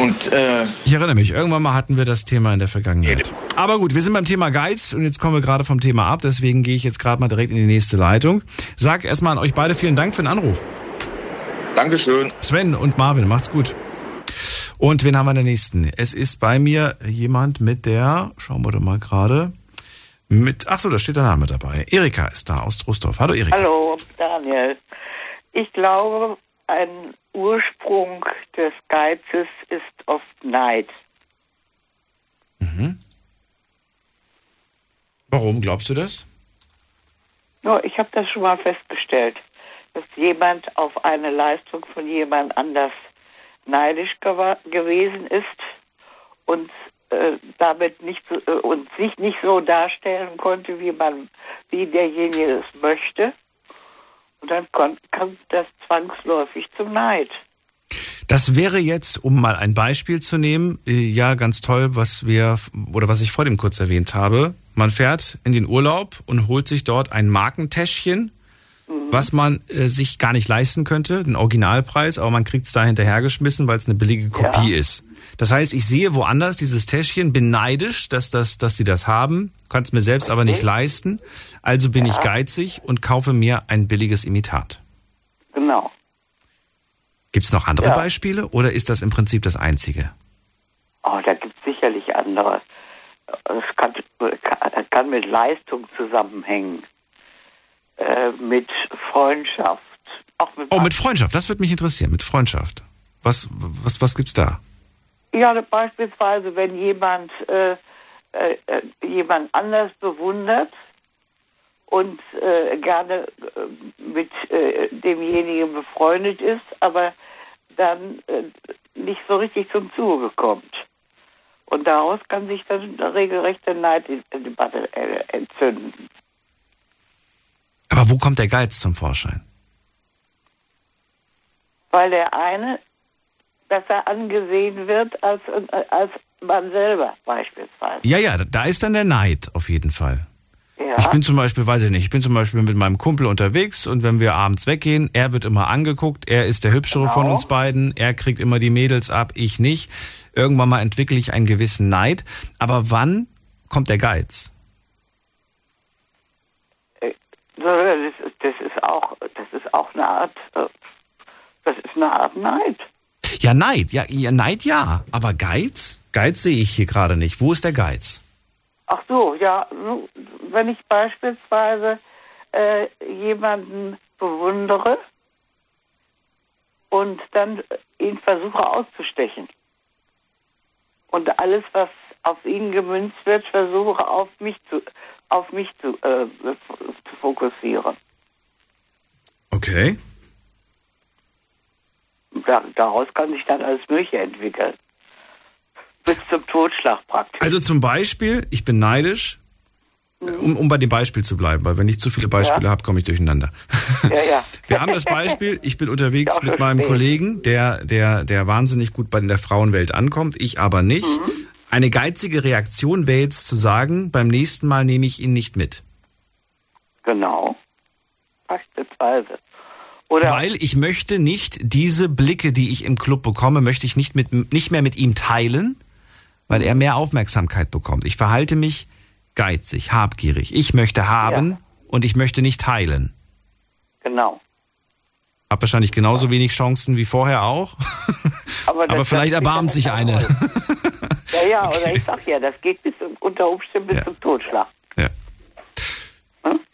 Und äh, Ich erinnere mich, irgendwann mal hatten wir das Thema in der Vergangenheit. Aber gut, wir sind beim Thema Geiz und jetzt kommen wir gerade vom Thema ab, deswegen gehe ich jetzt gerade mal direkt in die nächste Leitung. Sag erstmal an euch beide vielen Dank für den Anruf. Dankeschön. Sven und Marvin, macht's gut. Und wen haben wir in der nächsten? Es ist bei mir jemand mit der, schauen wir doch mal gerade, mit, ach so, da steht der Name dabei. Erika ist da aus Trostorf. Hallo Erika. Hallo, Daniel. Ich glaube, ein Ursprung des Geizes ist oft Neid. Mhm. Warum glaubst du das? Nur, ich habe das schon mal festgestellt, dass jemand auf eine Leistung von jemand anders neidisch gewesen ist und äh, damit nicht so, äh, und sich nicht so darstellen konnte, wie man, wie derjenige es möchte. Und dann kommt das zwangsläufig zum Neid. Das wäre jetzt, um mal ein Beispiel zu nehmen, äh, ja ganz toll, was wir oder was ich vor dem kurz erwähnt habe. Man fährt in den Urlaub und holt sich dort ein Markentäschchen, was man äh, sich gar nicht leisten könnte, den Originalpreis, aber man kriegt es da hinterhergeschmissen, weil es eine billige Kopie ist. Das heißt, ich sehe woanders dieses Täschchen, bin neidisch, dass, das, dass die das haben, kann es mir selbst aber nicht leisten. Also bin ich geizig und kaufe mir ein billiges Imitat. Genau. Gibt es noch andere Ja. Beispiele oder ist das im Prinzip das einzige? Oh, da gibt es sicherlich andere. Es kann, kann, mit Leistung zusammenhängen, äh, mit Freundschaft. Mit oh, mit Freundschaft, das würde mich interessieren, mit Freundschaft. Was, was, was gibt's da? Ja, beispielsweise, wenn jemand äh, äh, äh jemand anders bewundert und äh, gerne äh, mit äh, demjenigen befreundet ist, aber dann nicht so richtig zum Zuge kommt. Und daraus kann sich dann eine regelrechte Neiddebatte entzünden. Aber wo kommt der Geiz zum Vorschein? Weil der eine besser angesehen wird als, als man selber beispielsweise. Ja, ja, da ist dann der Neid auf jeden Fall. Ja. Ich bin zum Beispiel, weiß ich nicht, ich bin zum Beispiel mit meinem Kumpel unterwegs und wenn wir abends weggehen, er wird immer angeguckt, er ist der Hübschere genau. von uns beiden, er kriegt immer die Mädels ab, ich nicht. Irgendwann mal entwickle ich einen gewissen Neid. Aber wann kommt der Geiz? Äh, das ist, das ist auch, das ist auch eine Art, äh, das ist eine Art Neid. Ja, Neid, ja, ja, Neid ja, aber Geiz? Geiz sehe ich hier gerade nicht. Wo ist der Geiz? Ach so, ja, wenn ich beispielsweise äh, jemanden bewundere und dann ihn versuche auszustechen und alles, was auf ihn gemünzt wird, versuche auf mich zu, auf mich zu, äh, zu fokussieren. Okay. Da, daraus kann sich dann alles Mögliche entwickeln. Bis zum Totschlag praktisch. Also zum Beispiel, ich bin neidisch, um, um bei dem Beispiel zu bleiben, weil wenn ich zu viele Beispiele ja. habe, komme ich durcheinander. Ja, ja. Wir haben das Beispiel, ich bin unterwegs mit meinem spät. Kollegen, der, der, der wahnsinnig gut bei der Frauenwelt ankommt, ich aber nicht. Mhm. Eine geizige Reaktion wäre jetzt zu sagen, beim nächsten Mal nehme ich ihn nicht mit. Genau. Beispielsweise. Oder Weil ich möchte nicht diese Blicke, die ich im Club bekomme, möchte ich nicht, mit, nicht mehr mit ihm teilen, weil er mehr Aufmerksamkeit bekommt. Ich verhalte mich geizig, habgierig. Ich möchte haben ja. und ich möchte nicht teilen. Genau. Hab wahrscheinlich genauso ja. wenig Chancen wie vorher auch. Aber, Aber vielleicht erbarmt sich eine. ja, ja, okay. oder ich sag ja, das geht bis unter Umständen bis ja. zum Totschlag.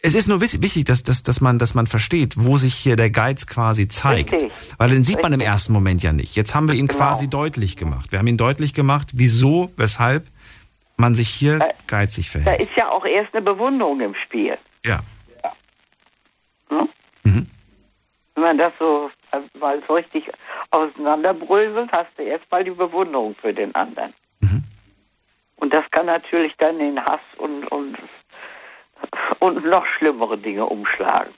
Es ist nur wichtig, dass, dass, dass, man, dass man versteht, wo sich hier der Geiz quasi zeigt. Richtig. Weil den sieht Richtig. man im ersten Moment ja nicht. Jetzt haben wir ihn genau. quasi deutlich gemacht. Wir haben ihn deutlich gemacht, wieso, weshalb man sich hier da, geizig verhält. Da ist ja auch erst eine Bewunderung im Spiel. Ja. Hm? Mhm. Wenn man das so mal so richtig auseinanderbröselt, hast du erstmal die Bewunderung für den anderen. Mhm. Und das kann natürlich dann in Hass und, und und noch schlimmere Dinge umschlagen.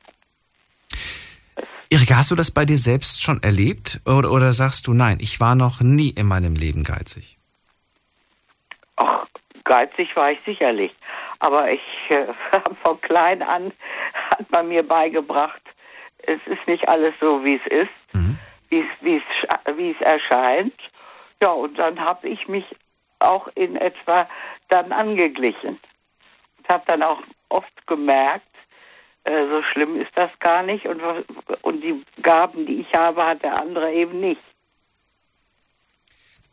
Erika, hast du das bei dir selbst schon erlebt? Oder, oder sagst du, nein, ich war noch nie in meinem Leben geizig? Ach, geizig war ich sicherlich. Aber ich äh, von klein an hat man mir beigebracht, es ist nicht alles so, wie es ist, mhm. wie es erscheint. Ja, und dann habe ich mich auch in etwa dann angeglichen. Und habe dann auch oft gemerkt, äh, so schlimm ist das gar nicht und, und die Gaben, die ich habe, hat der andere eben nicht.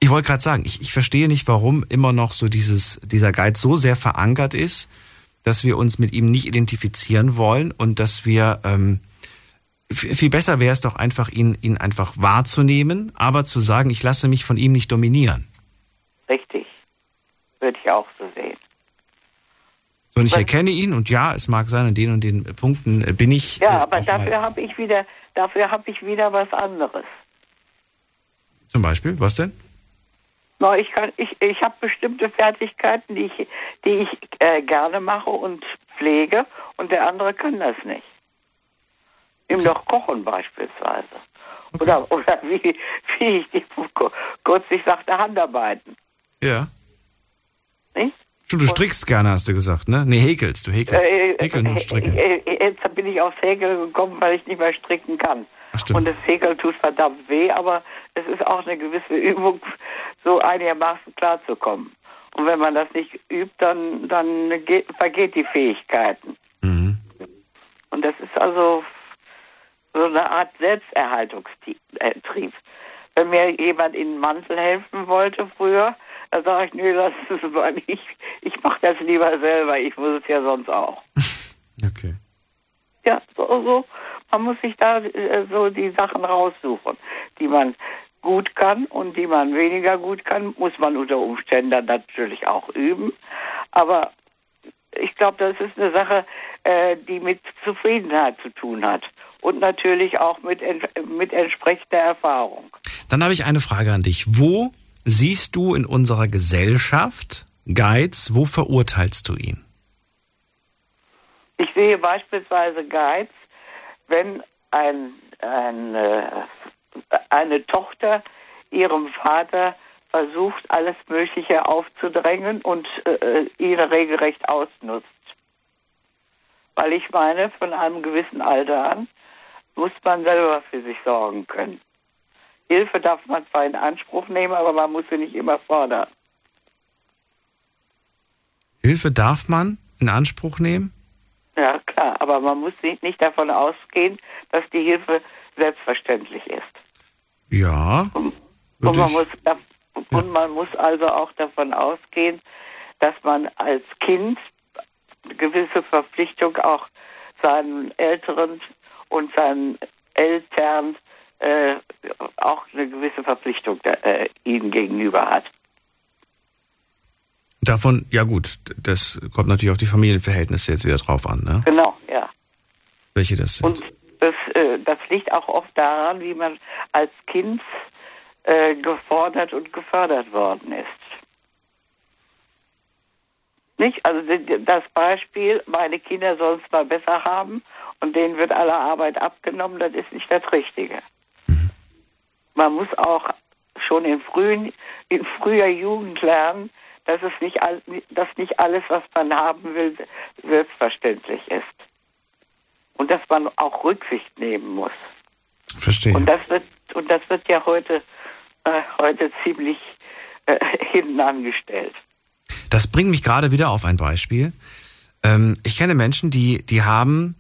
Ich wollte gerade sagen, ich, ich verstehe nicht, warum immer noch so dieses, dieser Geiz so sehr verankert ist, dass wir uns mit ihm nicht identifizieren wollen und dass wir ähm, viel besser wäre es doch einfach, ihn, ihn einfach wahrzunehmen, aber zu sagen, ich lasse mich von ihm nicht dominieren. Richtig. Würde ich auch so sehen. Und ich erkenne ihn und ja, es mag sein, an den und den Punkten äh, bin ich. Ja, äh, aber dafür habe ich wieder, dafür habe ich wieder was anderes. Zum Beispiel, was denn? No, ich kann, ich, ich habe bestimmte Fertigkeiten, die ich, die ich äh, gerne mache und pflege, und der andere kann das nicht. Nimm doch Kochen beispielsweise. Okay. Oder, oder wie, wie ich die kürzlich sagte, Handarbeiten. Ja. Nicht? Stimmt, du strickst gerne, hast du gesagt, ne? Nee, häkelst, du häkelst. Äh, äh Häkeln und stricken. Äh, äh, jetzt bin ich aufs Häkeln gekommen, weil ich nicht mehr stricken kann. Ach, stimmt. Und das Häkeln tut verdammt weh, aber es ist auch eine gewisse Übung, so einigermaßen klarzukommen. Und wenn man das nicht übt, dann, dann geht, vergeht die Fähigkeiten. Mhm. Und das ist also so eine Art Selbsterhaltungstrieb. Wenn mir jemand in den Mantel helfen wollte früher, Da sage ich, nee, lass es mal nicht. Ich mache das lieber selber, ich muss es ja sonst auch. okay. Ja, so, so. Man muss sich da äh, so die Sachen raussuchen, die man gut kann und die man weniger gut kann, muss man unter Umständen dann natürlich auch üben. Aber ich glaube, das ist eine Sache, äh, die mit Zufriedenheit zu tun hat und natürlich auch mit, mit entsprechender Erfahrung. Dann habe ich eine Frage an dich. Wo siehst du in unserer Gesellschaft Geiz? Wo verurteilst du ihn? Ich sehe beispielsweise Geiz, wenn ein, ein, äh, eine Tochter ihrem Vater versucht, alles Mögliche aufzudrängen und äh, ihn regelrecht ausnutzt. Weil ich meine, von einem gewissen Alter an muss man selber für sich sorgen können. Hilfe darf man zwar in Anspruch nehmen, aber man muss sie nicht immer fordern. Hilfe darf man in Anspruch nehmen? Ja, klar, aber man muss nicht davon ausgehen, dass die Hilfe selbstverständlich ist. Ja. Und, und man muss und man muss also auch davon ausgehen, dass man als Kind eine gewisse Verpflichtung auch seinen Älteren und seinen Eltern äh, auch eine gewisse Verpflichtung äh, ihnen gegenüber hat. Davon, ja gut, das kommt natürlich auf die Familienverhältnisse jetzt wieder drauf an, ne? Genau, ja. Welche das sind. Und das, äh, das liegt auch oft daran, wie man als Kind äh, gefordert und gefördert worden ist. Nicht? Also das Beispiel, meine Kinder sollen es mal besser haben und denen wird alle Arbeit abgenommen, das ist nicht das Richtige. Man muss auch schon in, frühen, in früher Jugend lernen, dass es nicht, dass nicht alles, was man haben will, selbstverständlich ist. Und dass man auch Rücksicht nehmen muss. Verstehe. Und das wird, und das wird ja heute äh, heute ziemlich äh, hinten angestellt. Das bringt mich gerade wieder auf ein Beispiel. Ähm, ich kenne Menschen, die, die haben,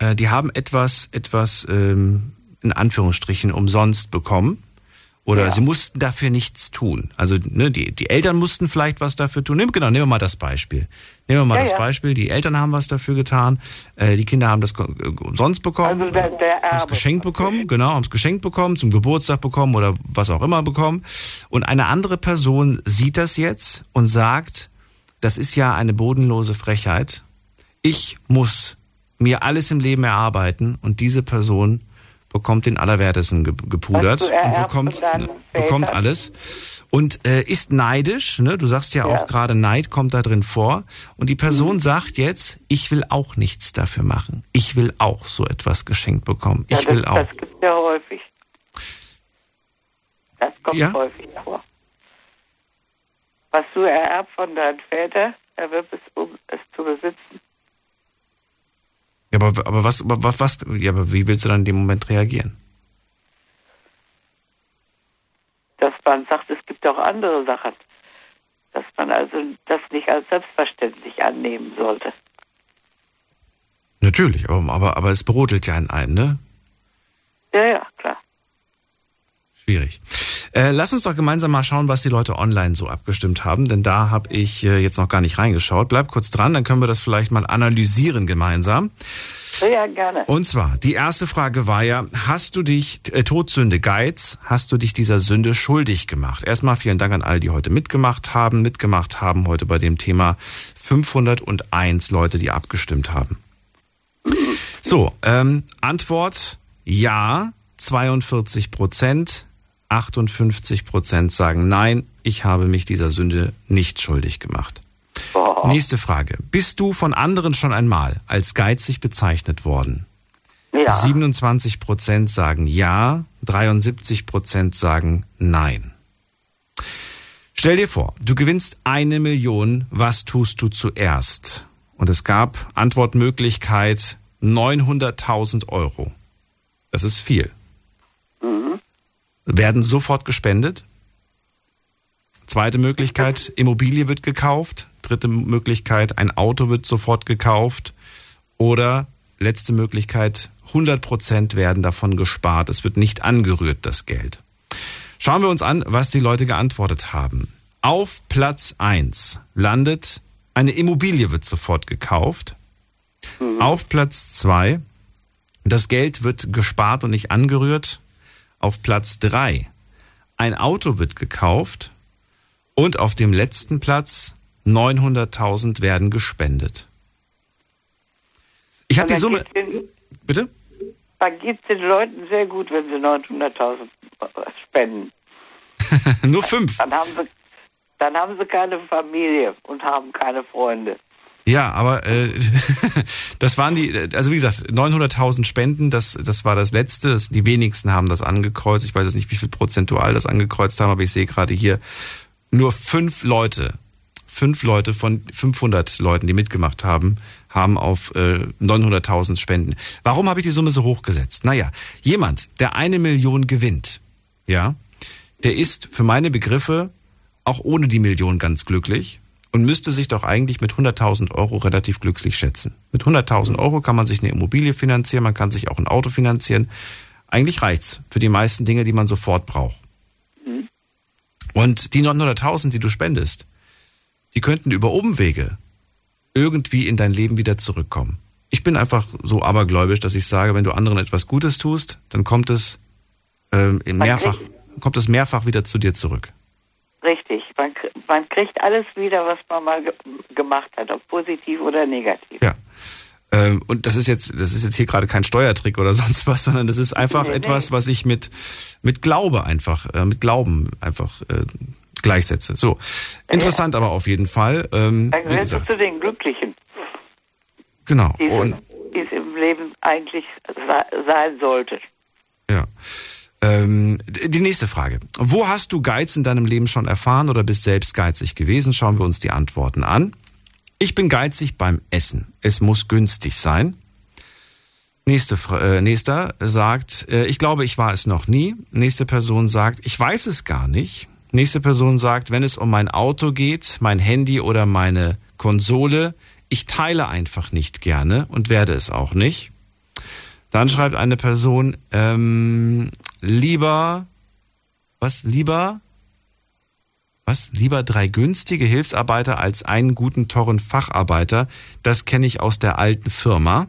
äh, die haben etwas, etwas ähm, in Anführungsstrichen umsonst bekommen. Oder ja. sie mussten dafür nichts tun. Also ne, die, die Eltern mussten vielleicht was dafür tun. Nehm, genau, nehmen wir mal das Beispiel. Nehmen wir mal ja, das ja. Beispiel, die Eltern haben was dafür getan, äh, die Kinder haben das äh, umsonst bekommen, also der, der haben es geschenkt bekommen, genau, haben es geschenkt bekommen, zum Geburtstag bekommen oder was auch immer bekommen. Und eine andere Person sieht das jetzt und sagt, das ist ja eine bodenlose Frechheit. Ich muss mir alles im Leben erarbeiten und diese Person bekommt den Allerwertesten gepudert und bekommt, ne, bekommt alles und äh, ist neidisch. Ne? Du sagst ja, ja. auch gerade Neid kommt da drin vor. Und die Person mhm. sagt jetzt, ich will auch nichts dafür machen. Ich will auch so etwas geschenkt bekommen. Ja, ich das, will auch. Das gibt ja häufig. Das kommt ja? häufig vor. Was du ererbt von deinem Väter, er wird es, um es zu besitzen. Ja, aber, aber was, was, was, ja, aber wie willst du dann in dem Moment reagieren? Dass man sagt, es gibt auch andere Sachen. Dass man also das nicht als selbstverständlich annehmen sollte. Natürlich, aber, aber, aber es brodelt ja in einem, ne? Ja, ja, klar. Schwierig. Äh, lass uns doch gemeinsam mal schauen, was die Leute online so abgestimmt haben, denn da habe ich äh, jetzt noch gar nicht reingeschaut. Bleib kurz dran, dann können wir das vielleicht mal analysieren gemeinsam. Ja, gerne. Und zwar, die erste Frage war ja, hast du dich, äh, Todsünde Geiz, hast du dich dieser Sünde schuldig gemacht? Erstmal vielen Dank an alle, die heute mitgemacht haben, mitgemacht haben heute bei dem Thema 501 Leute, die abgestimmt haben. So, ähm, Antwort ja, 42 Prozent. 58 Prozent sagen nein, ich habe mich dieser Sünde nicht schuldig gemacht. Oh. Nächste Frage. Bist du von anderen schon einmal als geizig bezeichnet worden? Ja. 27 Prozent sagen ja, 73 Prozent sagen nein. Stell dir vor, du gewinnst eine Million, was tust du zuerst? Und es gab Antwortmöglichkeit 900.000 Euro. Das ist viel. Mhm werden sofort gespendet. Zweite Möglichkeit, Immobilie wird gekauft. Dritte Möglichkeit, ein Auto wird sofort gekauft. Oder letzte Möglichkeit, 100 Prozent werden davon gespart. Es wird nicht angerührt, das Geld. Schauen wir uns an, was die Leute geantwortet haben. Auf Platz 1 landet eine Immobilie wird sofort gekauft. Mhm. Auf Platz 2 das Geld wird gespart und nicht angerührt. Auf Platz 3 ein Auto wird gekauft. Und auf dem letzten Platz 900.000 werden gespendet. Ich habe die Summe. Den, bitte? Da geht es den Leuten sehr gut, wenn sie 900.000 spenden. Nur fünf. Dann haben, sie, dann haben sie keine Familie und haben keine Freunde. Ja, aber äh, das waren die, also wie gesagt, 900.000 Spenden, das, das war das Letzte. Das, die wenigsten haben das angekreuzt. Ich weiß jetzt nicht, wie viel prozentual das angekreuzt haben, aber ich sehe gerade hier nur fünf Leute, fünf Leute von 500 Leuten, die mitgemacht haben, haben auf äh, 900.000 Spenden. Warum habe ich die Summe so hoch gesetzt? Naja, jemand, der eine Million gewinnt, ja, der ist für meine Begriffe auch ohne die Million ganz glücklich und müsste sich doch eigentlich mit 100.000 Euro relativ glücklich schätzen. Mit 100.000 Euro kann man sich eine Immobilie finanzieren, man kann sich auch ein Auto finanzieren. Eigentlich reicht's für die meisten Dinge, die man sofort braucht. Mhm. Und die 900.000, die du spendest, die könnten über Umwege irgendwie in dein Leben wieder zurückkommen. Ich bin einfach so abergläubisch, dass ich sage, wenn du anderen etwas Gutes tust, dann kommt es äh, mehrfach, kommt es mehrfach wieder zu dir zurück. Richtig. Man, man kriegt alles wieder, was man mal ge gemacht hat, ob positiv oder negativ. Ja. Ähm, und das ist jetzt, das ist jetzt hier gerade kein Steuertrick oder sonst was, sondern das ist einfach nee, etwas, nee. was ich mit, mit Glaube einfach, äh, mit Glauben einfach äh, gleichsetze. So. Interessant ja. aber auf jeden Fall. Ähm, Dann gehörst du zu den Glücklichen. Genau. Die es im Leben eigentlich sein sollte. Ja. Ähm, die nächste Frage. Wo hast du Geiz in deinem Leben schon erfahren oder bist selbst geizig gewesen? Schauen wir uns die Antworten an. Ich bin geizig beim Essen. Es muss günstig sein. Nächste, äh, nächster sagt, äh, ich glaube, ich war es noch nie. Nächste Person sagt, ich weiß es gar nicht. Nächste Person sagt, wenn es um mein Auto geht, mein Handy oder meine Konsole, ich teile einfach nicht gerne und werde es auch nicht. Dann schreibt eine Person, ähm, lieber, was, lieber, was, lieber drei günstige Hilfsarbeiter als einen guten, teuren Facharbeiter. Das kenne ich aus der alten Firma.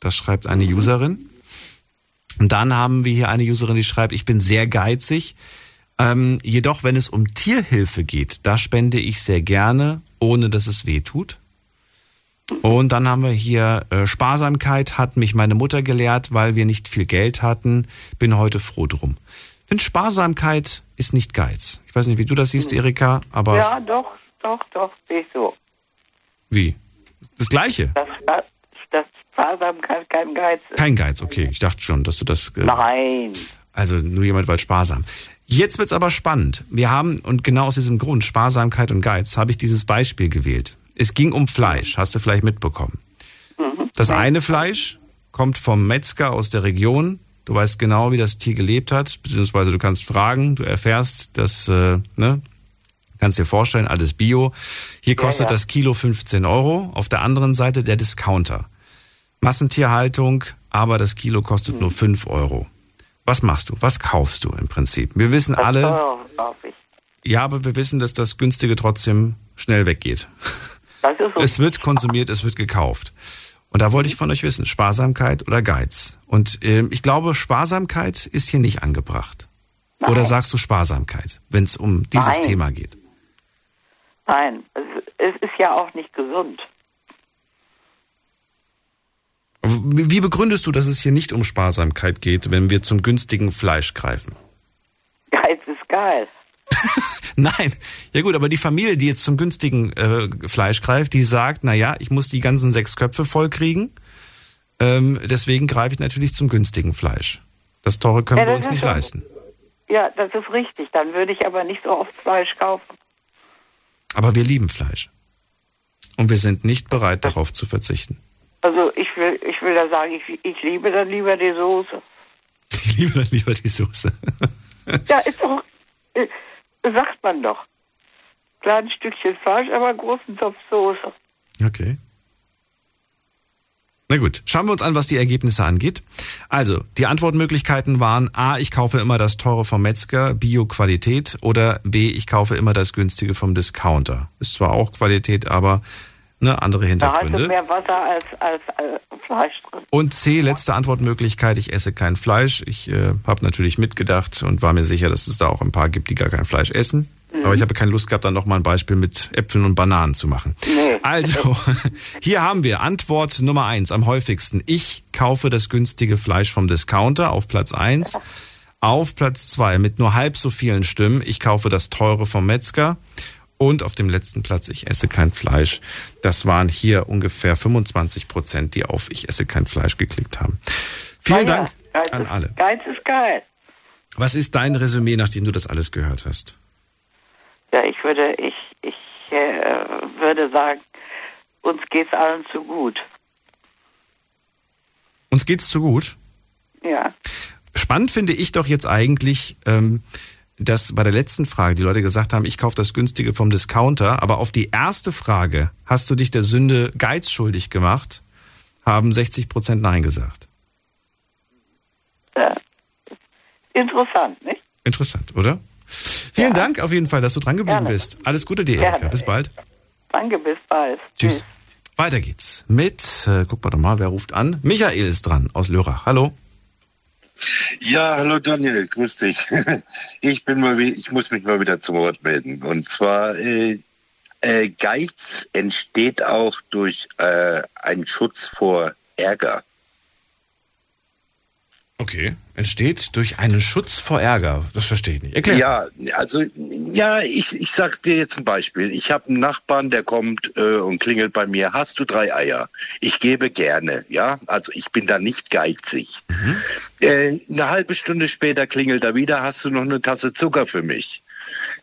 Das schreibt eine mhm. Userin. Und dann haben wir hier eine Userin, die schreibt, ich bin sehr geizig. Ähm, jedoch, wenn es um Tierhilfe geht, da spende ich sehr gerne, ohne dass es weh tut. Und dann haben wir hier äh, Sparsamkeit hat mich meine Mutter gelehrt, weil wir nicht viel Geld hatten. Bin heute froh drum. Ich finde Sparsamkeit ist nicht Geiz. Ich weiß nicht, wie du das siehst, Erika, aber. Ja, doch, doch, doch, sehe ich so. Wie? Das Gleiche? Das, das Sparsamkeit kein Geiz ist. Kein Geiz, okay. Ich dachte schon, dass du das. Äh, Nein. Also nur jemand weil sparsam. Jetzt wird's aber spannend. Wir haben, und genau aus diesem Grund, Sparsamkeit und Geiz, habe ich dieses Beispiel gewählt. Es ging um Fleisch, hast du vielleicht mitbekommen. Mhm. Das eine Fleisch kommt vom Metzger aus der Region. Du weißt genau, wie das Tier gelebt hat, beziehungsweise du kannst fragen, du erfährst, dass, äh, ne, kannst dir vorstellen, alles Bio. Hier kostet ja, ja. das Kilo 15 Euro. Auf der anderen Seite der Discounter. Massentierhaltung, aber das Kilo kostet mhm. nur 5 Euro. Was machst du? Was kaufst du im Prinzip? Wir wissen alle. Ja, aber wir wissen, dass das günstige trotzdem schnell weggeht. So. Es wird konsumiert, es wird gekauft. Und da wollte ich von euch wissen, Sparsamkeit oder Geiz? Und äh, ich glaube, Sparsamkeit ist hier nicht angebracht. Nein. Oder sagst du Sparsamkeit, wenn es um dieses Nein. Thema geht? Nein, es, es ist ja auch nicht gesund. Wie begründest du, dass es hier nicht um Sparsamkeit geht, wenn wir zum günstigen Fleisch greifen? Geiz ist geil. Nein, ja gut, aber die Familie, die jetzt zum günstigen äh, Fleisch greift, die sagt, na ja, ich muss die ganzen sechs Köpfe voll kriegen, ähm, deswegen greife ich natürlich zum günstigen Fleisch. Das teure können ja, wir uns nicht das, leisten. Ja, das ist richtig. Dann würde ich aber nicht so oft Fleisch kaufen. Aber wir lieben Fleisch. Und wir sind nicht bereit, darauf zu verzichten. Also ich will, ich will da sagen, ich, ich liebe dann lieber die Soße. Ich liebe dann lieber die Soße. ja, ist doch, äh, sagt man doch. Kleines Stückchen Fleisch, aber großen Topf Soße. Okay. Na gut, schauen wir uns an, was die Ergebnisse angeht. Also, die Antwortmöglichkeiten waren A, ich kaufe immer das teure vom Metzger, Bio-Qualität oder B, ich kaufe immer das günstige vom Discounter. Ist zwar auch Qualität, aber ne, andere Hintergründe. Da mehr Wasser als, als, als Fleisch drin. Und C, letzte Antwortmöglichkeit, ich esse kein Fleisch. Ich äh, habe natürlich mitgedacht und war mir sicher, dass es da auch ein paar gibt, die gar kein Fleisch essen. Mhm. Aber ich habe keine Lust gehabt, dann nochmal ein Beispiel mit Äpfeln und Bananen zu machen. Nee. Also, hier haben wir Antwort Nummer eins am häufigsten. Ich kaufe das günstige Fleisch vom Discounter auf Platz eins. Auf Platz zwei mit nur halb so vielen Stimmen. Ich kaufe das teure vom Metzger. Und auf dem letzten Platz, ich esse kein Fleisch. Das waren hier ungefähr 25 Prozent, die auf Ich esse kein Fleisch geklickt haben. Vielen ja, Dank Geiz an alle. Geiz ist geil. Was ist dein Resümee, nachdem du das alles gehört hast? Ja, ich würde, ich, ich äh, würde sagen, uns geht's allen zu gut. Uns geht's zu gut? Ja. Spannend finde ich doch jetzt eigentlich, ähm, dass bei der letzten Frage die Leute gesagt haben, ich kaufe das günstige vom Discounter, aber auf die erste Frage, hast du dich der Sünde Geiz schuldig gemacht, haben 60 Prozent Nein gesagt. Ja. Interessant, nicht? Interessant, oder? Vielen ja. Dank auf jeden Fall, dass du dran geblieben Gerne. bist. Alles Gute dir, Erika. Bis bald. Danke, bis bald. Tschüss. Tschüss. Weiter geht's mit, äh, guck mal doch mal, wer ruft an? Michael ist dran aus Lörrach. Hallo. Ja, hallo Daniel, grüß dich. Ich bin mal, ich muss mich mal wieder zum Wort melden. Und zwar äh, äh, Geiz entsteht auch durch äh, einen Schutz vor Ärger. Okay, entsteht durch einen Schutz vor Ärger. Das verstehe ich nicht. Erklär. Ja, also ja, ich, ich sag dir jetzt ein Beispiel. Ich habe einen Nachbarn, der kommt äh, und klingelt bei mir. Hast du drei Eier? Ich gebe gerne, ja. Also ich bin da nicht geizig. Mhm. Äh, eine halbe Stunde später klingelt er wieder. Hast du noch eine Tasse Zucker für mich?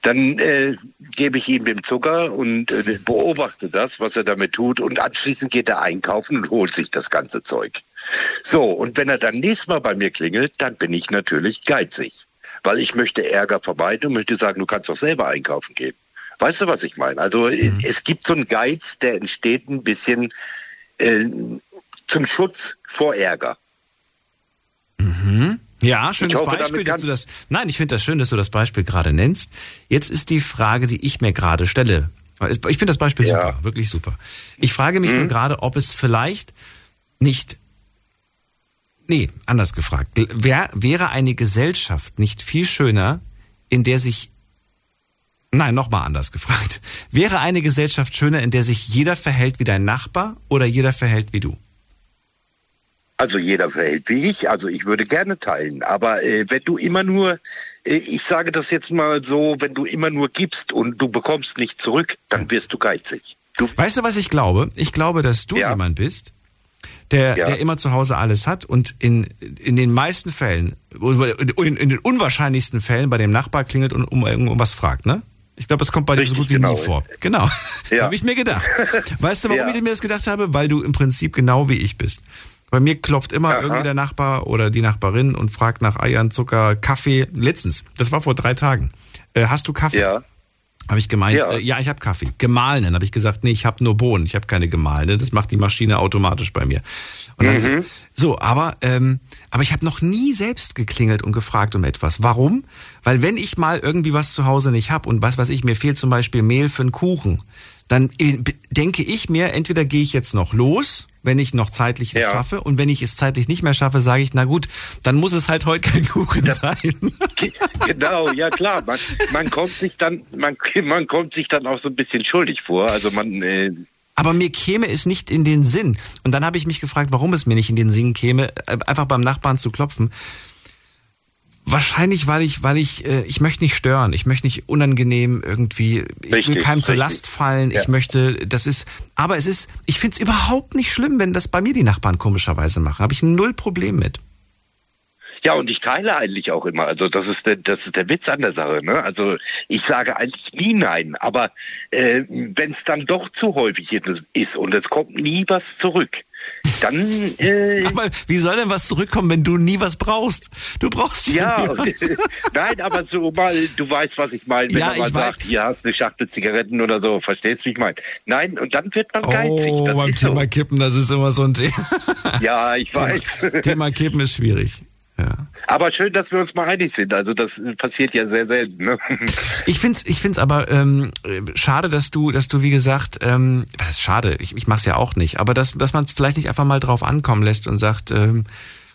Dann äh, gebe ich ihm den Zucker und äh, beobachte das, was er damit tut. Und anschließend geht er einkaufen und holt sich das ganze Zeug. So, und wenn er dann nächstes Mal bei mir klingelt, dann bin ich natürlich geizig. Weil ich möchte Ärger vermeiden und möchte sagen, du kannst doch selber einkaufen gehen. Weißt du, was ich meine? Also mhm. es gibt so einen Geiz, der entsteht ein bisschen äh, zum Schutz vor Ärger. Mhm. Ja, schönes hoffe, Beispiel, dass du das. Nein, ich finde das schön, dass du das Beispiel gerade nennst. Jetzt ist die Frage, die ich mir gerade stelle. Ich finde das Beispiel ja. super, wirklich super. Ich frage mich mhm. nur gerade, ob es vielleicht nicht Nee, anders gefragt. Wär, wäre eine Gesellschaft nicht viel schöner, in der sich Nein, nochmal anders gefragt. Wäre eine Gesellschaft schöner, in der sich jeder verhält wie dein Nachbar oder jeder verhält wie du? Also jeder verhält wie ich. Also ich würde gerne teilen. Aber äh, wenn du immer nur, äh, ich sage das jetzt mal so, wenn du immer nur gibst und du bekommst nicht zurück, dann wirst du geizig. Du weißt du, was ich glaube? Ich glaube, dass du ja. jemand bist, der, ja. der immer zu Hause alles hat und in, in den meisten Fällen, in, in den unwahrscheinlichsten Fällen bei dem Nachbar klingelt und um irgendwas fragt, ne? Ich glaube, es kommt bei dir so gut wie genau. nie vor. Genau. Ja. Das habe ich mir gedacht. Weißt du, warum ja. ich mir das gedacht habe? Weil du im Prinzip genau wie ich bist. Bei mir klopft immer Aha. irgendwie der Nachbar oder die Nachbarin und fragt nach Eiern, Zucker, Kaffee. Letztens, das war vor drei Tagen. Äh, hast du Kaffee? Ja. Habe ich gemeint, ja, äh, ja ich habe Kaffee. Gemahlenen habe ich gesagt, nee, ich habe nur Bohnen, ich habe keine gemahlene. Das macht die Maschine automatisch bei mir. Und dann mhm. so, so, aber ähm, aber ich habe noch nie selbst geklingelt und gefragt um etwas. Warum? Weil wenn ich mal irgendwie was zu Hause nicht habe und was was ich mir fehlt zum Beispiel Mehl für einen Kuchen, dann denke ich mir, entweder gehe ich jetzt noch los wenn ich noch zeitlich ja. schaffe. Und wenn ich es zeitlich nicht mehr schaffe, sage ich, na gut, dann muss es halt heute kein Kuchen ja. sein. Genau, ja klar. Man, man, kommt sich dann, man, man kommt sich dann auch so ein bisschen schuldig vor. Also man. Äh aber mir käme es nicht in den Sinn. Und dann habe ich mich gefragt, warum es mir nicht in den Sinn käme, äh, einfach beim Nachbarn zu klopfen. Wahrscheinlich, weil ich, weil ich, äh, ich möchte nicht stören, ich möchte nicht unangenehm irgendwie, ich richtig, will keinem zur Last fallen, ja. ich möchte, das ist, aber es ist, ich finde es überhaupt nicht schlimm, wenn das bei mir die Nachbarn komischerweise machen. Habe ich null Problem mit. Ja, und ich teile eigentlich auch immer. Also das ist der, das ist der Witz an der Sache. Ne? Also ich sage eigentlich nie nein, aber äh, wenn es dann doch zu häufig ist und es kommt nie was zurück, dann. Äh, aber wie soll denn was zurückkommen, wenn du nie was brauchst? Du brauchst ja. nein, aber so mal, du weißt, was ich meine, wenn ja, mal sagt, hier hast du eine Schachtel Zigaretten oder so, verstehst du, wie ich meine? Nein, und dann wird man geizig. Oh, beim Thema so. Kippen, das ist immer so ein Thema. Ja, ich weiß. Thema Kippen ist schwierig. Ja. Aber schön, dass wir uns mal einig sind. Also das passiert ja sehr selten. Ne? Ich finde es ich find's aber ähm, schade, dass du, dass du, wie gesagt, ähm, das ist schade, ich, ich mache es ja auch nicht, aber dass, dass man es vielleicht nicht einfach mal drauf ankommen lässt und sagt, ähm,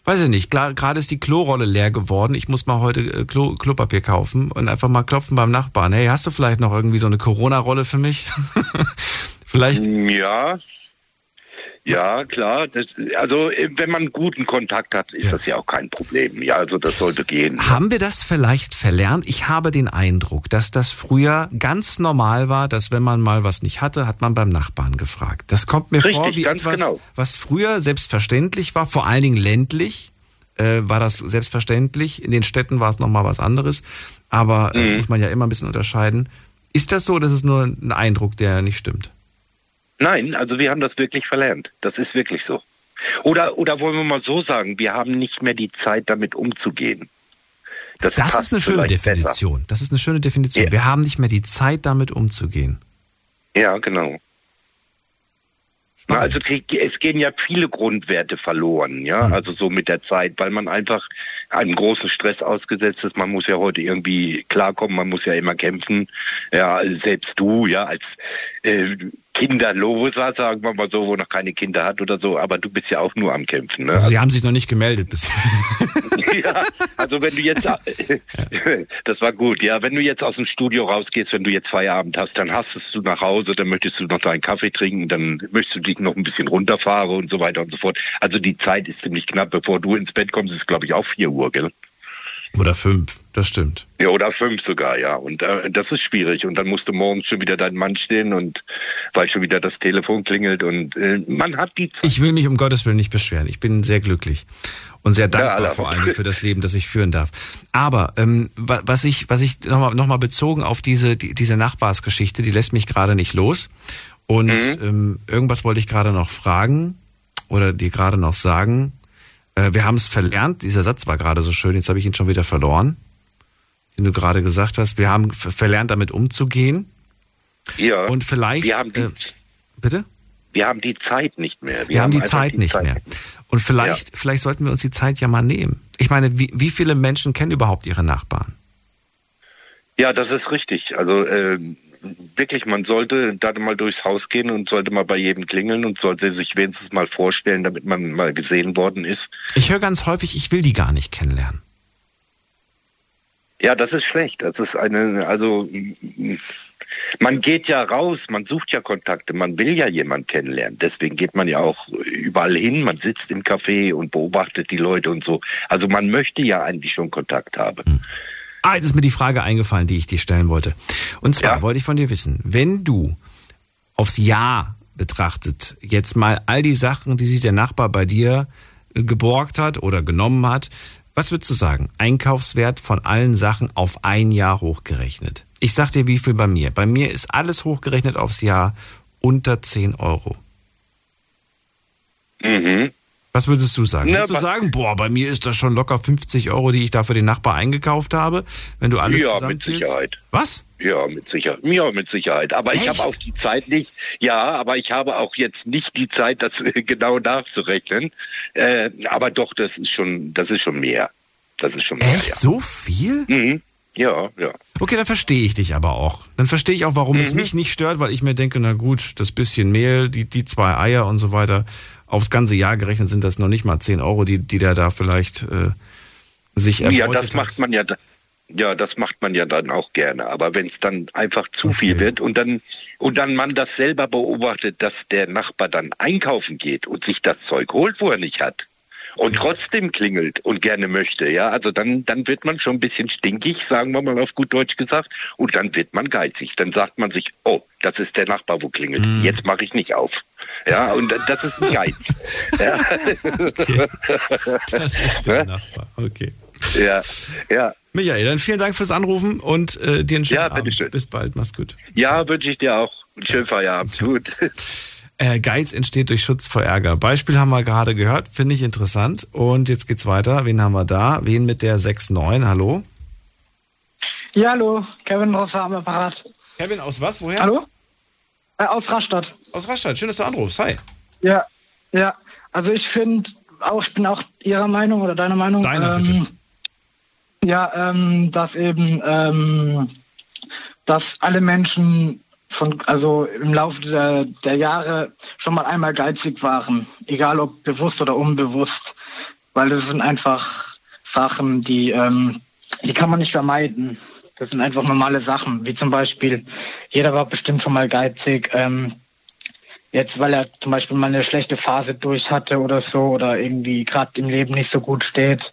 weiß ich nicht, gerade ist die Klorolle leer geworden, ich muss mal heute äh, Klo, Klopapier kaufen und einfach mal klopfen beim Nachbarn. Hey, hast du vielleicht noch irgendwie so eine Corona-Rolle für mich? vielleicht. Ja, ja, klar. Das, also äh, wenn man guten Kontakt hat, ist ja. das ja auch kein Problem. Ja, also das sollte gehen. Haben wir das vielleicht verlernt? Ich habe den Eindruck, dass das früher ganz normal war, dass wenn man mal was nicht hatte, hat man beim Nachbarn gefragt. Das kommt mir Richtig, vor wie ganz etwas, genau. was früher selbstverständlich war, vor allen Dingen ländlich äh, war das selbstverständlich. In den Städten war es nochmal was anderes. Aber äh, mhm. muss man ja immer ein bisschen unterscheiden. Ist das so, dass es nur ein Eindruck, der nicht stimmt? Nein, also wir haben das wirklich verlernt. Das ist wirklich so. Oder, oder wollen wir mal so sagen, wir haben nicht mehr die Zeit, damit umzugehen. Das, das ist eine schöne Definition. Besser. Das ist eine schöne Definition. Ja. Wir haben nicht mehr die Zeit, damit umzugehen. Ja, genau. Na, also es gehen ja viele Grundwerte verloren, ja, mhm. also so mit der Zeit, weil man einfach einem großen Stress ausgesetzt ist. Man muss ja heute irgendwie klarkommen, man muss ja immer kämpfen. Ja, selbst du, ja, als äh, Kinderloser, sagen wir mal so, wo noch keine Kinder hat oder so, aber du bist ja auch nur am Kämpfen. Ne? Also Sie haben sich noch nicht gemeldet bisher. ja, also wenn du jetzt, das war gut, ja, wenn du jetzt aus dem Studio rausgehst, wenn du jetzt Feierabend hast, dann hastest du nach Hause, dann möchtest du noch deinen Kaffee trinken, dann möchtest du dich noch ein bisschen runterfahren und so weiter und so fort. Also die Zeit ist ziemlich knapp, bevor du ins Bett kommst, ist glaube ich auch vier Uhr, gell? Oder fünf, das stimmt. Ja, oder fünf sogar, ja. Und äh, das ist schwierig. Und dann musst du morgens schon wieder dein Mann stehen und weil schon wieder das Telefon klingelt und äh, man hat die Zeit. Ich will mich um Gottes Willen nicht beschweren. Ich bin sehr glücklich und sehr dankbar ja, vor allem für das Leben, das ich führen darf. Aber ähm, was ich, was ich nochmal noch mal bezogen auf diese, die, diese Nachbarsgeschichte, die lässt mich gerade nicht los. Und mhm. ähm, irgendwas wollte ich gerade noch fragen oder dir gerade noch sagen. Äh, wir haben es verlernt, dieser Satz war gerade so schön, jetzt habe ich ihn schon wieder verloren, den du gerade gesagt hast. Wir haben verlernt, damit umzugehen. Ja. Und vielleicht. Wir haben die, äh, bitte? Wir haben die Zeit nicht mehr. Wir, wir haben die Zeit die nicht Zeit mehr. Und vielleicht, ja. vielleicht sollten wir uns die Zeit ja mal nehmen. Ich meine, wie, wie viele Menschen kennen überhaupt ihre Nachbarn? Ja, das ist richtig. Also äh, wirklich, man sollte da mal durchs Haus gehen und sollte mal bei jedem klingeln und sollte sich wenigstens mal vorstellen, damit man mal gesehen worden ist. Ich höre ganz häufig, ich will die gar nicht kennenlernen. Ja, das ist schlecht. Das ist eine, also man geht ja raus, man sucht ja Kontakte, man will ja jemanden kennenlernen. Deswegen geht man ja auch überall hin, man sitzt im Café und beobachtet die Leute und so. Also man möchte ja eigentlich schon Kontakt haben. Hm. Ah, jetzt ist mir die Frage eingefallen, die ich dir stellen wollte. Und zwar ja. wollte ich von dir wissen, wenn du aufs Jahr betrachtet jetzt mal all die Sachen, die sich der Nachbar bei dir geborgt hat oder genommen hat, was würdest du sagen? Einkaufswert von allen Sachen auf ein Jahr hochgerechnet. Ich sag dir, wie viel bei mir. Bei mir ist alles hochgerechnet aufs Jahr unter 10 Euro. Mhm. Was würdest du sagen? Na, würdest du sagen, boah, bei mir ist das schon locker 50 Euro, die ich da für den Nachbar eingekauft habe, wenn du alles Ja, mit Sicherheit. Was? Ja, mit Sicherheit. Ja, mit Sicherheit. Aber Echt? ich habe auch die Zeit nicht. Ja, aber ich habe auch jetzt nicht die Zeit, das genau nachzurechnen. Äh, aber doch, das ist schon, das ist schon mehr. Das ist schon mehr. Echt ja. so viel? Mhm. Ja, ja. Okay, dann verstehe ich dich aber auch. Dann verstehe ich auch, warum mhm. es mich nicht stört, weil ich mir denke, na gut, das bisschen Mehl, die, die zwei Eier und so weiter, aufs ganze Jahr gerechnet sind das noch nicht mal 10 Euro, die, die der da vielleicht äh, sich erbeutet Ja, das macht man ja, ja, das macht man ja dann auch gerne. Aber wenn es dann einfach zu okay. viel wird und dann, und dann man das selber beobachtet, dass der Nachbar dann einkaufen geht und sich das Zeug holt, wo er nicht hat, und trotzdem klingelt und gerne möchte, ja, also dann, dann wird man schon ein bisschen stinkig, sagen wir mal auf gut Deutsch gesagt, und dann wird man geizig. Dann sagt man sich, oh, das ist der Nachbar, wo klingelt. Mm. Jetzt mache ich nicht auf. Ja, und das ist ein Geiz. ja. Okay. Das ist der Nachbar, okay. Ja, ja. Michael, dann vielen Dank fürs Anrufen und äh, dir einen schönen ja, Abend. Bitteschön. Bis bald, mach's gut. Ja, wünsche ich dir auch. Einen schönen Feierabend. Gut. Äh, Geiz entsteht durch Schutz vor Ärger. Beispiel haben wir gerade gehört, finde ich interessant. Und jetzt geht's weiter. Wen haben wir da? Wen mit der 6-9? Hallo? Ja, hallo. Kevin Rosser am Apparat. Kevin, aus was? Woher? Hallo? Äh, aus Rastatt. Aus Rastatt. Schön, dass du anrufst. Hi. Ja, ja. Also ich finde auch, ich bin auch Ihrer Meinung oder deiner Meinung. Deiner, ähm, bitte. Ja, ähm, dass eben, ähm, dass alle Menschen von, also im Laufe der, der Jahre schon mal einmal geizig waren, egal ob bewusst oder unbewusst, weil das sind einfach Sachen, die, ähm, die kann man nicht vermeiden. Das sind einfach normale Sachen, wie zum Beispiel, jeder war bestimmt schon mal geizig, ähm, jetzt weil er zum Beispiel mal eine schlechte Phase durch hatte oder so oder irgendwie gerade im Leben nicht so gut steht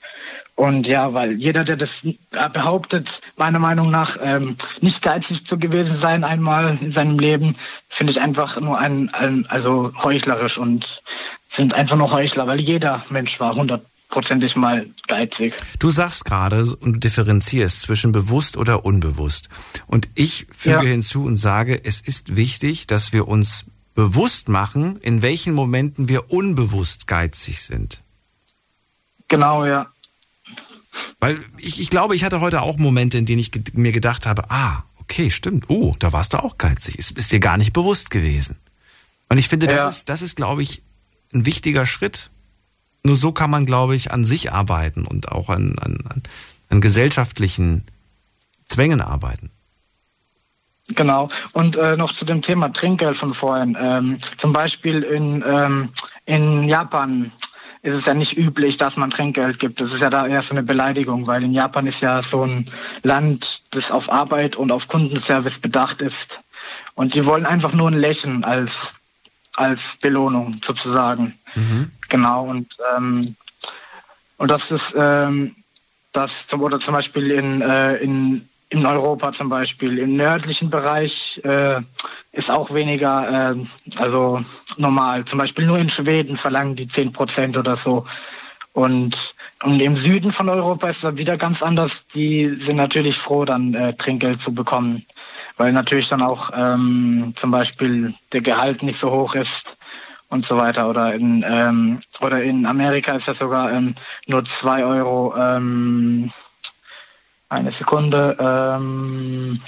und ja, weil jeder, der das behauptet, meiner Meinung nach ähm, nicht geizig zu gewesen sein einmal in seinem Leben, finde ich einfach nur ein, ein, also heuchlerisch und sind einfach nur Heuchler, weil jeder Mensch war hundertprozentig mal geizig. Du sagst gerade und du differenzierst zwischen bewusst oder unbewusst. Und ich füge Ja. hinzu und sage, es ist wichtig, dass wir uns bewusst machen, in welchen Momenten wir unbewusst geizig sind. Genau, ja. Weil ich, ich glaube, ich hatte heute auch Momente, in denen ich mir gedacht habe, ah, okay, stimmt, oh, da warst du auch geizig. Ist, ist dir gar nicht bewusst gewesen. Und ich finde, das Ja. ist, das ist, glaube ich, ein wichtiger Schritt. Nur so kann man, glaube ich, an sich arbeiten und auch an, an, an, an gesellschaftlichen Zwängen arbeiten. Genau. Und äh, noch zu dem Thema Trinkgeld von vorhin. Ähm, zum Beispiel in, ähm, in Japan ist es ja nicht üblich, dass man Trinkgeld gibt. Das ist ja da eher so eine Beleidigung, weil in Japan ist ja so ein Land, das auf Arbeit und auf Kundenservice bedacht ist. Und die wollen einfach nur ein Lächeln als, als Belohnung sozusagen. Genau. Und, ähm, und das ist ähm, das zum, oder zum Beispiel in, äh, in, in Europa zum Beispiel. Im nördlichen Bereich äh, ist auch weniger, äh, also normal. Zum Beispiel nur in Schweden verlangen die 10 Prozent oder so. Und, und im Süden von Europa ist das wieder ganz anders. Die sind natürlich froh, dann äh, Trinkgeld zu bekommen, weil natürlich dann auch ähm, zum Beispiel der Gehalt nicht so hoch ist und so weiter. Oder in, ähm, oder in Amerika ist das sogar ähm, nur 2 Euro, ähm, eine Sekunde, ähm,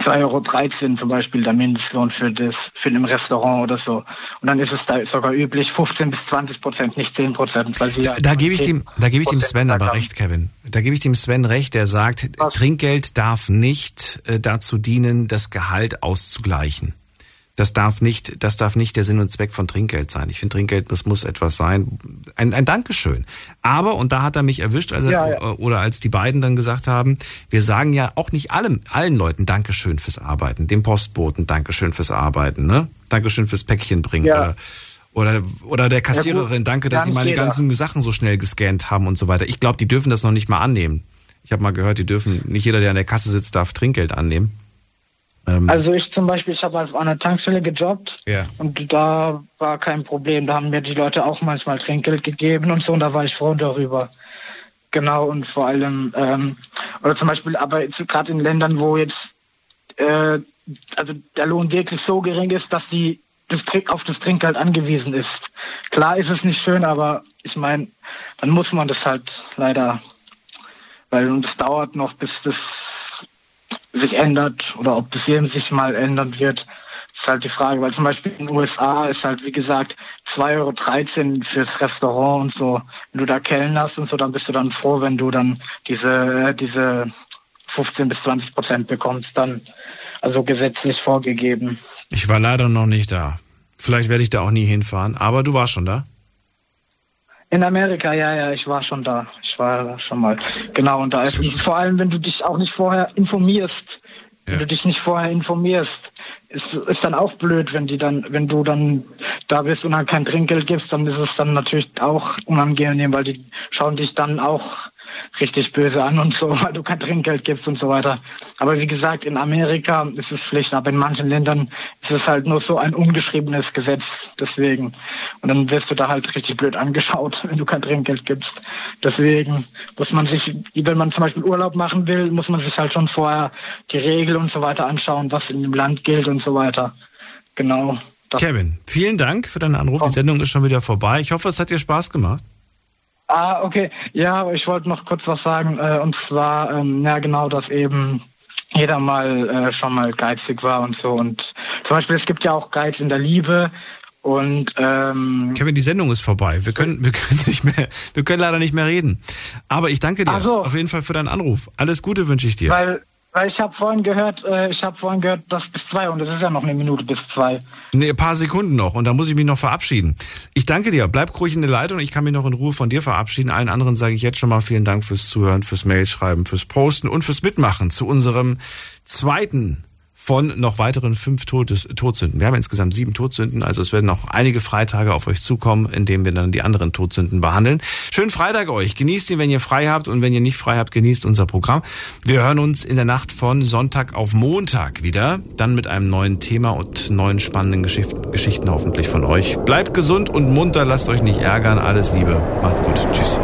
2,13 Euro zum Beispiel der Mindestlohn für das für ein Restaurant oder so. Und dann ist es da sogar üblich 15 bis 20 Prozent, nicht 10 Prozent, weil sie ja Da gebe ich dem, da gebe ich dem 10% Sven aber recht, Kevin. Da gebe ich dem Sven recht, der sagt, Trinkgeld darf nicht äh, dazu dienen, das Gehalt auszugleichen. Das darf nicht, das darf nicht der Sinn und Zweck von Trinkgeld sein. Ich finde Trinkgeld, das muss etwas sein, ein, ein Dankeschön. Aber, und da hat er mich erwischt, als er, Ja, ja. oder als die beiden dann gesagt haben, wir sagen ja auch nicht allem, allen Leuten Dankeschön fürs Arbeiten, dem Postboten Dankeschön fürs Arbeiten, ne? Dankeschön fürs Päckchen bringen Ja. oder, oder, oder der Kassiererin, danke, dass sie meine ganzen Sachen so schnell gescannt haben und so weiter. Ich glaube, die dürfen das noch nicht mal annehmen. Ich habe mal gehört, die dürfen, nicht jeder, der an der Kasse sitzt, darf Trinkgeld annehmen. Ähm, Also ich zum Beispiel, ich habe auf einer Tankstelle gejobbt ja. und da war kein Problem. Da haben mir die Leute auch manchmal Trinkgeld gegeben und so und da war ich froh darüber. Genau und vor allem, ähm, oder zum Beispiel, aber jetzt gerade in Ländern, wo jetzt äh, also der Lohn wirklich so gering ist, dass sie das Trink auf das Trinkgeld angewiesen ist. Klar ist es nicht schön, aber ich meine, dann muss man das halt leider, weil es dauert noch, bis das sich ändert oder ob das hier sich mal ändern wird, ist halt die Frage. Weil zum Beispiel in den USA ist halt, wie gesagt, 2,13 Euro fürs Restaurant und so. Wenn du da kellnerst und so, dann bist du dann froh, wenn du dann diese, diese 15 bis 20 Prozent bekommst, dann also gesetzlich vorgegeben. Ich war leider noch nicht da. Vielleicht werde ich da auch nie hinfahren, aber du warst schon da. In Amerika, ja, ja, ich war schon da. Ich war schon mal. Genau, und da ist vor allem, wenn du dich auch nicht vorher informierst, wenn du dich nicht vorher informierst, ist, ist dann auch blöd, wenn die dann, wenn du dann da bist und dann kein Trinkgeld gibst, dann ist es dann natürlich auch unangenehm, weil die schauen dich dann auch richtig böse an und so, weil du kein Trinkgeld gibst und so weiter. Aber wie gesagt, in Amerika ist es Pflicht, aber in manchen Ländern ist es halt nur so ein ungeschriebenes Gesetz. Deswegen. Und dann wirst du da halt richtig blöd angeschaut, wenn du kein Trinkgeld gibst. Deswegen muss man sich, wenn man zum Beispiel Urlaub machen will, muss man sich halt schon vorher die Regeln und so weiter anschauen, was in dem Land gilt und so weiter. Genau. Kevin, vielen Dank für deinen Anruf. Die Sendung ist schon wieder vorbei. Ich hoffe, es hat dir Spaß gemacht. Ah, okay. Ja, ich wollte noch kurz was sagen. Äh, und zwar, ähm, ja, genau, dass eben jeder mal äh, schon mal geizig war und so. Und zum Beispiel, es gibt ja auch Geiz in der Liebe. Und ähm, Kevin, die Sendung ist vorbei. Wir können, wir können nicht mehr, wir können leider nicht mehr reden. Aber ich danke dir so. auf jeden Fall für deinen Anruf. Alles Gute wünsche ich dir. Weil weil ich habe vorhin gehört, äh, ich habe vorhin gehört, dass bis zwei und es ist ja noch eine Minute bis zwei. Nee, ein paar Sekunden noch und da muss ich mich noch verabschieden. Ich danke dir. Bleib ruhig in der Leitung. Ich kann mich noch in Ruhe von dir verabschieden. Allen anderen sage ich jetzt schon mal vielen Dank fürs Zuhören, fürs Mailschreiben, fürs Posten und fürs Mitmachen zu unserem zweiten von noch weiteren fünf Todes, Todsünden. Wir haben insgesamt sieben Todsünden, also es werden noch einige Freitage auf euch zukommen, in denen wir dann die anderen Todsünden behandeln. Schönen Freitag euch. Genießt ihn, wenn ihr frei habt und wenn ihr nicht frei habt, genießt unser Programm. Wir hören uns in der Nacht von Sonntag auf Montag wieder, dann mit einem neuen Thema und neuen spannenden Geschichten hoffentlich von euch. Bleibt gesund und munter, lasst euch nicht ärgern. Alles Liebe. Macht's gut. Tschüss.